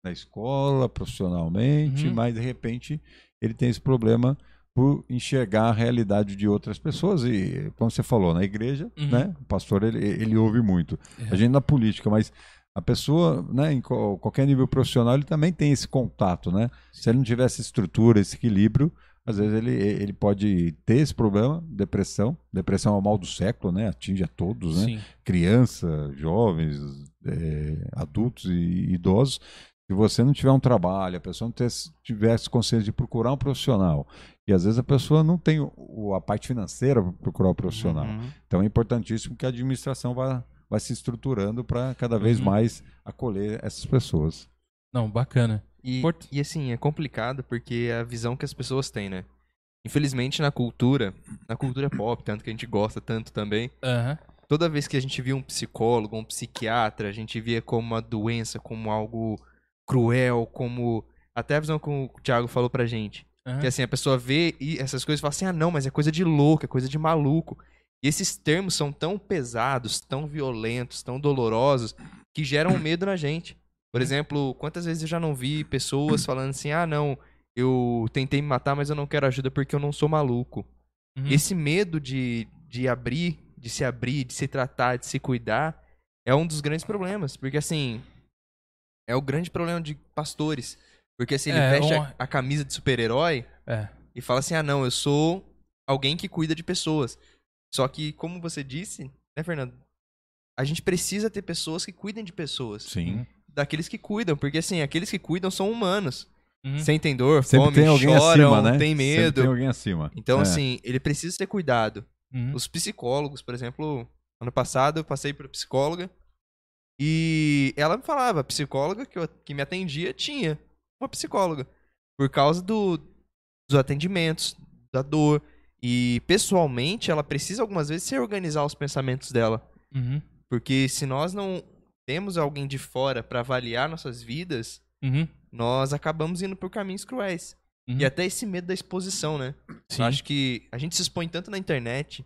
na escola, profissionalmente, Uhum. mas de repente ele tem esse problema por enxergar a realidade de outras pessoas e como você falou na igreja, Uhum. né? O pastor ele, ele ouve muito. É. A gente na política, mas a pessoa, né, em qual- qualquer nível profissional, ele também tem esse contato, né? Se ele não tiver essa estrutura, esse equilíbrio, às vezes ele, ele pode ter esse problema, depressão. Depressão é o mal do século, né? Atinge a todos, né? Sim. Criança, jovens, é, adultos e idosos. Se você não tiver um trabalho, a pessoa não ter, tivesse consciência de procurar um profissional, e às vezes a pessoa não tem o- a parte financeira para procurar o profissional. Uhum. Então é importantíssimo que a administração vá, vá se estruturando para cada vez Uhum. mais acolher essas pessoas. Não, bacana. E, e assim, é complicado porque é a visão que as pessoas têm, né? Infelizmente, na cultura, na cultura pop, tanto que a gente gosta tanto também, Aham. toda vez que a gente via um psicólogo, um psiquiatra, a gente via como uma doença, como algo cruel, como. Até a visão que o Thiago falou pra gente. aham. Que assim, a pessoa vê e essas coisas e fala assim: ah, não, mas é coisa de louco, é coisa de maluco. E esses termos são tão pesados, tão violentos, tão dolorosos, que geram medo na gente. Por exemplo, quantas vezes eu já não vi pessoas falando assim: ah, não, eu tentei me matar, mas eu não quero ajuda porque eu não sou maluco. Uhum. Esse medo de, de abrir, de se abrir, de se tratar, de se cuidar, é um dos grandes problemas. Porque, assim, é o grande problema de pastores. Porque, assim, ele É, veste um- a, a camisa de super-herói É. e fala assim: ah, não, eu sou alguém que cuida de pessoas. Só que, como você disse, né, Fernando? A gente precisa ter pessoas que cuidem de pessoas. Sim. Daqueles que cuidam. Porque, assim, aqueles que cuidam são humanos. Uhum. Sentem dor, Sempre fome, tem alguém choram, acima, né? tem Sempre medo. tem alguém acima. Então, É. assim, ele precisa ser cuidado. Uhum. Os psicólogos, por exemplo, ano passado eu passei por psicóloga e ela me falava, a psicóloga que, eu- que me atendia tinha uma psicóloga. Por causa do, dos atendimentos, da dor. E pessoalmente ela precisa algumas vezes se organizar os pensamentos dela. Uhum. Porque se nós não temos alguém de fora para avaliar nossas vidas, Uhum. nós acabamos indo por caminhos cruéis. Uhum. E até esse medo da exposição, né? Sim. Eu acho que a gente se expõe tanto na internet.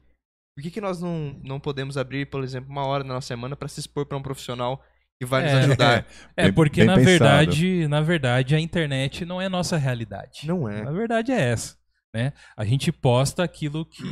Por que, que nós não, não podemos abrir, por exemplo, uma hora na nossa semana para se expor para um profissional que vai É. nos ajudar? É, Bem- porque bem na pensado. verdade, na verdade, a internet não é nossa realidade. Não é. A verdade é essa, né? A gente posta aquilo que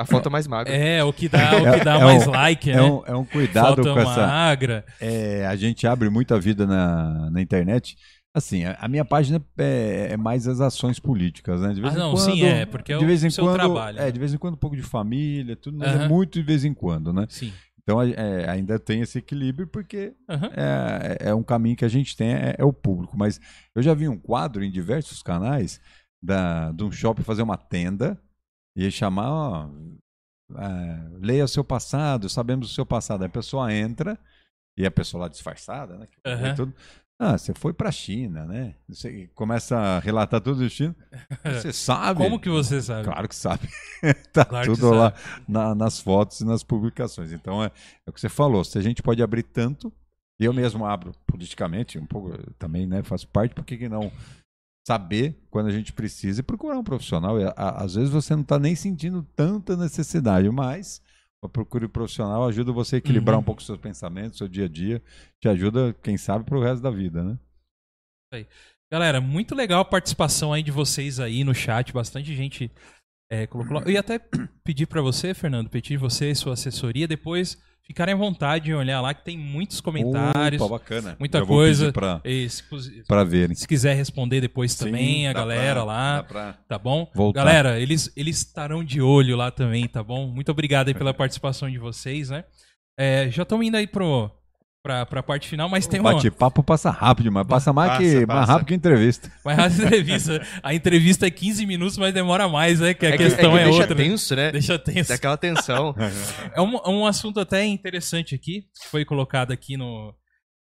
A foto mais magra. é o que dá, o que dá É- é mais um- like, É né? um, é um cuidado Foto com essa. magra. É, a gente abre muita vida na, na internet. Assim, a, a minha página é, é mais as ações políticas, né? De vez Ah, em não, quando, sim, é, porque é de o vez em seu quando, trabalho, É, né? de vez em quando um pouco de família, tudo, mas é muito de vez em quando, né? Sim. Então é, ainda tem esse equilíbrio porque Aham. é, é um caminho que a gente tem, é, é o público. Mas eu já vi um quadro em diversos canais da, de um shopping fazer uma tenda e chamar, ó, é, leia o seu passado, sabemos o seu passado. Aí a pessoa entra e a pessoa lá disfarçada, né? e tudo, Ah, você foi pra China, né? Você começa a relatar tudo do China. Você (laughs) sabe. Como que você sabe? Claro que sabe. (laughs) tá Claro tudo lá na- nas fotos e nas publicações. Então é, é o que você falou. Se a gente pode abrir tanto, eu mesmo abro politicamente, um pouco também, né? Faço parte, por que, que não saber quando a gente precisa e procurar um profissional? Às vezes você não está nem sentindo tanta necessidade, mas o procure profissional ajuda você a equilibrar Uhum. um pouco seus pensamentos, seu dia a dia, te ajuda, quem sabe, para o resto da vida, né? Galera, muito legal a participação aí de vocês aí no chat. Bastante gente é, colocou lá. Eu ia até pedir pra você, Fernando, pedir você e sua assessoria depois ficarem à vontade em olhar lá que tem muitos comentários. Opa, bacana. muita Já coisa. pedir pra- E se, se verem. quiser responder depois Sim, também, a galera pra- lá. pra- Tá bom? Voltar. Galera, eles, eles estarão de olho lá também, tá bom? Muito obrigado aí pela (laughs) participação de vocês, né? É, já estamos indo aí pro, pra, pra parte final, mas tem uma. Bate-papo passa rápido, mas passa mais, Passa, que, mais passa. rápido que entrevista. Mas a entrevista, (laughs) a entrevista é 15 minutos, mas demora mais, né? Que a É que, questão é é, que deixa outra. tenso, né? Deixa tenso. Daquela tensão. (laughs) É um, um assunto até interessante aqui, que foi colocado aqui no.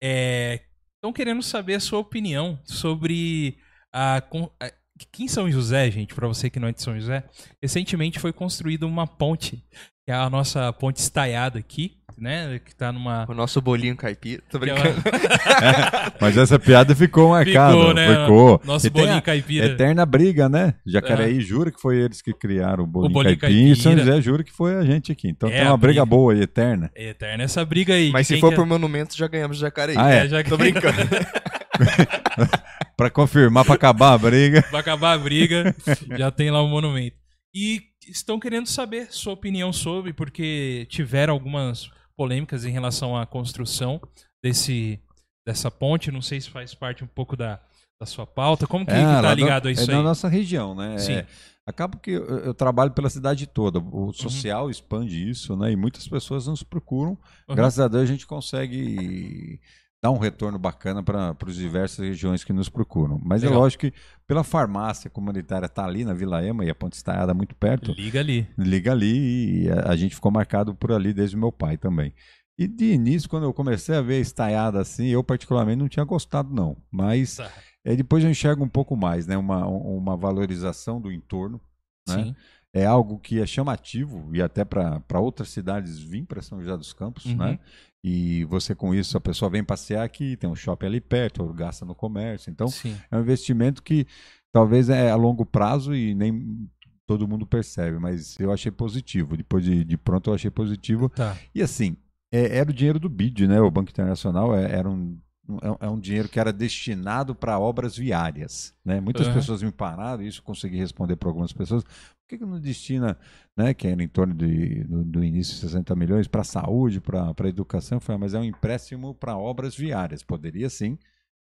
Estão querendo saber a sua opinião sobre a. a- Aqui em São José, gente, pra você que não é de São José, recentemente foi construída uma ponte, que é a nossa ponte estaiada aqui, né? Que tá numa. O nosso bolinho caipira. Tô é brincando. uma- (laughs) Mas essa piada ficou marcada. Ficou, né? Ficou. Nosso E bolinho caipira. Eterna briga, né? Jacareí jura que foi eles que criaram o bolinho, bolinho caipira, e São caipira. José jura que foi a gente aqui. Então É tem uma briga briga. boa e eterna. É eterna essa briga aí. Mas se for quer- por monumento, já ganhamos Jacareí. Ah, é? já Tô brincando. (laughs) Pra confirmar, pra acabar a briga. Vai acabar a briga, já tem lá o monumento. E estão querendo saber sua opinião sobre, porque tiveram algumas polêmicas em relação à construção desse, dessa ponte. Não sei se faz parte um pouco da, da sua pauta. Como que, que lá tá no- ligado a isso é na aí? nossa região, né? Sim. É, acaba que eu, eu trabalho pela cidade toda. O social expande isso, né? E muitas pessoas nos procuram. Uhum. Graças a Deus a gente consegue dar um retorno bacana para as diversas regiões que nos procuram. Mas Legal. é lógico que pela farmácia comunitária tá ali na Vila Ema e a Ponte Estaiada muito perto, Liga ali. liga ali e a, a gente ficou marcado por ali desde o meu pai também. E de início, quando eu comecei a ver estaiada assim, eu particularmente não tinha gostado não. Mas Tá. é, depois eu enxergo um pouco mais, né? Uma, uma valorização do entorno. Né? Sim. É algo que é chamativo e até para outras cidades vir para São José dos Campos, Uhum. né? E você com isso, a pessoa vem passear aqui, tem um shopping ali perto, ou gasta no comércio. Então, Sim. é um investimento que talvez é a longo prazo e nem todo mundo percebe, mas eu achei positivo. Depois de, de pronto, eu achei positivo. Tá. E assim, é- era o dinheiro do BID, né? O Banco Internacional é- era um, é um- é um dinheiro que era destinado para obras viárias. Né? Muitas Aham. pessoas me pararam, isso eu consegui responder para algumas pessoas. Por que, que não destina, né, que era em torno de, do, do início 60 milhões, para saúde, para educação? Falei, "Ah, mas é um empréstimo para obras viárias. Poderia sim,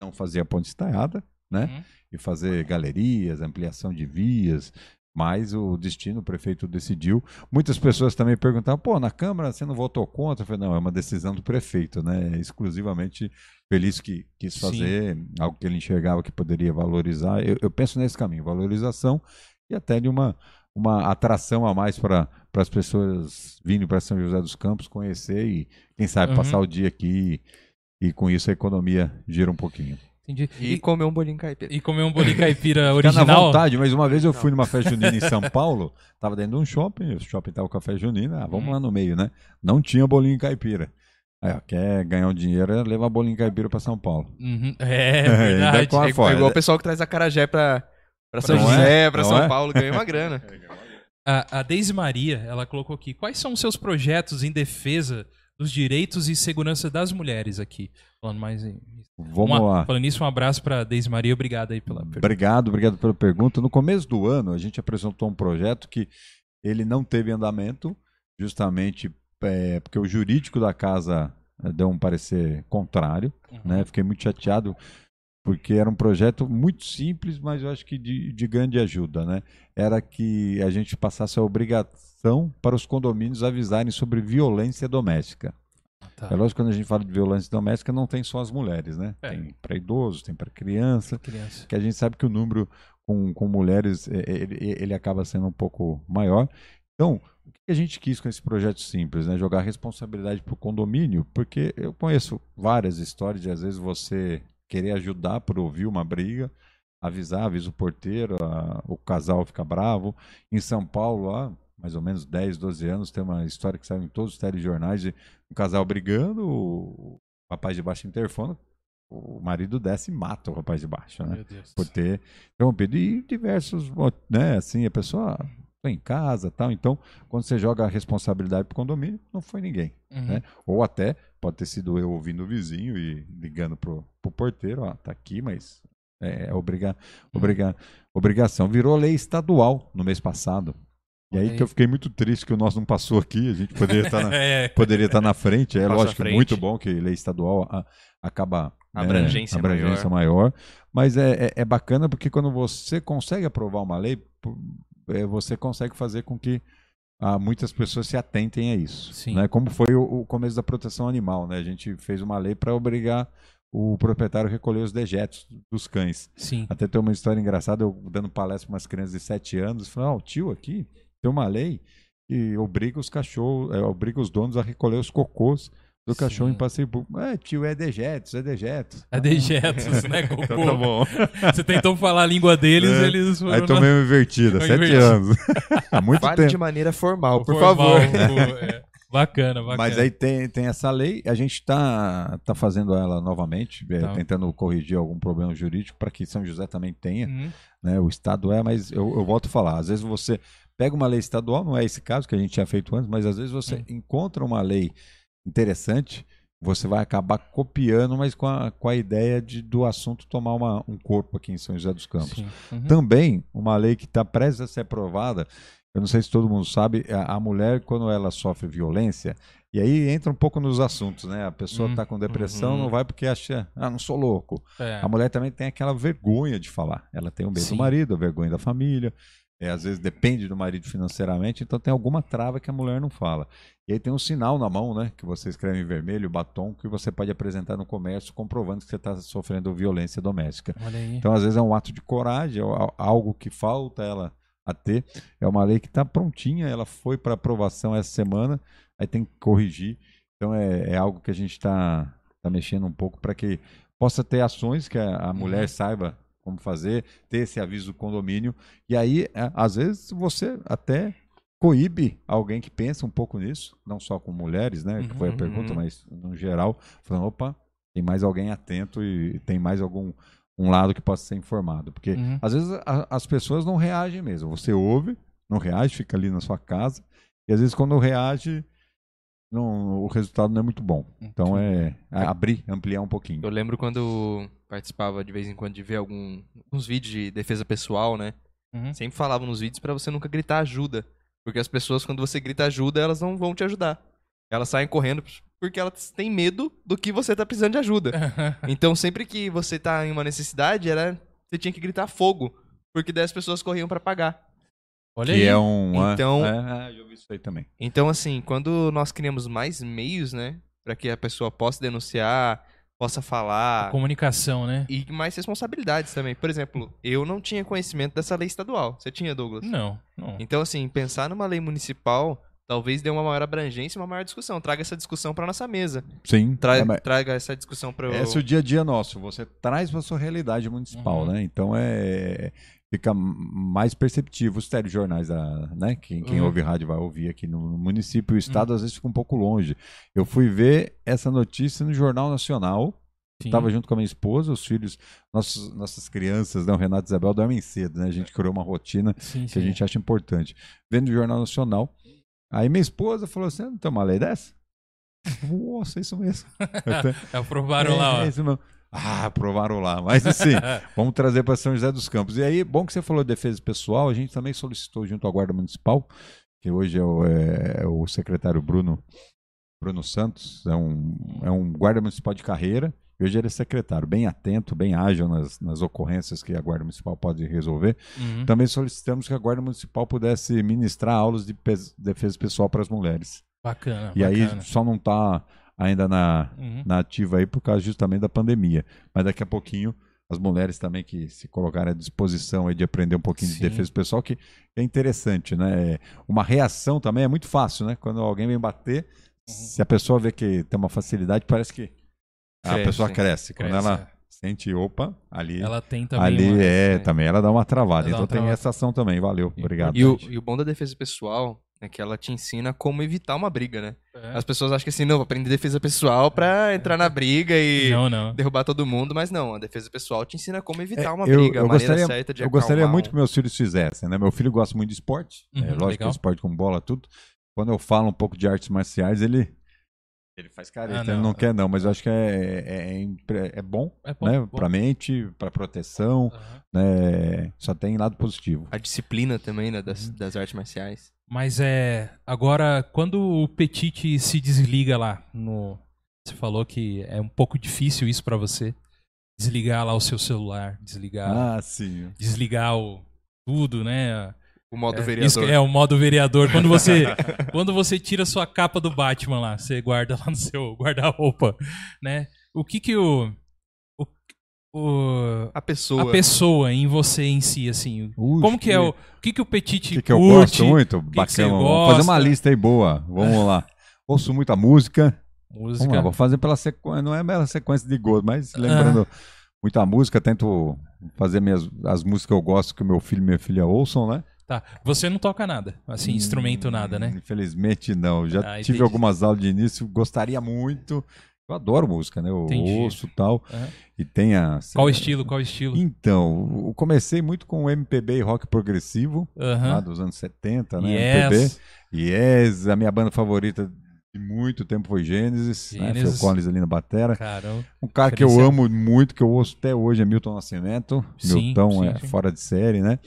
não fazer a ponte estaiada, né? Uhum. e fazer galerias, ampliação de vias, mas o destino o prefeito decidiu. Muitas pessoas também perguntavam, pô, na Câmara você não votou contra? Eu falei, não, é uma decisão do prefeito, né? Exclusivamente feliz que quis Sim. fazer algo que ele enxergava que poderia valorizar. Eu, eu penso nesse caminho, valorização e até de uma, uma atração a mais para as pessoas virem para São José dos Campos, conhecer e, quem sabe, Uhum. passar o dia aqui e, com isso a economia gira um pouquinho. Entendi. E E, comer um bolinho caipira. e comer um bolinho caipira (laughs) Fica na original. vontade, mas uma vez eu fui numa festa junina em São (laughs) Paulo, tava dentro de um shopping, o shopping tava com café junina, ah, vamos Hum. lá no meio, né? Não tinha bolinho caipira. Aí, ó, quer ganhar um dinheiro, é levar bolinho caipira pra São Paulo. Uhum. É, (laughs) Ainda verdade. a É, é igual o pessoal que traz a carajé pra, pra São Não é? José, pra Não São é? Paulo, ganha uma grana. A, a Deise Maria, ela colocou aqui, quais são os seus projetos em defesa dos direitos e segurança das mulheres aqui? Falando mais em... Vamos Uma- lá. Falando nisso, um abraço pra Deise Maria, obrigado aí pela pergunta. Obrigado, obrigado pela pergunta. No começo do ano, a gente apresentou um projeto que ele não teve andamento, justamente é, porque o jurídico da casa eh, deu um parecer contrário. Uhum. né? Fiquei muito chateado porque era um projeto muito simples, mas eu acho que de, de grande ajuda, né? Era que a gente passasse a obrigação para os condomínios avisarem sobre violência doméstica. Tá. É lógico que quando a gente fala de violência doméstica, não tem só as mulheres, né? É. Tem para idosos, tem para criança, Criança. que a gente sabe que o número com, com mulheres eh, ele, ele acaba sendo um pouco maior. Então, o que a gente quis com esse projeto simples, né? Jogar responsabilidade para o condomínio, porque eu conheço várias histórias de às vezes você querer ajudar por ouvir uma briga, avisar, avisa o porteiro, a- o casal fica bravo. Em São Paulo, há mais ou menos 10, 12 anos, tem uma história que saiu em todos os telejornais de um casal brigando, o rapaz de baixo interfona, o marido desce e mata o rapaz de baixo, né? Meu Deus. por ter interrompido. E diversos, né? Assim, a pessoa foi em casa tal. Então, quando você joga a responsabilidade pro condomínio, não foi ninguém. Uhum. né? Ou até pode ter sido eu ouvindo o vizinho e ligando pro, pro porteiro, ó, tá aqui, mas é, é obriga, obriga, obrigação. Virou lei estadual no mês passado. E aí que eu fiquei muito triste que o nosso não passou aqui, a gente poderia (laughs) estar na, É. poderia estar na frente. É lógico, frente. muito bom que lei estadual a- acaba A né, abrangência abrangência maior. Mas é, é, é bacana porque quando você consegue aprovar uma lei, é, você consegue fazer com que ah, muitas pessoas se atentem a isso. Sim. Né? Como foi o, o começo da proteção animal. Né? A gente fez uma lei para obrigar o proprietário a recolher os dejetos dos cães. Sim. Até tem uma história engraçada, eu dando palestra para umas crianças de 7 anos, falando, ó, o tio aqui tem uma lei que obriga os cachorros, é, obriga os donos a recolher os cocôs do Sim. cachorro em passeio público. É, tio, é dejetos, é dejetos. É dejetos, né, Cocô? (laughs) Então tá bom. Você tentou falar a língua deles, É. eles foram Aí tomei uma invertida, (laughs) sete invertida. anos. (laughs) Há muito Fale tempo. de maneira formal, por Formal, favor. pô, é. Bacana, bacana. Mas aí tem, tem essa lei, a gente está tá fazendo ela novamente, é, Tá. tentando corrigir algum problema jurídico para que São José também tenha. Uhum. né? O Estado é, mas eu, eu volto a falar, às vezes você pega uma lei estadual, não é esse caso que a gente tinha feito antes, mas às vezes você Hum. encontra uma lei interessante, você vai acabar copiando, mas com a, com a ideia de, do assunto tomar uma, um corpo aqui em São José dos Campos. Uhum. Também, uma lei que está prestes a ser aprovada, eu não sei se todo mundo sabe, a, a mulher, quando ela sofre violência, e aí entra um pouco nos assuntos, né? A pessoa Hum, está com depressão, uhum. não vai porque acha, ah, não sou louco. É. A mulher também tem aquela vergonha de falar. Ela tem o medo do marido, a vergonha da família. É, às vezes depende do marido financeiramente, então tem alguma trava que a mulher não fala. E aí tem um sinal na mão, né? Que você escreve em vermelho, batom, que você pode apresentar no comércio comprovando que você está sofrendo violência doméstica. Então, às vezes, é um ato de coragem, é al- algo que falta ela a ter. É uma lei que está prontinha, ela foi para aprovação essa semana, aí tem que corrigir. Então, é, é algo que a gente está tá mexendo um pouco para que possa ter ações que a, a mulher Uhum. saiba como fazer, ter esse aviso do condomínio. E aí, é, às vezes, você até coíbe alguém que pensa um pouco nisso, não só com mulheres, né? Que foi a Uhum. pergunta, mas no geral, falando, opa, tem mais alguém atento e tem mais algum um lado que possa ser informado. Porque Uhum. às vezes a- as pessoas não reagem mesmo. Você ouve, não reage, fica ali na sua casa. E às vezes quando reage, não, o resultado não é muito bom. Então é, é abrir, ampliar um pouquinho. Eu lembro quando participava de vez em quando de ver algum, uns vídeos de defesa pessoal, né? Uhum. Sempre falavam nos vídeos pra você nunca gritar ajuda. Porque as pessoas, quando você grita ajuda, elas não vão te ajudar. Elas saem correndo porque elas têm medo do que você tá precisando de ajuda. (laughs) Então, sempre que você tá em uma necessidade, era você tinha que gritar fogo. Porque daí as pessoas corriam pra pagar. Olha Que aí. é um. Então- É, é, eu vi isso aí também. Então, assim, quando nós criamos mais meios, né? Pra que a pessoa possa denunciar, possa falar. Comunicação, né? E mais responsabilidades também. Por exemplo, eu não tinha conhecimento dessa lei estadual. Você tinha, Douglas? Não, não. Então, assim, pensar numa lei municipal talvez dê uma maior abrangência e uma maior discussão. Traga essa discussão pra nossa mesa. Sim. Tra é, mas Traga essa discussão para Esse é o dia a dia nosso. Você traz para sua realidade municipal, Uhum. né? Então é fica mais perceptivo os telejornais, da, né? Quem, quem Uhum. ouve rádio vai ouvir aqui no município. O estado às vezes fica um pouco longe. Eu fui ver essa notícia no Jornal Nacional. Estava junto com a minha esposa, os filhos, nossos, nossas crianças, né? O Renato e Isabel dormem cedo, né? A gente criou uma rotina Sim, que a sim. gente acha importante. Vendo o Jornal Nacional. Aí minha esposa falou assim: não tem uma lei dessa? Nossa, (laughs) é isso mesmo. Até- Aprovaram lá, é, ó. isso mesmo. Ah, aprovaram lá. Mas assim, (laughs) vamos trazer para São José dos Campos. E aí, bom que você falou de defesa pessoal, a gente também solicitou junto à Guarda Municipal, que hoje é o, é- é o secretário Bruno, Bruno Santos, é um, é um guarda municipal de carreira, e hoje ele é secretário, bem atento, bem ágil nas, nas ocorrências que a Guarda Municipal pode resolver. Uhum. Também solicitamos que a Guarda Municipal pudesse ministrar aulas de defesa pessoal para as mulheres. Bacana. E aí bacana. só não está ainda na, Uhum. na ativa aí por causa justamente da pandemia. Mas daqui a pouquinho as mulheres também que se colocarem à disposição aí de aprender um pouquinho Sim. de defesa pessoal, que é interessante, né? Uma reação também é muito fácil, né? Quando alguém vem bater, Uhum. se a pessoa vê que tem uma facilidade, parece que a Cresce. pessoa cresce. Quando Cresce, ela é. sente, opa, ali. Ela tem também. ali uma- é, é. também ela dá uma travada. Ela Então uma tem travada. essa ação também. Valeu, obrigado. E o, e o bom da defesa pessoal é que ela te ensina como evitar uma briga, né? É. As pessoas acham que assim, não, vou aprender defesa pessoal pra entrar na briga e Não, não. derrubar todo mundo, mas não, a defesa pessoal te ensina como evitar uma É, eu, briga, eu a maneira gostaria, certa de eu gostaria muito um- que meus filhos fizessem, né? Meu filho gosta muito de esporte, Uhum, é, lógico, legal. esporte com bola, tudo. Quando eu falo um pouco de artes marciais, ele ele faz careta, Ah, ele não. não quer não, mas eu acho que é, é, é é bom, É bom, né? bom. Pra mente, pra proteção, Aham. né? Só tem lado positivo. A disciplina também, né, das, Uhum. das artes marciais. Mas é. Agora, quando o Petit se desliga lá no. Você falou que é um pouco difícil isso pra você. Desligar lá o seu celular, desligar. Ah, sim. Desligar o. Tudo, né? O modo É, vereador. Isso que é o modo vereador. Quando você, (laughs) quando você tira sua capa do Batman lá, você guarda lá no seu guarda-roupa, né? O que que o, o, o- A pessoa. a pessoa em você em si assim, Ux, como que é o, o que que o Petit que, que eu curte? gosto muito? que que Bacana. Vamos fazer uma lista aí boa. Vamos lá. Ouço muita música. Música. Vamos lá, vou fazer pela sequência, não é pela sequência de gosto, mas lembrando muita música, tento fazer minhas, as músicas que eu gosto que o meu filho e minha filha ouçam, né? Tá. Você não toca nada, assim, instrumento nada, né? Infelizmente não. Já Ah, tive algumas aulas de início, gostaria muito. Eu adoro música, né? Eu Entendi. ouço e tal. Aham. E tem a. Qual estilo? Qual estilo? Então, eu comecei muito com MPB e rock progressivo, lá Aham. dos anos 70, né? MPB. Yes. Yes, a minha banda favorita de muito tempo foi Gênesis, né? Gênesis. Phil Collins ali na batera. Caramba. Um cara que eu amo muito, que eu ouço até hoje, é Milton Nascimento. Sim, Milton sim, é sim. fora de série, né?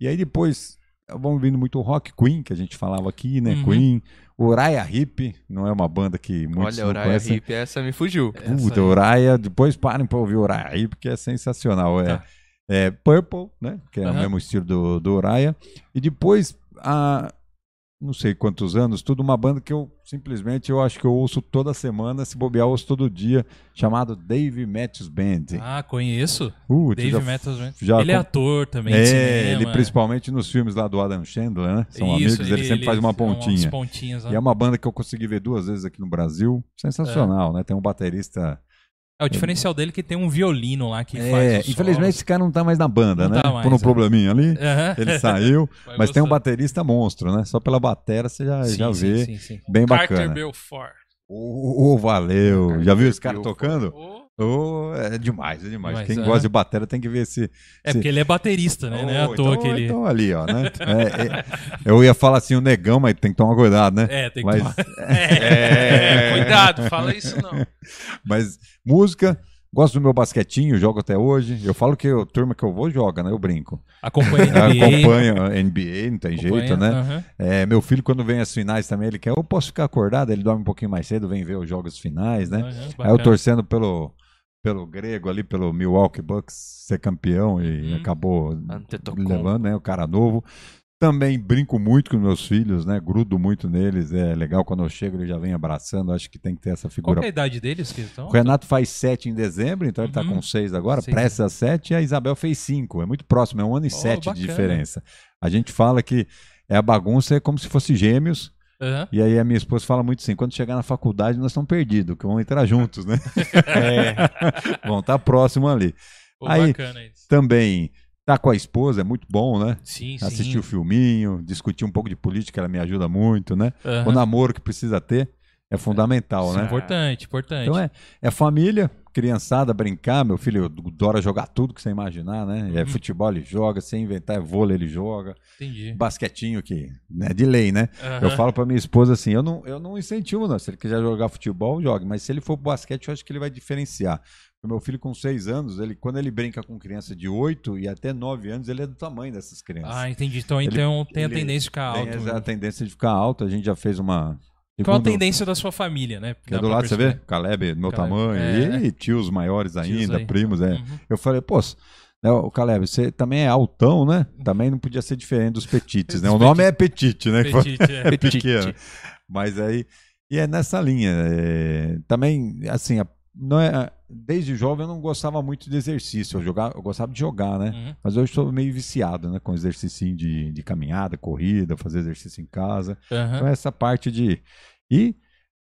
E aí depois vamos vindo muito rock, Queen, que a gente falava aqui, né? Uhum. Queen. Uriah Heep, não é uma banda que muitos Olha, não Uriah conhecem. Heep, essa me fugiu. Puta. Uriah, depois parem pra ouvir Uriah Heep, que é sensacional. É, Tá. é Purple, né? Que é o Aham. mesmo estilo do, do Uriah. E depois, há não sei quantos anos, tudo uma banda que eu simplesmente eu acho que eu ouço toda semana, se bobear, eu ouço todo dia, chamado Dave Matthews Band. Ah, conheço. Putz, Dave já- Matthews Band. já Ele é ator também É, cinema. ele principalmente nos filmes lá do Adam Chandler, né? São Isso, amigos, ele, sempre faz uma umas pontinha. pontinhas lá. E é uma banda que eu consegui ver duas vezes aqui no Brasil. Sensacional, né? Tem um baterista. É, o diferencial dele é que tem um violino lá que faz É, os infelizmente solos. esse cara não tá mais na banda, Não né? tá mais, Por um é. probleminha ali. Ele (laughs) saiu, mas tem um baterista monstro, né? Só pela batera você já, Sim, já vê. sim, sim. Bem Carter bacana. Belfort. Ô, valeu. Já viu esse cara Belfort. tocando? Ô, Ô, é demais, é demais. Demais, Quem aham. gosta de batera tem que ver esse. É esse- porque ele é baterista, né? Não é à Oh, toa então, que ele... então ali, ó, né? É, é, eu ia falar assim, o negão, mas tem que tomar cuidado, né? É, tem que Mas, tomar... (laughs) é, (laughs) cuidado, fala isso não. mas música, gosto do meu basquetinho, jogo até hoje. Eu falo que a turma que eu vou joga, né? Eu brinco. Acompanha (laughs) NBA. acompanho a NBA, não tem acompanha, jeito, né? aham. É, meu filho, quando vem as finais também, ele quer, eu posso ficar acordado, ele dorme um pouinho mais cedo, vem ver os jogos finais, né? Aham, Aí eu torcendo pelo, pelo grego ali, pelo Milwaukee Bucks ser campeão e Uhum. acabou levando, né? O cara novo. Também brinco muito com meus filhos, né? Grudo muito neles. É legal quando eu chego, ele já vem abraçando. Acho que tem que ter essa Qual figura. que é a idade deles que estão? O Renato faz sete em dezembro, então ele tá Uhum. com seis agora, Seis. prestes a sete, e a Isabel fez cinco. É muito próximo, é um ano e Oh, sete de bacana. diferença. A gente fala que é a bagunça, é como se fosse gêmeos. Aham. E aí a minha esposa fala muito assim: quando chegar na faculdade, nós estamos perdidos, que vamos entrar juntos, né? (laughs) (laughs) Vão estar próximo ali. Pô, Aí- bacana isso. Também tá com a esposa, é muito bom, né? Sim, sim. Assistir o filminho, discutir um pouco de política, ela me ajuda muito, né? Aham. O namoro que precisa ter é fundamental, é né? Importante, importante. Então é, é família, criançada, brincar. Meu filho adora jogar tudo que você imaginar, né? É Uhum. futebol, ele joga. Se inventar é vôlei, ele joga. Entendi. Basquetinho, que é de lei, né? Eu Aham. falo pra minha esposa assim: eu não, eu não incentivo, não. Se ele quiser jogar futebol, jogue. Mas se ele for pro basquete, eu acho que ele vai diferenciar. O meu filho, com seis anos, ele, quando ele brinca com criança de 8 e até 9 anos, ele é do tamanho dessas crianças. Ah, entendi. Então, Ele- então tem a tendência de ficar Tem alto. essa né? tendência de ficar alto. A gente já fez uma. Qual a tendência da sua família, né? Que é do lado, você vê? Caleb, meu Caleb, tamanho. é. E tios maiores Tios ainda, aí. primos, é. Uhum. Eu falei, pô, né, o Caleb, você também é altão, né? Também não podia ser diferente dos petites, (laughs) né? O nome é petite, né? Petite, (laughs) é. é pequeno. Mas aí. E é nessa linha. é, também, assim, a- não é, desde jovem eu não gostava muito de exercício. Eu, jogava, eu gostava de jogar, né? Uhum. Mas hoje estou meio viciado, né? Com exercício de, de caminhada, corrida, fazer exercício em casa. Aham. Então, essa parte de. E,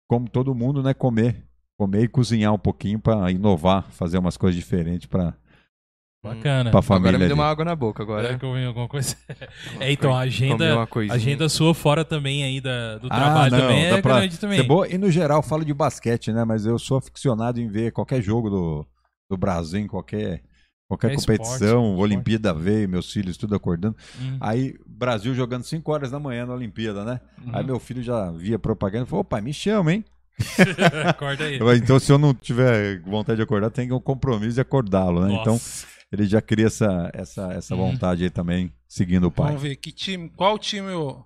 como todo mundo, né? Comer comer e cozinhar um pouquinho pra inovar, fazer umas coisas diferentes pra, Bacana. pra família. Agora me deu ali. uma água na boca Agora agora. que eu vi alguma coisa. (laughs) É, então, a agenda, agenda sua fora também aí da, do Ah, trabalho não, também dá é pra grande também. ser boa. E no geral, falo de basquete, né? Mas eu sou aficionado em ver qualquer jogo do, do Brasil, em qualquer, qualquer É competição, esporte, Olimpíada veio, meus filhos tudo acordando. Hum, Aí, Brasil jogando 5 horas da manhã na Olimpíada, né? uhum. Aí meu filho já via propaganda e falou, pai, me chama, hein? (laughs) Acorda aí. Então, se eu não tiver vontade de acordar, tem um compromisso de acordá-lo, né? Então, Nossa. Ele já cria essa, essa, essa Uhum. vontade aí também, seguindo o pai. Vamos ver que time, qual time o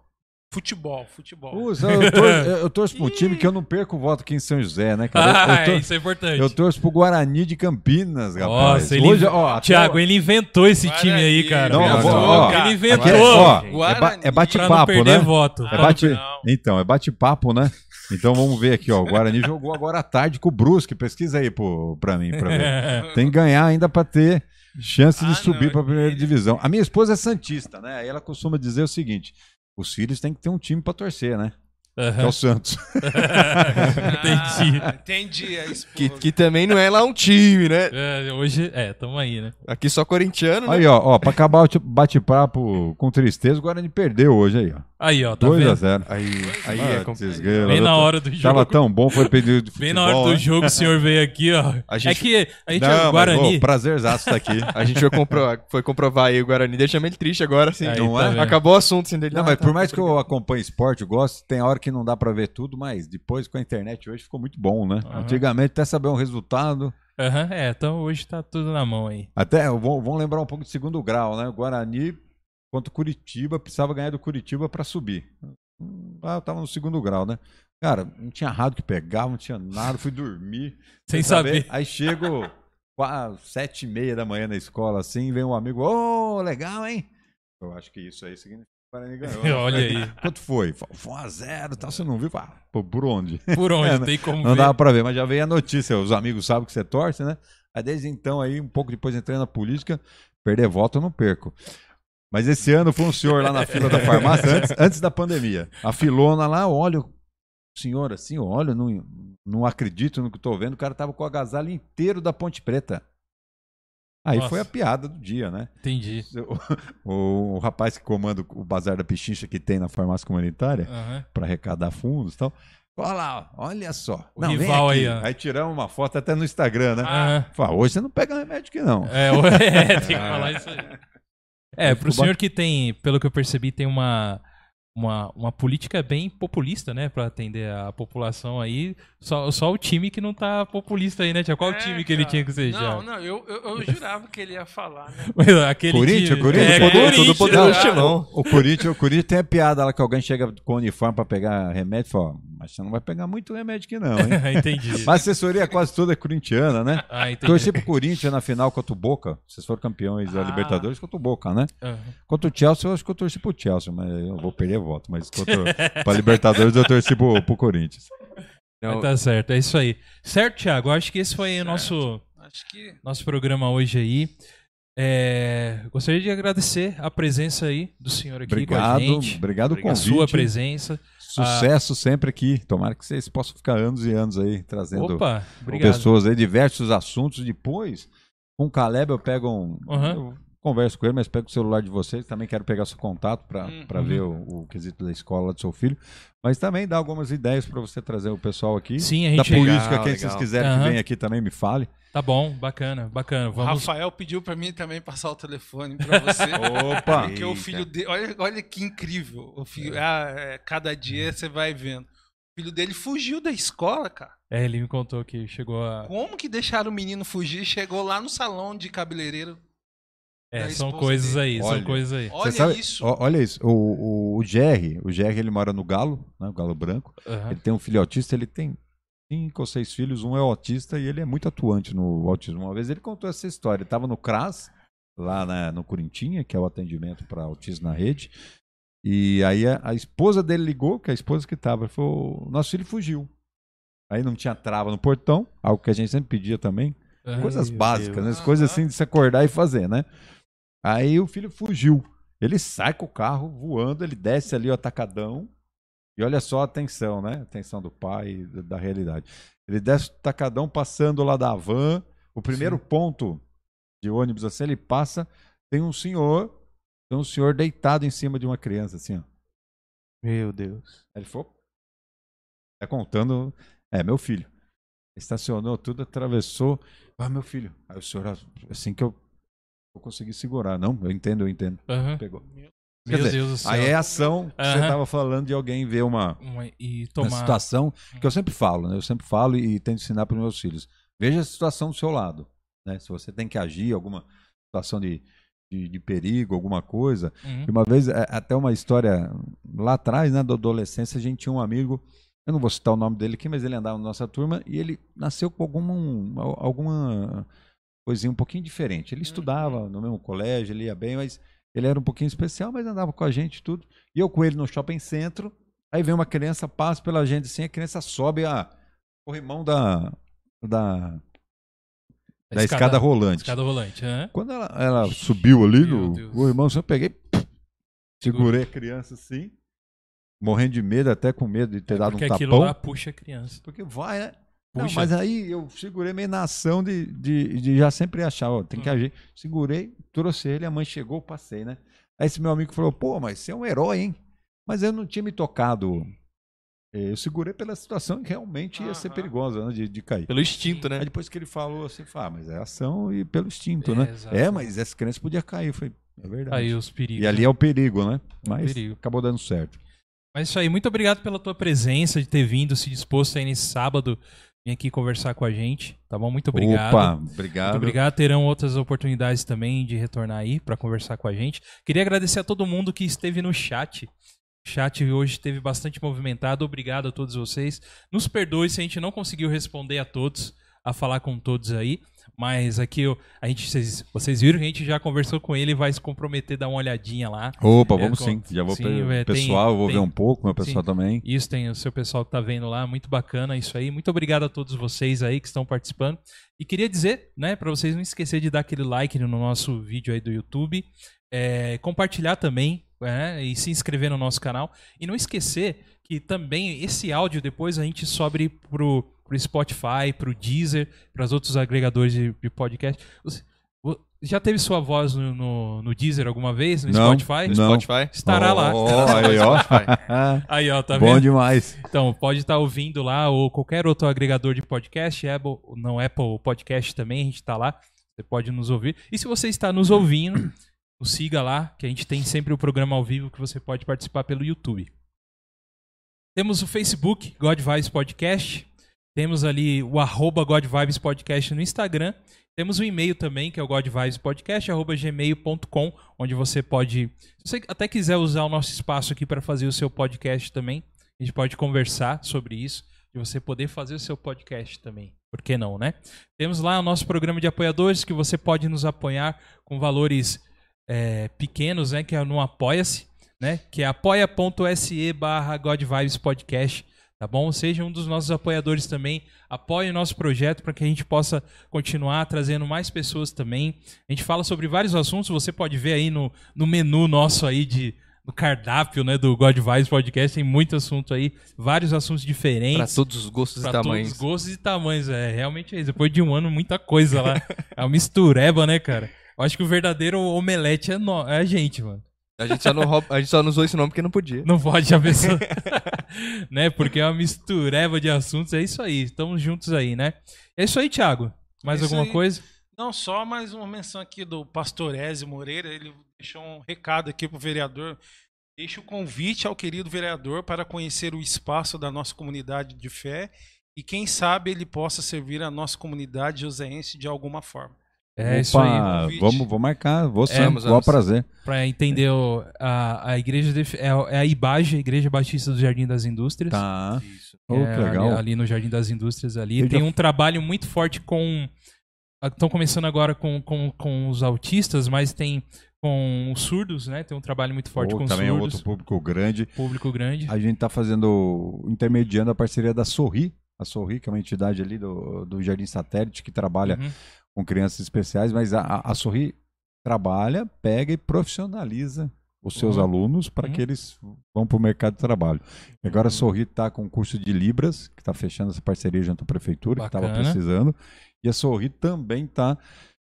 futebol, futebol. Usa, eu, tor eu, eu torço pra um (laughs) time que eu não perco o voto aqui em São José, né, cara? Eu- Ah, eu, tor- isso é importante. eu torço pro Guarani de Campinas, rapaz. Nossa, ele... Hoje, ó, Thiago, ele inventou esse Guarani, time aí, cara. Não, ó, ó, ele inventou. aqui é- ó, é, é Guarani. não bate-papo, né? voto. É bate... não. Então, é bate-papo, né? Então vamos ver aqui, ó. O Guarani jogou agora à tarde com o Brusque. Pesquisa aí pro, pra mim, pra ver. (laughs) Tem que ganhar ainda pra ter chance de Ah, subir não, pra primeira ele- divisão. A minha esposa é Santista, né? Aí ela costuma dizer o seguinte: os filhos têm que ter um time pra torcer, né? Que é o Santos. (laughs) Entendi. Ah, entendi a esposa. Que, que também não é lá um time, né? É, hoje, é, tamo aí, né? Aqui só corintiano, né? Aí, ó, ó, pra acabar o bate-papo com tristeza, o Guarani perdeu hoje aí, ó. Aí, ó, tá 2 a vendo? 0 Aí, aí Ah, é complicado. Bem na hora do Tava jogo. tão bom, foi pedido de futebol, Bem na hora do né? jogo, o senhor veio aqui, ó. A É gente- que a gente é Não, o Guarani. mas, ô, prazerzaço tá aqui. A gente foi comprovar, foi comprovar aí o Guarani, deixamos ele triste agora, assim. Aí, não tá é? vendo? Acabou o assunto, assim, dele. Não, Ah, mas tá, por mais tá que eu acompanhe esporte, eu gosto, tem hora que não dá pra ver tudo, mas depois com a internet hoje ficou muito bom, né? Aham. Antigamente até saber um resultado. Aham, é, então hoje tá tudo na mão aí. Até vamos lembrar um pouco de segundo grau, né? O Guarani contra o Curitiba precisava ganhar do Curitiba pra subir. Hum, Ah, eu tava no segundo grau, né? Cara, não tinha rádio que pegava, não tinha nada, fui dormir. (laughs) Sem saber. Aí chego quase sete e meia da manhã na escola, assim, vem um amigo, ô, legal, hein? Eu acho que isso aí significa Guarani (laughs) ganhou. Olha aí. Quanto foi? Foi um a zero, tal, você não viu? Ah, pô, por onde? Por onde? (laughs) É, né? tem como Não ver. dava pra ver, mas já veio a notícia. Os amigos sabem que você torce, né? Aí desde então, aí, um pouco depois entrei na política, perder voto eu não perco. Mas esse ano foi um senhor lá na fila da farmácia, antes, antes da pandemia. A filona lá, olha, o senhor assim, olha, não, não acredito no que tô vendo. O cara tava com o agasalho inteiro da Ponte Preta. Aí Nossa. foi a piada do dia, né? Entendi. (laughs) O, o rapaz que comanda o bazar da pichincha que tem na farmácia comunitária, Aham. para arrecadar fundos e tal. Olha lá, olha só. O vem rival aqui. aí, ó. Aí tiramos uma foto até no Instagram, né? Fala, hoje você não pega remédio aqui não. É, o- (laughs) é, tem que (laughs) falar isso aí. É, pro senhor que tem, pelo que eu percebi, tem uma, uma, uma política bem populista, né? Pra atender a população aí. Só, só o time que não tá populista aí, né, Tia? Qual É, time que ele cara. tinha que ser Não, já? não, eu, eu, eu jurava que ele ia falar, né? (laughs) Mas Aquele Corinthians, time... Corinthians, é, poder- Corinthians, todo poderoso estilão. O Corinthians, o Corinthians tem a piada lá que alguém chega com o uniforme pra pegar remédio e fala, mas você não vai pegar muito remédio aqui não, hein? (laughs) entendi. A assessoria quase toda é corintiana, né? Ah, entendi. Torci pro Corinthians na final contra o Boca. Vocês foram campeões da Ah. Libertadores contra o Boca, né? Aham. Contra o Chelsea, eu acho que eu torci pro Chelsea, mas eu vou perder voto. Mas contra, pra Libertadores eu torci pro, pro Corinthians. Não, Mas tá certo, é isso aí. Certo, Thiago? Acho que esse foi o nosso, que. nosso programa hoje aí. É, gostaria de agradecer a presença aí do senhor aqui com a Obrigado, gente. obrigado o A convite. sua presença. Sucesso sempre aqui. Tomara que vocês possam ficar anos e anos aí trazendo Opa, pessoas aí, diversos assuntos. Depois, com o Caleb eu pego um. Uhum. Eu converso com ele, mas pego o celular de vocês. Também quero pegar seu contato para Uhum. ver o, o quesito da escola do seu filho. Mas também dá algumas ideias para você trazer o pessoal aqui. Sim, a da gente. política, Legal, quem legal. vocês quiserem Aham. que venha aqui também, me fale. Tá bom, bacana, bacana. O Vamos. Rafael pediu pra mim também passar o telefone pra você. (laughs) Opa! Porque o Eita. filho dele. Olha, olha que incrível. O filho, ah, é, cada dia você vai vendo. O filho dele fugiu da escola, cara. É, ele me contou que chegou a. Como que deixaram o menino fugir? Chegou lá no salão de cabeleireiro. É, são coisas dele. aí, são Olha. coisas aí. Olha sabe- isso. ó, olha isso. O, o, o Jerry, o Jerry ele mora no Galo, né, o Galo Branco. Aham. Ele tem um filho autista, ele tem cinco ou seis filhos, um é autista e ele é muito atuante no autismo. Uma vez ele contou essa história, ele estava no CRAS, lá na- no Corintinha, que é o atendimento para autismo na rede, e aí a, a esposa dele ligou, que é a esposa que estava, falou, nosso filho fugiu. Aí não tinha trava no portão, algo que a gente sempre pedia também, Aham. coisas básicas, né? coisas assim de se acordar e fazer, né? Aí o filho fugiu. Ele sai com o carro voando, ele desce ali o atacadão, E olha só a tensão, né? A tensão do pai da, da realidade. Ele desce o tacadão passando lá da van. O primeiro ponto de ônibus assim, ele passa, tem um senhor, tem um senhor deitado em cima de uma criança, assim, ó. Meu Deus. Aí ele falou. Tá contando. É, meu filho. Estacionou tudo, atravessou. Ah, meu filho. Aí o senhor, assim que eu, eu consegui segurar. Não, eu entendo, eu entendo. Aham. Pegou. Meu dizer, Deus do céu. Aí é a ação que você Aham. estava falando de alguém ver uma, Uma- E situação que eu sempre falo, né? Eu sempre falo e tento ensinar para os meus filhos. Veja a situação do seu lado. Né? Se você tem que agir, alguma situação de, de, de perigo, alguma coisa. Uhum. E uma vez, é, até uma história lá atrás, né, da adolescência, a gente tinha um amigo, eu não vou citar o nome dele aqui, mas ele andava na nossa turma e ele nasceu com alguma, um- alguma coisinha um pouquinho diferente. Ele estudava no mesmo colégio, ele ia bem, mas ele era um pouquinho especial, mas andava com a gente e tudo. E eu com ele no shopping centro, aí vem uma criança, passa pela gente assim, a criança sobe a corrimão da, da, A da escada, rolante. Escada rolante. aham. Quando ela, ela subiu ali Meu no Deus. o irmão, eu peguei, segurei a criança assim, morrendo de medo, até com medo de ter dado um Porque aquilo tapão. lá puxa a criança. Porque vai, né? Não, mas aí eu segurei meio na ação de, de, de já sempre achar, ó, tem que Hum. agir. Segurei, trouxe ele, a mãe chegou, passei, né? Aí esse meu amigo falou, pô, mas você é um herói, hein? Mas eu não tinha me tocado. Eh, Eu segurei pela situação que realmente ia ser perigosa, né? De, de cair. Pelo instinto, né? Aí depois que ele falou assim, ah, mas é ação e pelo instinto, É, né? exato. É, mas essa criança podia cair. Eu falei, é verdade. Aí os perigos. E ali é o perigo, né? Mas perigo. acabou dando certo. Mas isso aí, muito obrigado pela tua presença, de ter vindo, se disposto aí nesse sábado, vir aqui conversar com a gente, tá bom? Muito obrigado. Opa, obrigado. Muito obrigado. Terão outras oportunidades também de retornar aí para conversar com a gente. Queria agradecer a todo mundo que esteve no chat. O chat hoje esteve bastante movimentado. Obrigado a todos vocês. Nos perdoe se a gente não conseguiu responder a todos, a falar com todos aí. Mas aqui eu- a gente, vocês, vocês viram que a gente já conversou com ele e vai se comprometer a dar uma olhadinha lá. Opa, É, vamos com- sim. Já vou sim, pe- é, tem- pessoal, vou tem- ver um pouco, meu pessoal também. Isso tem o seu pessoal que tá vendo lá, muito bacana isso aí. Muito obrigado a todos vocês aí que estão participando. E queria dizer, né, para vocês não esquecer de dar aquele like no nosso vídeo aí do YouTube, é, compartilhar também, né, e se inscrever no nosso canal e não esquecer que também esse áudio depois a gente sobe pro pro Spotify, pro Deezer, para os outros agregadores de, de podcast. Você- vo- já teve sua voz no, no, no Deezer alguma vez, no Não, Spotify? No Não. Spotify? Estará lá. Ó, aí, ó. (laughs) (laughs) Aí, ó, tá Bom vendo? demais. Então, pode estar ouvindo lá ou qualquer outro agregador de podcast, Apple, não Apple Podcast também, a gente está lá. Você pode nos ouvir. E se você está nos ouvindo, (clears throat) nos siga lá, que a gente tem sempre o programa ao vivo que você pode participar pelo YouTube. Temos o Facebook, God Vibes Podcast. Temos ali o arroba Podcast no Instagram. Temos o e-mail também, que é o godvibespodcast.gmail.com, onde você pode. Se você até quiser usar o nosso espaço aqui para fazer o seu podcast também, a gente pode conversar sobre isso, de você poder fazer o seu podcast também. Por que não, né? Temos lá o nosso programa de apoiadores, que você pode nos apoiar com valores é, pequenos, né? Que é no Apoia-se, né? Que é apoia.se barra Podcast, tá bom? Seja um dos nossos apoiadores também. Apoie o nosso projeto para que a gente possa continuar trazendo mais pessoas também. A gente fala sobre vários assuntos, você pode ver aí no, no menu nosso aí de no cardápio, né, do God Vibes Podcast, tem muito assunto aí, vários assuntos diferentes. todos os gostos e Pra todos tamanhos. os gostos e tamanhos, é. Realmente é isso. Depois de um ano, muita coisa lá. (laughs) É uma mistureba, né, cara? Eu acho que o verdadeiro omelete é, no- é a gente, mano. A gente, só não rouba- a gente só não usou esse nome porque não podia. Não pode a pessoa. (laughs) né? Porque é uma mistureba de assuntos. É isso aí. Estamos juntos aí, né? É isso aí, Thiago. Mais É alguma aí. coisa? Não, só mais uma menção aqui do pastor Ezio Moreira. Ele deixou um recado aqui pro vereador. Deixa o convite ao querido vereador para conhecer o espaço da nossa comunidade de fé e quem sabe ele possa servir a nossa comunidade joseense de alguma forma. É isso aí. Opa, vamos, vamos marcar. Vou sim, Vamos, prazer. Pra entender o- a, a igreja de- é, é a IBAGE, Igreja Batista do Jardim das Indústrias. Tá. Isso. Oh, É, que legal. Ali, ali no Jardim das Indústrias ali. Eu tem já- um trabalho muito forte com. Estão começando agora com, com, com os autistas, mas tem com os surdos, né? Tem um trabalho muito forte Oh, com os também é surdos. outro público grande. Público grande. A gente está fazendo, intermediando a parceria da Sorri. A Sorri, que é uma entidade ali do, do Jardim Satélite, que trabalha Uhum. Com crianças especiais, mas a, a, Sorri trabalha, pega e profissionaliza os seus Uhum. alunos para Uhum. que eles vão para o mercado de trabalho. E agora a Uhum. Sorri está com um curso de Libras, que está fechando essa parceria junto à prefeitura, que estava Bacana. precisando. E a Sorri também está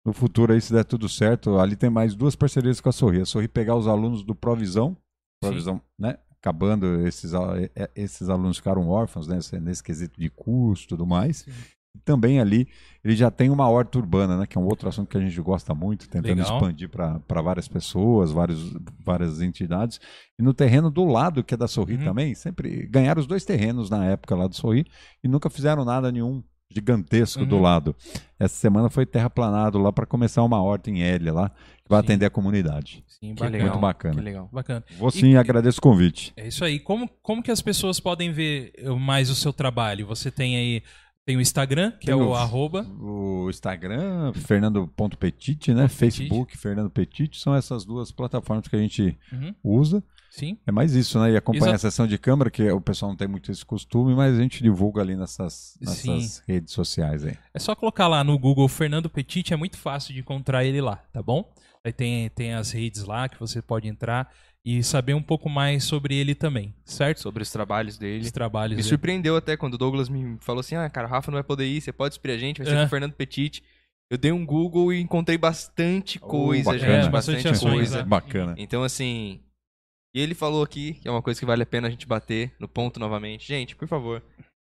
no futuro aí, se der tudo certo. Ali tem mais duas parcerias com a Sorri. A Sorri pegar os alunos do Provisão, Provisão, né? Acabando, esses, a- é- esses alunos ficaram órfãos né, nesse, quesito de curso e tudo mais. Sim. E também ali ele já tem uma horta urbana, né? Que é um outro assunto que a gente gosta muito, tentando Legal. expandir para várias pessoas, vários, várias entidades. E no terreno do lado, que é da Sorri Uhum. também, sempre ganharam os dois terrenos na época lá do Sorri e nunca fizeram nada nenhum gigantesco do Uhum. lado. Essa semana foi terraplanado lá para começar uma horta em L lá, que vai Sim. atender a comunidade. Sim, Que legal. Muito bacana. Que legal. Bacana. Vou sim, agradeço o convite. É isso aí. Como, como que as pessoas podem ver mais o seu trabalho? Você tem aí tem o Instagram, que é Tem o o- arroba. O Instagram, Fernando.petit, né? Facebook, Fernando Petit, são essas duas plataformas que a gente Uhum, usa. sim. É mais isso, né? E acompanhar Exato. a sessão de câmera, que o pessoal não tem muito esse costume, mas a gente divulga ali nessas, nessas redes sociais aí. É só colocar lá no Google Fernando Petit, é muito fácil de encontrar ele lá, tá bom? Aí tem, tem as redes lá que você pode entrar e saber um pouco mais sobre ele também, certo? Sobre os trabalhos dele. Os trabalhos Me dele. surpreendeu até quando o Douglas me falou assim: ah, cara, o Rafa não vai poder ir, você pode inspirar a gente, vai ser É. com o Fernando Petit. Eu dei um Google e encontrei bastante Oh, coisa, bacana. gente, É, bastante, bastante ações, coisa. né? Bacana. Então, assim. E ele falou aqui, que é uma coisa que vale a pena a gente bater no ponto novamente. Gente, por favor.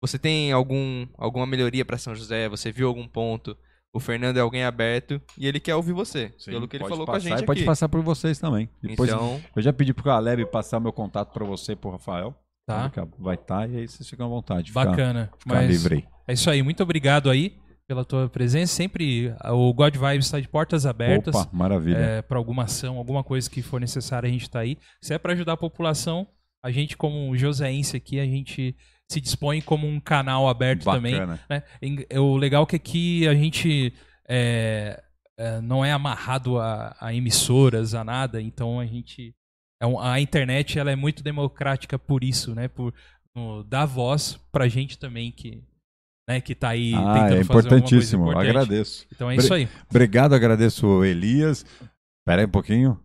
Você tem algum, alguma melhoria pra São José? Você viu algum ponto? O Fernando é alguém aberto e ele quer ouvir você. Sim, pelo que ele falou com a passar gente e pode aqui. passar por vocês também. Depois, Então, eu já pedi pro Caleb passar meu contato para você pro Rafael. Tá. Vai estar e aí vocês ficam à vontade. de Ficar, Bacana. ficar Mas livre aí. é isso aí. Muito obrigado aí pela tua presença. Sempre ah, o God Vibes está de portas abertas. Opa, maravilha. para alguma ação, alguma coisa que for necessária, a gente está aí. Se é para ajudar a população, a gente, como joseense aqui, a gente se dispõe como um canal aberto também. Bacana. né? Em- é O legal é que aqui a gente é, é, não é amarrado a, a emissoras, a nada, então a gente. é um- a internet ela é muito democrática por isso, né? Por no, dar voz pra gente também que, né, que tá aí Ah, tentando é importantíssimo. Agradeço. Então é Bre- isso aí. Obrigado, agradeço Elias. Pera aí um pouquinho.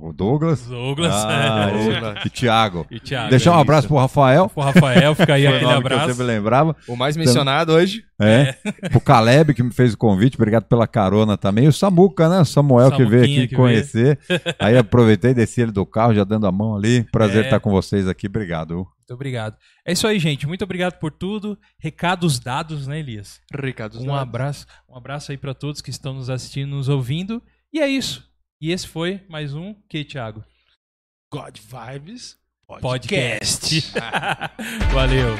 O Douglas. Douglas Ah, é. Douglas. e Thiago. e Thiago. Deixar um é abraço pro Rafael. Pro Rafael, fica aí o aquele eu abraço. sempre lembrava. o mais mencionado hoje. É. Pro Caleb, que me fez o convite. Obrigado pela carona também. E o Samuca, né? O Samuel que veio aqui que conhecer. Aí aproveitei, desci ele do carro, já dando a mão ali. Prazer É. estar com vocês aqui. Obrigado. Muito obrigado. É isso aí, gente. Muito obrigado por tudo. Recados dados, né, Elias? Ricardo Um abraço, um abraço aí pra todos que estão nos assistindo, nos ouvindo. E é isso. E esse foi mais um que, Thiago? God Vibes Podcast. (laughs) Valeu.